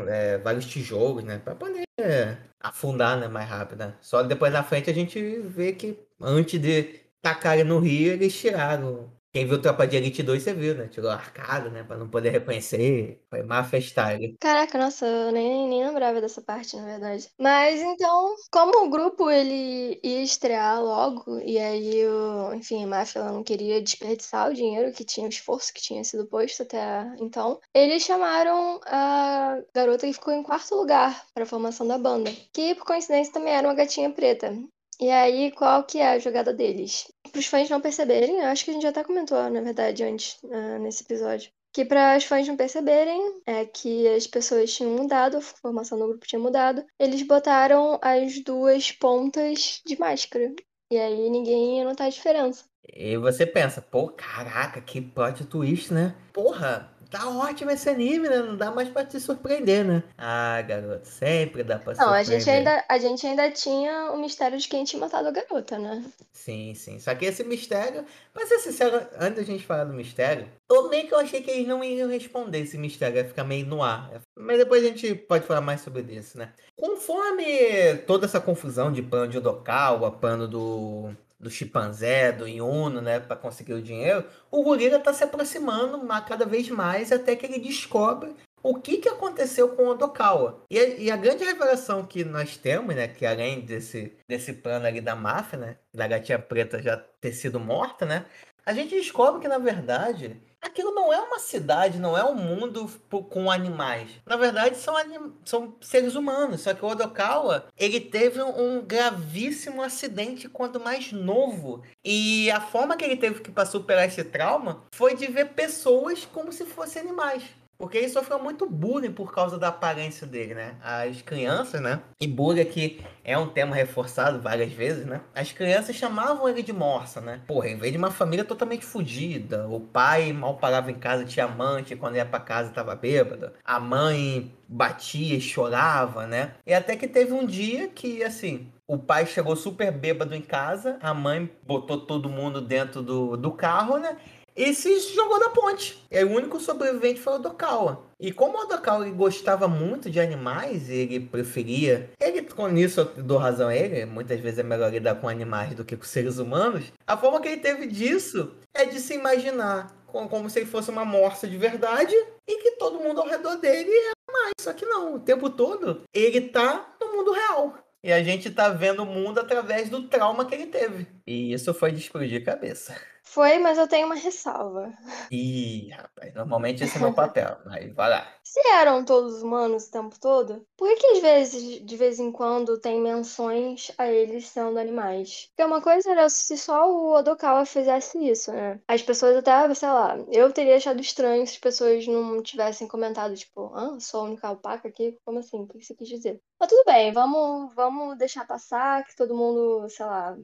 é, vários tijolos, né? Pra poder é, afundar né, mais rápido. né? Só depois na frente a gente vê que antes de tacarem no rio, eles tiraram Quem viu Tropa de Elite 2, você viu, né? Tirou arcado, né? Pra não poder reconhecer. Foi má festagem. Caraca, nossa, eu nem, nem lembrava dessa parte, na verdade. Mas então, como o grupo ele ia estrear logo, e aí, o, enfim, a máfia ela não queria desperdiçar o dinheiro que tinha, o esforço que tinha sido posto até então, eles chamaram a garota que ficou em quarto lugar para formação da banda, que por coincidência também era uma gatinha preta. E aí, qual que é a jogada deles? Para os fãs não perceberem, acho que a gente até comentou, na verdade, antes, ah, nesse episódio. Que para os fãs não perceberem é que as pessoas tinham mudado, a formação do grupo tinha mudado. Eles botaram as duas pontas de máscara. E aí ninguém ia notar a diferença. E você pensa, pô, caraca, que plot twist, né? Porra, tá ótimo esse anime, né? Não dá mais pra te surpreender, né? Ah, garoto, sempre dá pra Não, a surpreender. gente, ainda, a gente ainda tinha o mistério de quem tinha matado a garota, né? Sim, sim. Só que esse mistério, pra ser sincero, antes da gente falar do mistério, eu meio que eu achei que eles não iriam responder esse mistério, ia ficar meio no ar. Mas depois a gente pode falar mais sobre isso, né? Conforme toda essa confusão de plano de Odokawa, plano do, do chimpanzé, do Yuno, né, pra conseguir o dinheiro, o gorila tá se aproximando ma- cada vez mais até que ele descobre o que, que aconteceu com o Odokawa. E e a grande revelação que nós temos, né, que além desse, desse plano ali da máfia, né, da gatinha preta já ter sido morta, né, a gente descobre que, na verdade, aquilo não é uma cidade, não é um mundo com animais. Na verdade, são, anim- são seres humanos. Só que o Odokawa, ele teve um gravíssimo acidente quando mais novo. E a forma que ele teve que para superar esse trauma foi de ver pessoas como se fossem animais. Porque ele sofreu muito bullying por causa da aparência dele, né? As crianças, né? E bullying aqui é um tema reforçado várias vezes, né? As crianças chamavam ele de morsa, né? Porra, em vez de uma família totalmente fodida, o pai mal parava em casa, tinha amante, quando ia pra casa tava bêbado, a mãe batia e chorava, né? E até que teve um dia que, assim, o pai chegou super bêbado em casa, a mãe botou todo mundo dentro do, do carro, né? E se jogou da ponte. E aí, o único sobrevivente foi o Odokawa. E como o Odokawa gostava muito de animais, ele preferia. Ele, com isso, eu dou razão a ele. Muitas vezes é melhor lidar com animais do que com seres humanos. A forma que ele teve disso é de se imaginar como, como se ele fosse uma morsa de verdade e que todo mundo ao redor dele é mais. Só que não, o tempo todo ele tá no mundo real. E a gente tá vendo o mundo através do trauma que ele teve. E isso foi de explodir cabeça. Foi, mas eu tenho uma ressalva. Ih, rapaz, normalmente esse é meu papel. Aí vai lá. Se eram todos humanos o tempo todo, por que às vezes, de vez em quando, tem menções a eles sendo animais? Porque uma coisa era se só o Odokawa fizesse isso, né? As pessoas até, sei lá, eu teria achado estranho se as pessoas não tivessem comentado, tipo, ah, sou a única alpaca aqui? Como assim? O que você quis dizer? Mas tudo bem, vamos, vamos deixar passar, que todo mundo, sei lá,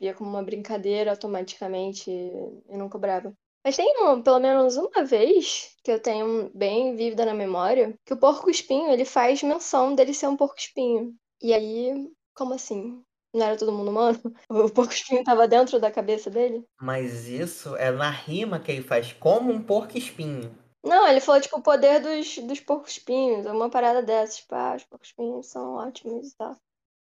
via como uma brincadeira automaticamente e não cobrava. Mas tem um- pelo menos uma vez que eu tenho bem vívida na memória que o porco-espinho ele faz menção dele ser um porco-espinho. E aí, como assim? Não era todo mundo humano? O porco-espinho tava dentro da cabeça dele? Mas isso é na rima que ele faz como um porco espinho. Não, ele falou tipo o poder dos, dos porcos-espinhos, uma parada dessas. Tipo, ah, os porcos-espinhos são ótimos e tal.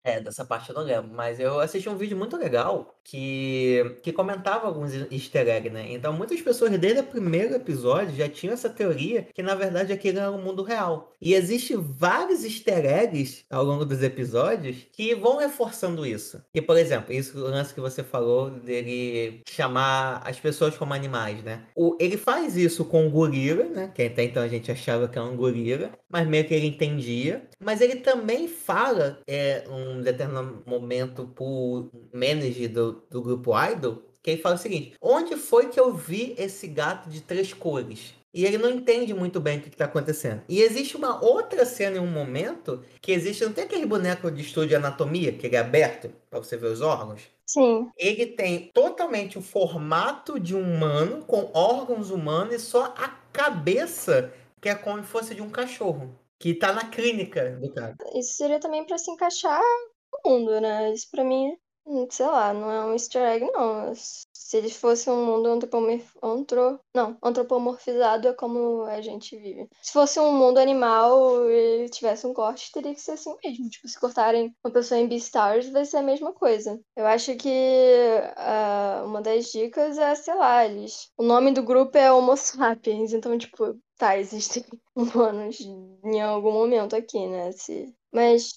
É, dessa parte eu não lembro, mas eu assisti um vídeo muito legal que, que comentava alguns easter eggs, né? Então muitas pessoas desde o primeiro episódio já tinham essa teoria que na verdade aquilo era o mundo real. E existe vários easter eggs ao longo dos episódios que vão reforçando isso. Que, por exemplo, isso o lance que você falou dele chamar as pessoas como animais, né? O, ele faz isso com o gorila, né? Que até então a gente achava que era um gorila, mas meio que ele entendia. Mas ele também fala, é, um determinado momento pro manager do, do grupo Idol, que ele fala o seguinte: onde foi que eu vi esse gato de três cores? E ele não entende muito bem o que está acontecendo. E existe uma outra cena em um momento que existe. Não tem aquele boneco de estúdio de anatomia, que ele é aberto para você ver os órgãos? Sim. Ele tem totalmente o formato de um humano, com órgãos humanos e só a cabeça, que é como se fosse de um cachorro. Que tá na clínica do cara. Isso seria também pra se encaixar no mundo, né? Isso pra mim Sei lá, não é um easter egg, não. Se ele fosse um mundo antropomorf... antro... não, antropomorfizado é como a gente vive. Se fosse um mundo animal e tivesse um corte, teria que ser assim mesmo. Tipo, se cortarem uma pessoa em Beastars, vai ser a mesma coisa. Eu acho que ah, uma das dicas é, sei lá, eles... o nome do grupo é Homo sapiens, então, tipo, tá, existem humanos em algum momento aqui, né? Se... Mas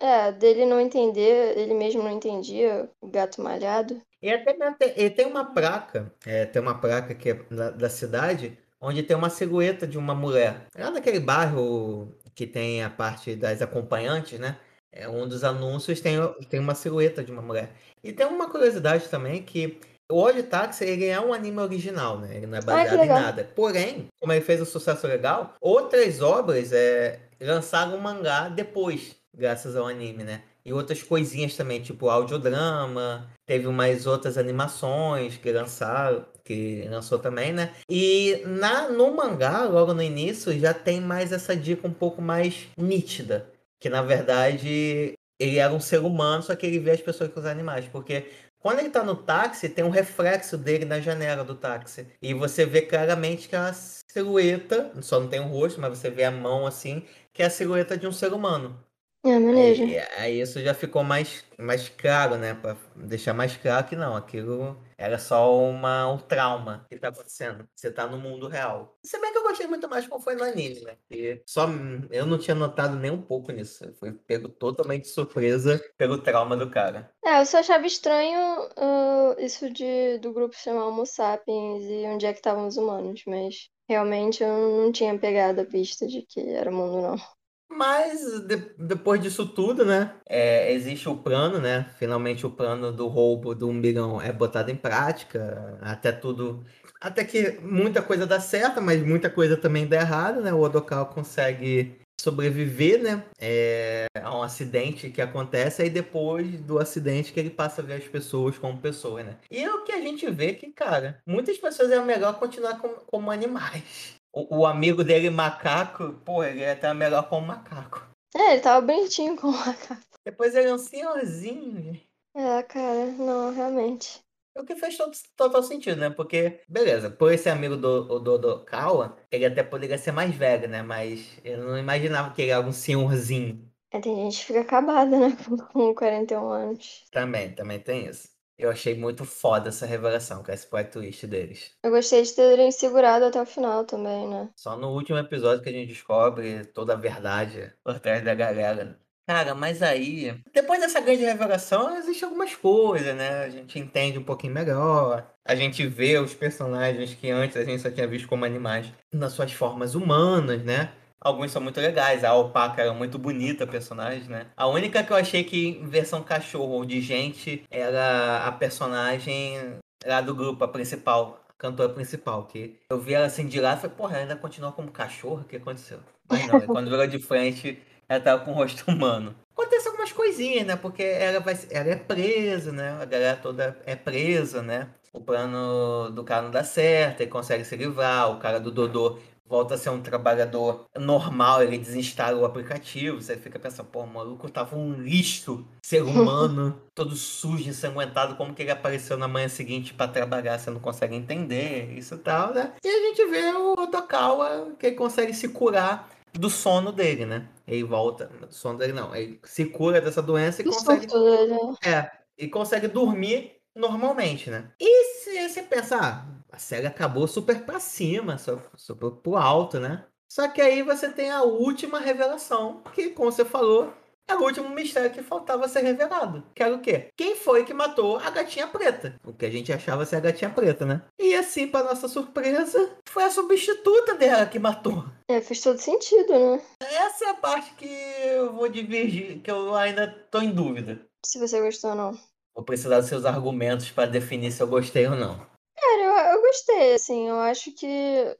é, dele não entender, ele mesmo não entendia o gato malhado. E até tem, e tem uma placa, é, tem uma placa que é da, da cidade, onde tem uma silhueta de uma mulher. Lá naquele bairro que tem a parte das acompanhantes, né? É, um dos anúncios tem, tem uma silhueta de uma mulher. E tem uma curiosidade também que o Odd Taxi ele é um anime original, né? Ele não é baseado em legal. nada. Porém, como ele fez um sucesso legal, outras obras é, lançaram um mangá depois, graças ao anime, né? E outras coisinhas também, tipo audiodrama, teve umas outras animações que lançaram, que lançou também, né? E na, no mangá, logo no início, já tem mais essa dica um pouco mais nítida. Que na verdade ele era um ser humano, só que ele vê as pessoas com os animais. Porque quando ele tá no táxi, tem um reflexo dele na janela do táxi. E você vê claramente que é uma silhueta, só não tem o rosto, mas você vê a mão assim, que é a silhueta de um ser humano. É, maneiro. Aí, aí isso já ficou mais, mais claro, né? Pra deixar mais claro que não, aquilo era só uma, um trauma que tá acontecendo. Você tá no mundo real. Se bem que eu gostei muito mais como foi no anime, né? E só eu não tinha notado nem um pouco nisso. Eu fui pego totalmente de surpresa pelo trauma do cara. É, eu só achava estranho ah, isso de do grupo chamar Homo sapiens e onde é que estavam os humanos, mas realmente eu não tinha pegado a pista de que era mundo, não. Mas de- depois disso tudo, né? é, existe o plano, né? Finalmente o plano do roubo do um bilhão é botado em prática. Até tudo. Até que muita coisa dá certo, mas muita coisa também dá errado, né? O Odokawa consegue sobreviver, né? É, a um acidente que acontece, aí depois do acidente que ele passa a ver as pessoas como pessoas, né? E é o que a gente vê que, cara, muitas pessoas é melhor continuar como animais. O, o amigo dele, macaco, pô, ele é até melhor como macaco. É, ele tava bonitinho com o macaco. Depois ele é um senhorzinho. É, cara, não, realmente. O que fez todo, total sentido, né? Porque, beleza, por esse amigo do, do, do Kawa, ele até poderia ser mais velho, né? Mas eu não imaginava que ele era um senhorzinho. É, tem gente que fica acabada, né, com- com 41 anos. Também, também tem isso. Eu achei muito foda essa revelação, com esse plot twist deles. Eu gostei de terem segurado até o final também, né? Só no último episódio que a gente descobre toda a verdade por trás da galera. Cara, mas aí, depois dessa grande revelação, existem algumas coisas, né? A gente entende um pouquinho melhor. A gente vê os personagens que antes a gente só tinha visto como animais nas suas formas humanas, né? Alguns são muito legais. A Alpaca era muito bonita, a personagem, né? A única que eu achei que em versão cachorro ou de gente era a personagem lá do grupo, a principal, cantora principal. Que eu vi ela assim de lá e falei, porra, ela ainda continua como cachorro? O que aconteceu? Mas não, quando virou de frente, ela tava com o rosto humano. Acontece algumas coisinhas, né? Porque ela, vai, ela é presa, né? A galera toda é presa, né? O plano do cara não dá certo, ele consegue se livrar. O cara do Dodô volta a ser um trabalhador normal, ele desinstala o aplicativo. Você fica pensando, pô, o maluco tava um lixo, ser humano, todo sujo, ensanguentado. Como que ele apareceu na manhã seguinte pra trabalhar? Você não consegue entender isso e tal, né? E a gente vê o Otokawa que ele consegue se curar do sono dele, né? Ele volta, do sono dele não, ele se cura dessa doença e Que consegue dele. é, e consegue dormir normalmente, né? E se você pensar, ah, a série acabou super pra cima, su- super pro alto, né? Só que aí você tem a última revelação, que, como você falou, é o último mistério que faltava ser revelado. Que era o quê? Quem foi que matou a gatinha preta? O que a gente achava ser a gatinha preta, né? E assim, pra nossa surpresa, foi a substituta dela que matou. É, fez todo sentido, né? Essa é a parte que eu vou divergir, que eu ainda tô em dúvida. Se você gostou ou não. Vou precisar dos seus argumentos para definir se eu gostei ou não. Cara, eu, eu gostei, assim, eu acho que,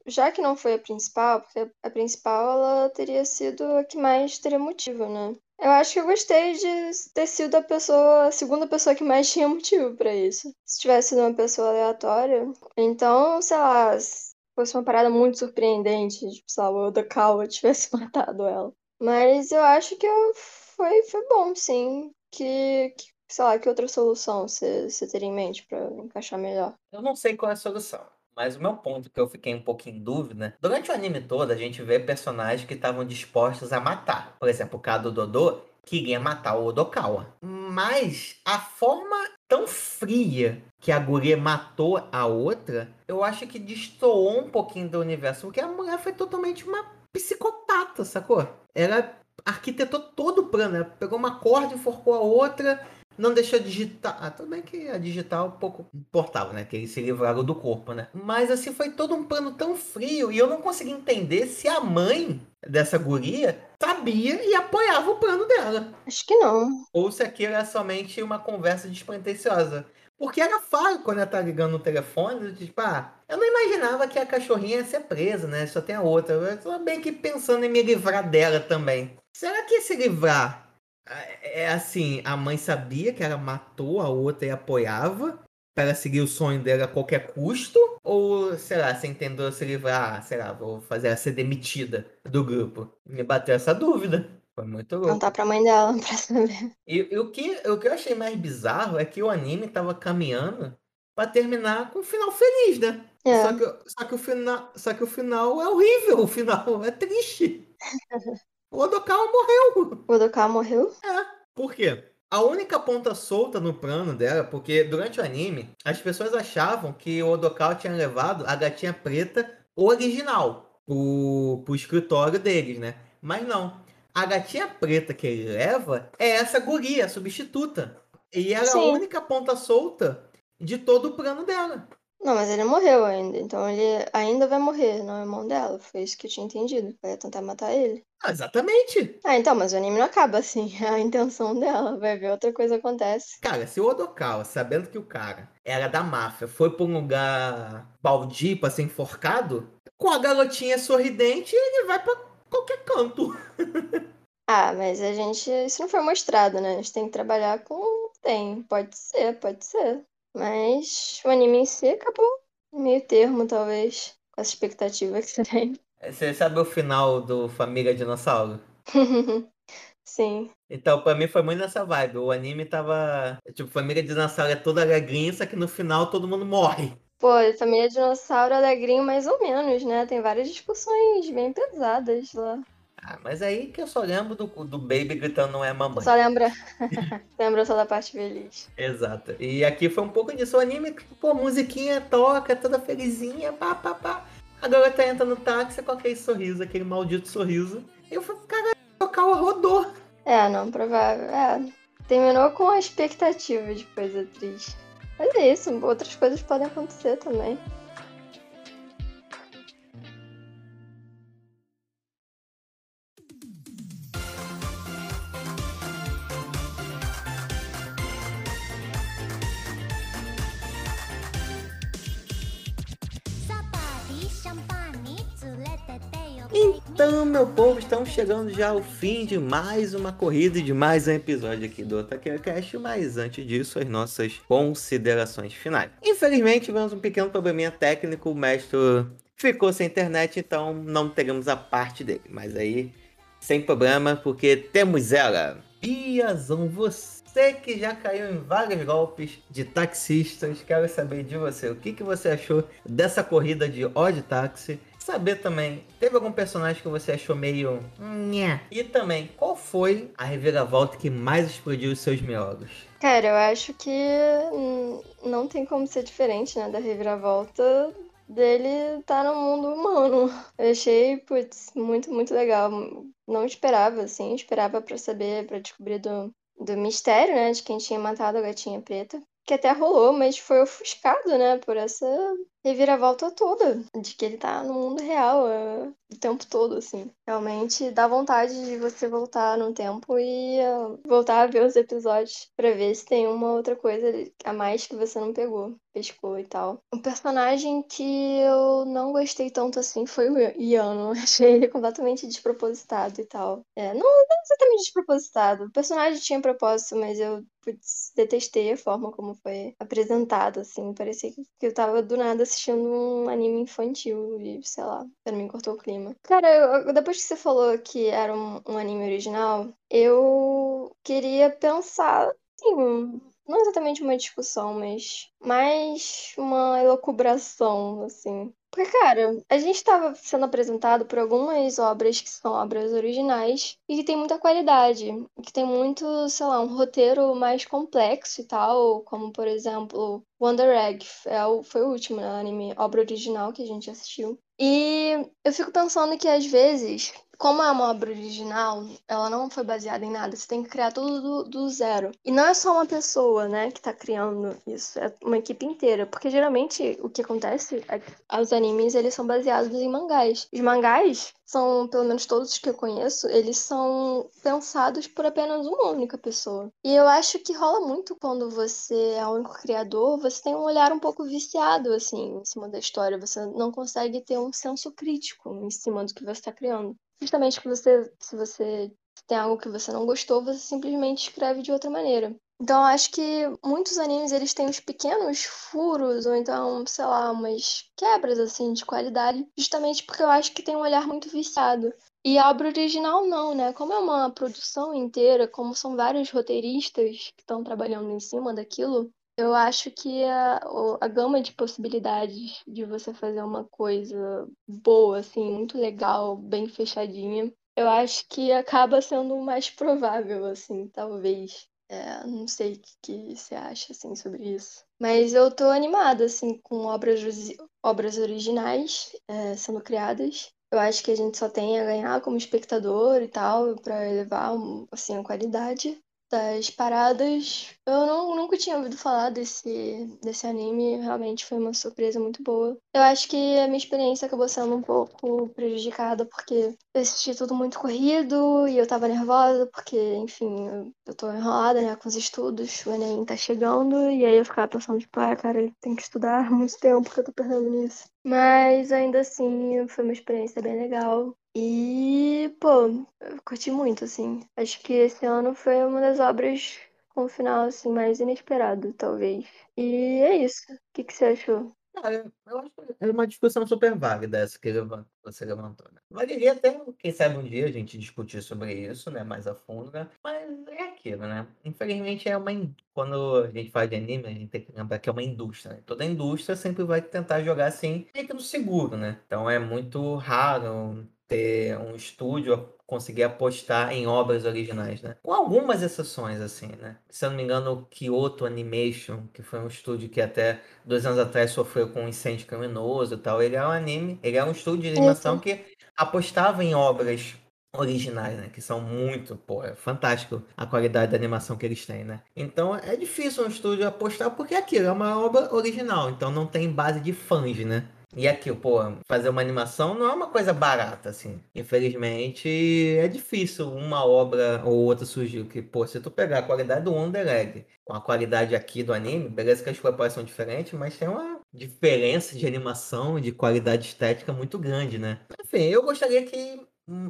já que não foi a principal, porque a principal, ela teria sido a que mais teria motivo, né? Eu acho que eu gostei de ter sido a pessoa, a segunda pessoa que mais tinha motivo pra isso. Se tivesse sido uma pessoa aleatória, então, sei lá, se fosse uma parada muito surpreendente, tipo, sei lá, o Oda Kawa tivesse matado ela. Mas eu acho que eu- foi, foi bom, sim, que, que sei lá, que outra solução você, teria em mente pra encaixar melhor? Eu não sei qual é a solução. Mas o meu ponto que eu fiquei um pouquinho em dúvida, durante o anime todo a gente vê personagens que estavam dispostos a matar. Por exemplo, o cara do Dodô queria matar o Odokawa. Mas a forma tão fria que a guria matou a outra, eu acho que destoou um pouquinho do universo. Porque a mulher foi totalmente uma psicopata, sacou? Ela arquitetou todo o plano. Ela pegou uma corda, enforcou a outra, não deixou digitar. Ah, tudo bem que a digital pouco importava, né? Que eles se livraram do corpo, né? Mas assim, foi todo um plano tão frio e eu não consegui entender se a mãe dessa guria sabia e apoiava o plano dela. Acho que não. Ou se aquilo era somente uma conversa despretensiosa. Porque era fácil quando ela tá ligando no telefone, tipo, ah, eu não imaginava que a cachorrinha ia ser presa, né? Só tem a outra. Eu tô bem que pensando em me livrar dela também. Será que se livrar é é assim, a mãe sabia que ela matou a outra e apoiava para seguir o sonho dela a qualquer custo? Ou, sei lá, você tentou se livrar, sei lá, vou fazer ela ser demitida do grupo? Me bateu essa dúvida. Foi muito louco. Contar pra mãe dela pra saber. E, e o, que, o que eu achei mais bizarro é que o anime tava caminhando pra terminar com um final feliz, né? É. Só, que, só, que o final, só que o final é horrível, o final é triste. O Odokawa morreu. O Odokawa morreu? Por quê? A única ponta solta no plano dela, porque durante o anime, as pessoas achavam que o Odokawa tinha levado a gatinha preta original pro, pro escritório deles, né? Mas não. A gatinha preta que ele leva é essa guria, a substituta. E ela é a única ponta solta de todo o plano dela. Não, mas ele morreu ainda. Então ele ainda vai morrer, não é irmão dela. Foi isso que eu tinha entendido. Vai tentar matar ele. Ah, exatamente. Ah, então, mas o anime não acaba assim. É a intenção dela. Vai ver outra coisa acontece. Cara, se o Odokawa, sabendo que o cara era da máfia, foi pra um lugar baldio pra ser enforcado, com a garotinha sorridente, ele vai pra qualquer canto. Ah, mas a gente. Isso não foi mostrado, né? A gente tem que trabalhar com tem. Pode ser, pode ser. Mas o anime em si acabou meio termo, talvez. Com essa expectativa que você tem. Você sabe o final do Família Dinossauro? Sim. Então, pra mim foi muito nessa vibe. O anime tava. Tipo, Família Dinossauro é toda alegrinha, só que no final todo mundo morre. Pô, família dinossauro alegrinho mais ou menos, né? Tem várias discussões bem pesadas lá. Ah, mas aí que eu só lembro do, do Baby gritando não é mamãe. Só lembra. lembra só da parte feliz. Exato. E aqui foi um pouco disso. O anime, pô, musiquinha toca, toda felizinha, pá, pá, pá. A garota entra no táxi com aquele sorriso, aquele maldito sorriso. E eu falei, caralho, o Kawa rodou. É, não, provável. É. Terminou com a expectativa de coisa triste. Mas é isso, outras coisas podem acontecer também. Meu povo, estamos chegando já ao fim de mais uma corrida e de mais um episódio aqui do Otaqueira Cast, mas antes disso, as nossas considerações finais. Infelizmente, tivemos um pequeno probleminha técnico, o mestre ficou sem internet, então não teremos a parte dele, mas aí, sem problema, porque temos ela. Biazão, você que já caiu em vários golpes de taxistas, quero saber de você, o que, que você achou dessa corrida de Odd Taxi? Saber também, teve algum personagem que você achou meio. Nha? E também, qual foi a reviravolta que mais explodiu os seus miolos? Cara, eu acho que não tem como ser diferente, né, da reviravolta dele tá no mundo humano. Eu achei, putz, muito, muito legal. Não esperava, assim, esperava pra saber, pra descobrir do, do mistério, né, de quem tinha matado a gatinha preta. Que até rolou, mas foi ofuscado, né, por essa reviravolta toda, de que ele tá no mundo real é, o tempo todo, assim. Realmente dá vontade de você voltar no tempo e uh, voltar a ver os episódios pra ver se tem uma outra coisa a mais que você não pegou, pescou e tal. Um personagem que eu não gostei tanto assim foi o Iano. Achei ele completamente despropositado e tal. É, não, não exatamente despropositado. O personagem tinha propósito, mas eu putz, detestei a forma como foi apresentado, assim. Parecia que eu tava do nada assistindo um anime infantil e, sei lá, pra mim cortou o clima. Cara, eu- depois que você falou que era um, um anime original, eu queria pensar Sim, não exatamente uma discussão, mas mais uma elucubração, assim. Porque, cara, a gente estava sendo apresentado por algumas obras que são obras originais e que tem muita qualidade, que tem muito, sei lá, um roteiro mais complexo e tal, como, por exemplo, Wonder Egg, é o- foi o último né, anime, obra original que a gente assistiu. E eu fico pensando que, às vezes, como é uma obra original, ela não foi baseada em nada, você tem que criar tudo do, do zero. E não é só uma pessoa, né, que tá criando isso, é uma equipe inteira. Porque geralmente o que acontece é que os animes, eles são baseados em mangás. Os mangás são, pelo menos todos os que eu conheço, eles são pensados por apenas uma única pessoa. E eu acho que rola muito quando você é o único criador, você tem um olhar um pouco viciado, assim, em cima da história. Você não consegue ter um senso crítico em cima do que você está criando. Justamente que você, se você tem algo que você não gostou, você simplesmente escreve de outra maneira. Então, acho que muitos animes eles têm uns pequenos furos, ou então, sei lá, umas quebras assim de qualidade, justamente porque eu acho que tem um olhar muito viciado. E a obra original não, né? Como é uma produção inteira, como são vários roteiristas que estão trabalhando em cima daquilo, eu acho que a, a gama de possibilidades de você fazer uma coisa boa, assim, muito legal, bem fechadinha, eu acho que acaba sendo mais provável, assim, talvez. É, não sei o que, que você acha, assim, sobre isso. Mas eu tô animada, assim, com obras, obras originais, é, sendo criadas. Eu acho que a gente só tem a ganhar como espectador e tal, pra elevar, assim, a qualidade das paradas. Eu não, nunca tinha ouvido falar desse, desse anime, realmente foi uma surpresa muito boa. Eu acho que a minha experiência acabou sendo um pouco prejudicada porque eu assisti tudo muito corrido e eu tava nervosa porque, enfim, eu, tô enrolada, né, com os estudos, o Enem tá chegando e aí eu ficava pensando, tipo, ah, cara, tem que estudar muito tempo que eu tô perdendo nisso. Mas ainda assim, foi uma experiência bem legal. E, pô, eu curti muito, assim. Acho que esse ano foi uma das obras com o final, assim, mais inesperado, talvez. E é isso. O que que você achou? Cara, eu acho que é uma discussão super válida essa que você levantou, né? Valeria até, quem sabe um dia a gente discutir sobre isso, né, mais a fundo, né? Mas é aquilo, né? Infelizmente é uma... in- Quando a gente fala de anime, a gente tem que lembrar que é uma indústria, né? Toda indústria sempre vai tentar jogar assim, meio que no seguro, né? Então é muito raro ter um estúdio conseguir apostar em obras originais, né? Com algumas exceções, assim, né? Se eu não me engano, o Kyoto Animation, que foi um estúdio que até dois anos atrás sofreu com um incêndio criminoso e tal. Ele é um anime, ele é um estúdio de animação que apostava em obras originais, né? Que são muito, pô, é fantástico a qualidade da animação que eles têm, né? Então é difícil um estúdio apostar porque aquilo é uma obra original, então não tem base de fãs, né? E aqui, pô, fazer uma animação não é uma coisa barata, assim. Infelizmente, é difícil uma obra ou outra surgir. Que, pô, se tu pegar a qualidade do Wonder Egg com a qualidade aqui do anime, beleza que as proporções são diferentes, mas tem uma diferença de animação, de qualidade estética muito grande, né? Enfim, eu gostaria que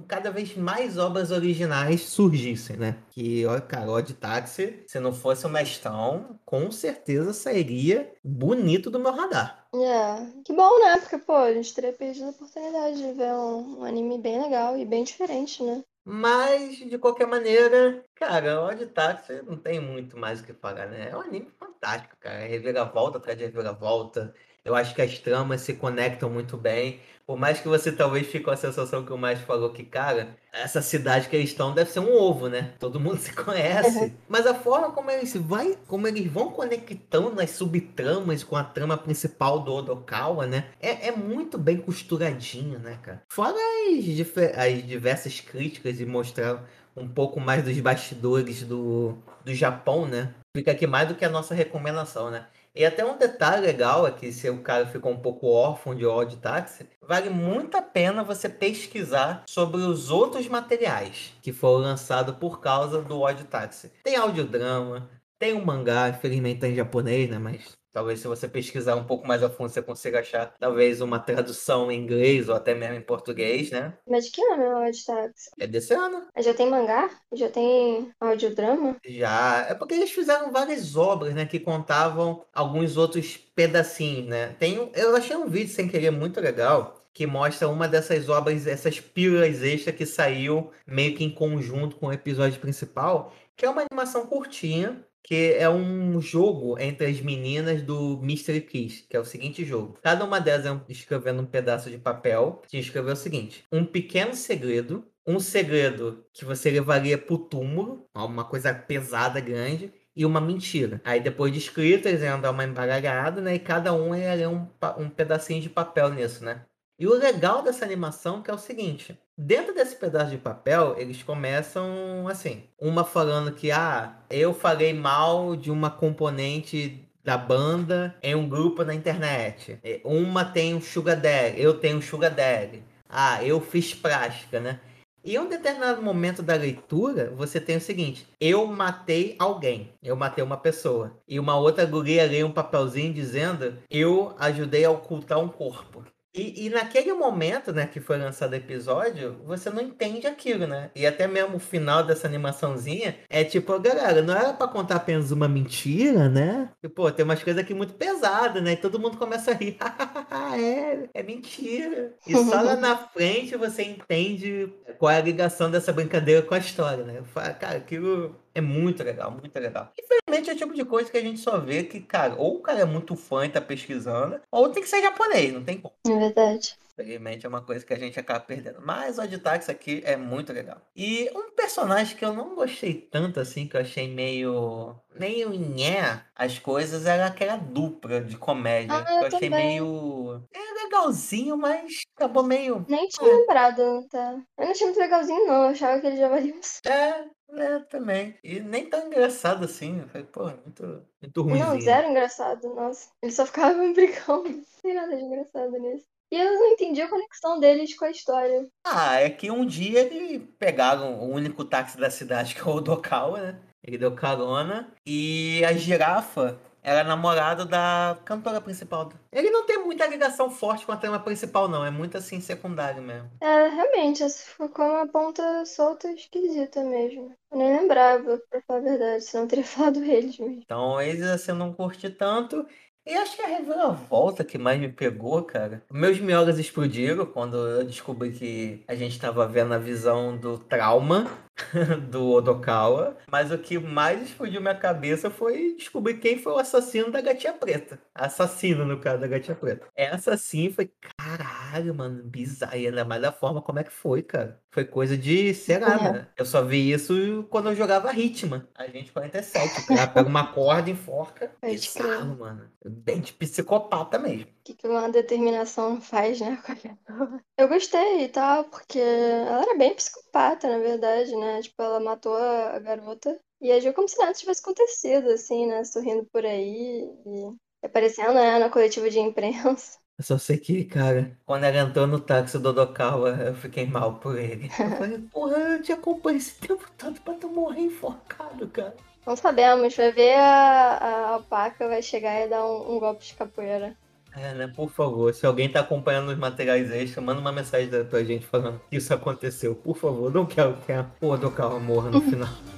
cada vez mais obras originais surgissem, né? Que, ó, cara, Odd Taxi, se não fosse o Mestrão, com certeza sairia bonito do meu radar. É, que bom, né? Porque, pô, a gente teria perdido a oportunidade de ver um, um anime bem legal e bem diferente, né? Mas, de qualquer maneira, cara, Odd Taxi não tem muito mais o que falar, né? É um anime fantástico, cara. É Reviravolta atrás de reviravolta. Eu acho que as tramas se conectam muito bem. Por mais que você talvez fique com a sensação que o mais falou que, cara, essa cidade que eles estão deve ser um ovo, né? Todo mundo se conhece. Mas a forma como eles vai, como eles vão conectando nas subtramas com a trama principal do Odokawa, né? É, é muito bem costuradinho, né, cara? Fora as, as diversas críticas e mostrar um pouco mais dos bastidores do, do Japão, né? Fica aqui mais do que a nossa recomendação, né? E até um detalhe legal é que se o cara ficou um pouco órfão de Odd Taxi, vale muito a pena você pesquisar sobre os outros materiais que foram lançados por causa do Odd Taxi. Tem audiodrama, tem um mangá, infelizmente tá em japonês, né? Mas talvez se você pesquisar um pouco mais a fundo você consiga achar talvez uma tradução em inglês ou até mesmo em português, né? Mas de que ano é o Odd Taxi? É desse ano. Já tem mangá? Já tem audiodrama? Já. É porque eles fizeram várias obras, né? Que contavam alguns outros pedacinhos, né? Tem, eu achei um vídeo sem querer muito legal que mostra uma dessas obras, essas pílulas extras que saiu meio que em conjunto com o episódio principal, que é uma animação curtinha, que é um jogo entre as meninas do Mystery Kiss, que é o seguinte jogo. Cada uma delas é escrevendo um pedaço de papel que escreveu o seguinte: um pequeno segredo, um segredo que você levaria pro túmulo, uma coisa pesada, grande, e uma mentira. Aí depois de escrito, eles iam dar uma embaralhada, né? E cada um ia ler um, um pedacinho de papel nisso, né? E o legal dessa animação que é o seguinte: dentro desse pedaço de papel, eles começam assim, uma falando que ah, eu falei mal de uma componente da banda em um grupo na internet. Uma tem um sugar daddy, eu tenho um sugar daddy. Ah, eu fiz prática, né? E em um determinado momento da leitura, você tem o seguinte: eu matei alguém, eu matei uma pessoa. E uma outra guria lê um papelzinho dizendo: eu ajudei a ocultar um corpo. E, e naquele momento, né, que foi lançado o episódio, você não entende aquilo, né? E até mesmo o final dessa animaçãozinha é tipo, galera, não era pra contar apenas uma mentira, né? E, pô, tem umas coisas aqui muito pesadas, né? E todo mundo começa a rir. é, é mentira. E só lá na frente você entende qual é a ligação dessa brincadeira com a história, né? Eu falo, cara, aquilo é muito legal, muito legal. Infelizmente é o tipo de coisa que a gente só vê que, cara, ou o cara é muito fã e tá pesquisando, ou tem que ser japonês, não tem como. É verdade. Infelizmente é uma coisa que a gente acaba perdendo. Mas o Oditax aqui é muito legal. E um personagem que eu não gostei tanto assim, que eu achei meio. meio nhé as coisas, era aquela dupla de comédia. Ah, que eu eu achei também. meio. É legalzinho, mas acabou meio. Nem tinha É. lembrado, tá? Eu não achei muito legalzinho, não. Eu achava que ele já valia um É, é, também. E nem tão engraçado assim. Eu falei, pô, muito, muito ruimzinho. Não, zero engraçado, nossa. Ele só ficava brigando. Não tem nada de engraçado nisso. E eu não entendi a conexão deles com a história. Ah, é que um dia eles pegaram o único táxi da cidade, que é o Odokawa, né? Ele deu carona. E a girafa era namorada da cantora principal. Ele não tem muita ligação forte com a trama principal, não. É muito assim, secundário mesmo. É, realmente, ficou uma ponta solta esquisita mesmo. Eu nem lembrava, pra falar a verdade, senão teria falado eles mesmo. Então, eles assim, eu não curti tanto. E acho que a reviravolta que mais me pegou, cara. Meus miogas explodiram quando eu descobri que a gente tava vendo a visão do trauma do Odokawa. Mas o que mais explodiu minha cabeça foi descobrir quem foi o assassino da gatinha preta. Assassino, no caso, da gatinha preta. Essa sim foi, caralho, mano, bizarro. E ainda mais da forma como é que foi, cara. Foi coisa de, lá, É. né? Eu só vi isso quando eu jogava Hitman. A gente 47. O cara pega uma corda e enforca. Pode Bizarro, mano. Bem de psicopata mesmo. Que, uma determinação faz, né? com a pessoa. Eu gostei e tal, porque ela era bem psicopata, na verdade, né? Tipo, ela matou a a garota e agiu como se nada tivesse acontecido, assim, né? Sorrindo por aí e aparecendo, né, na coletiva de imprensa. Eu só sei que, cara, quando ela entrou no táxi do Odokawa, eu fiquei mal por ele. Eu falei, porra, eu te acompanho esse tempo todo pra tu morrer enforcado, cara. Não sabemos, vai ver a, a alpaca vai chegar e dar um, um golpe de capoeira. É, né? Por favor, se alguém tá acompanhando os materiais extras, manda uma mensagem da- pra gente falando que isso aconteceu. Por favor, não quero que a porra do carro morra no final.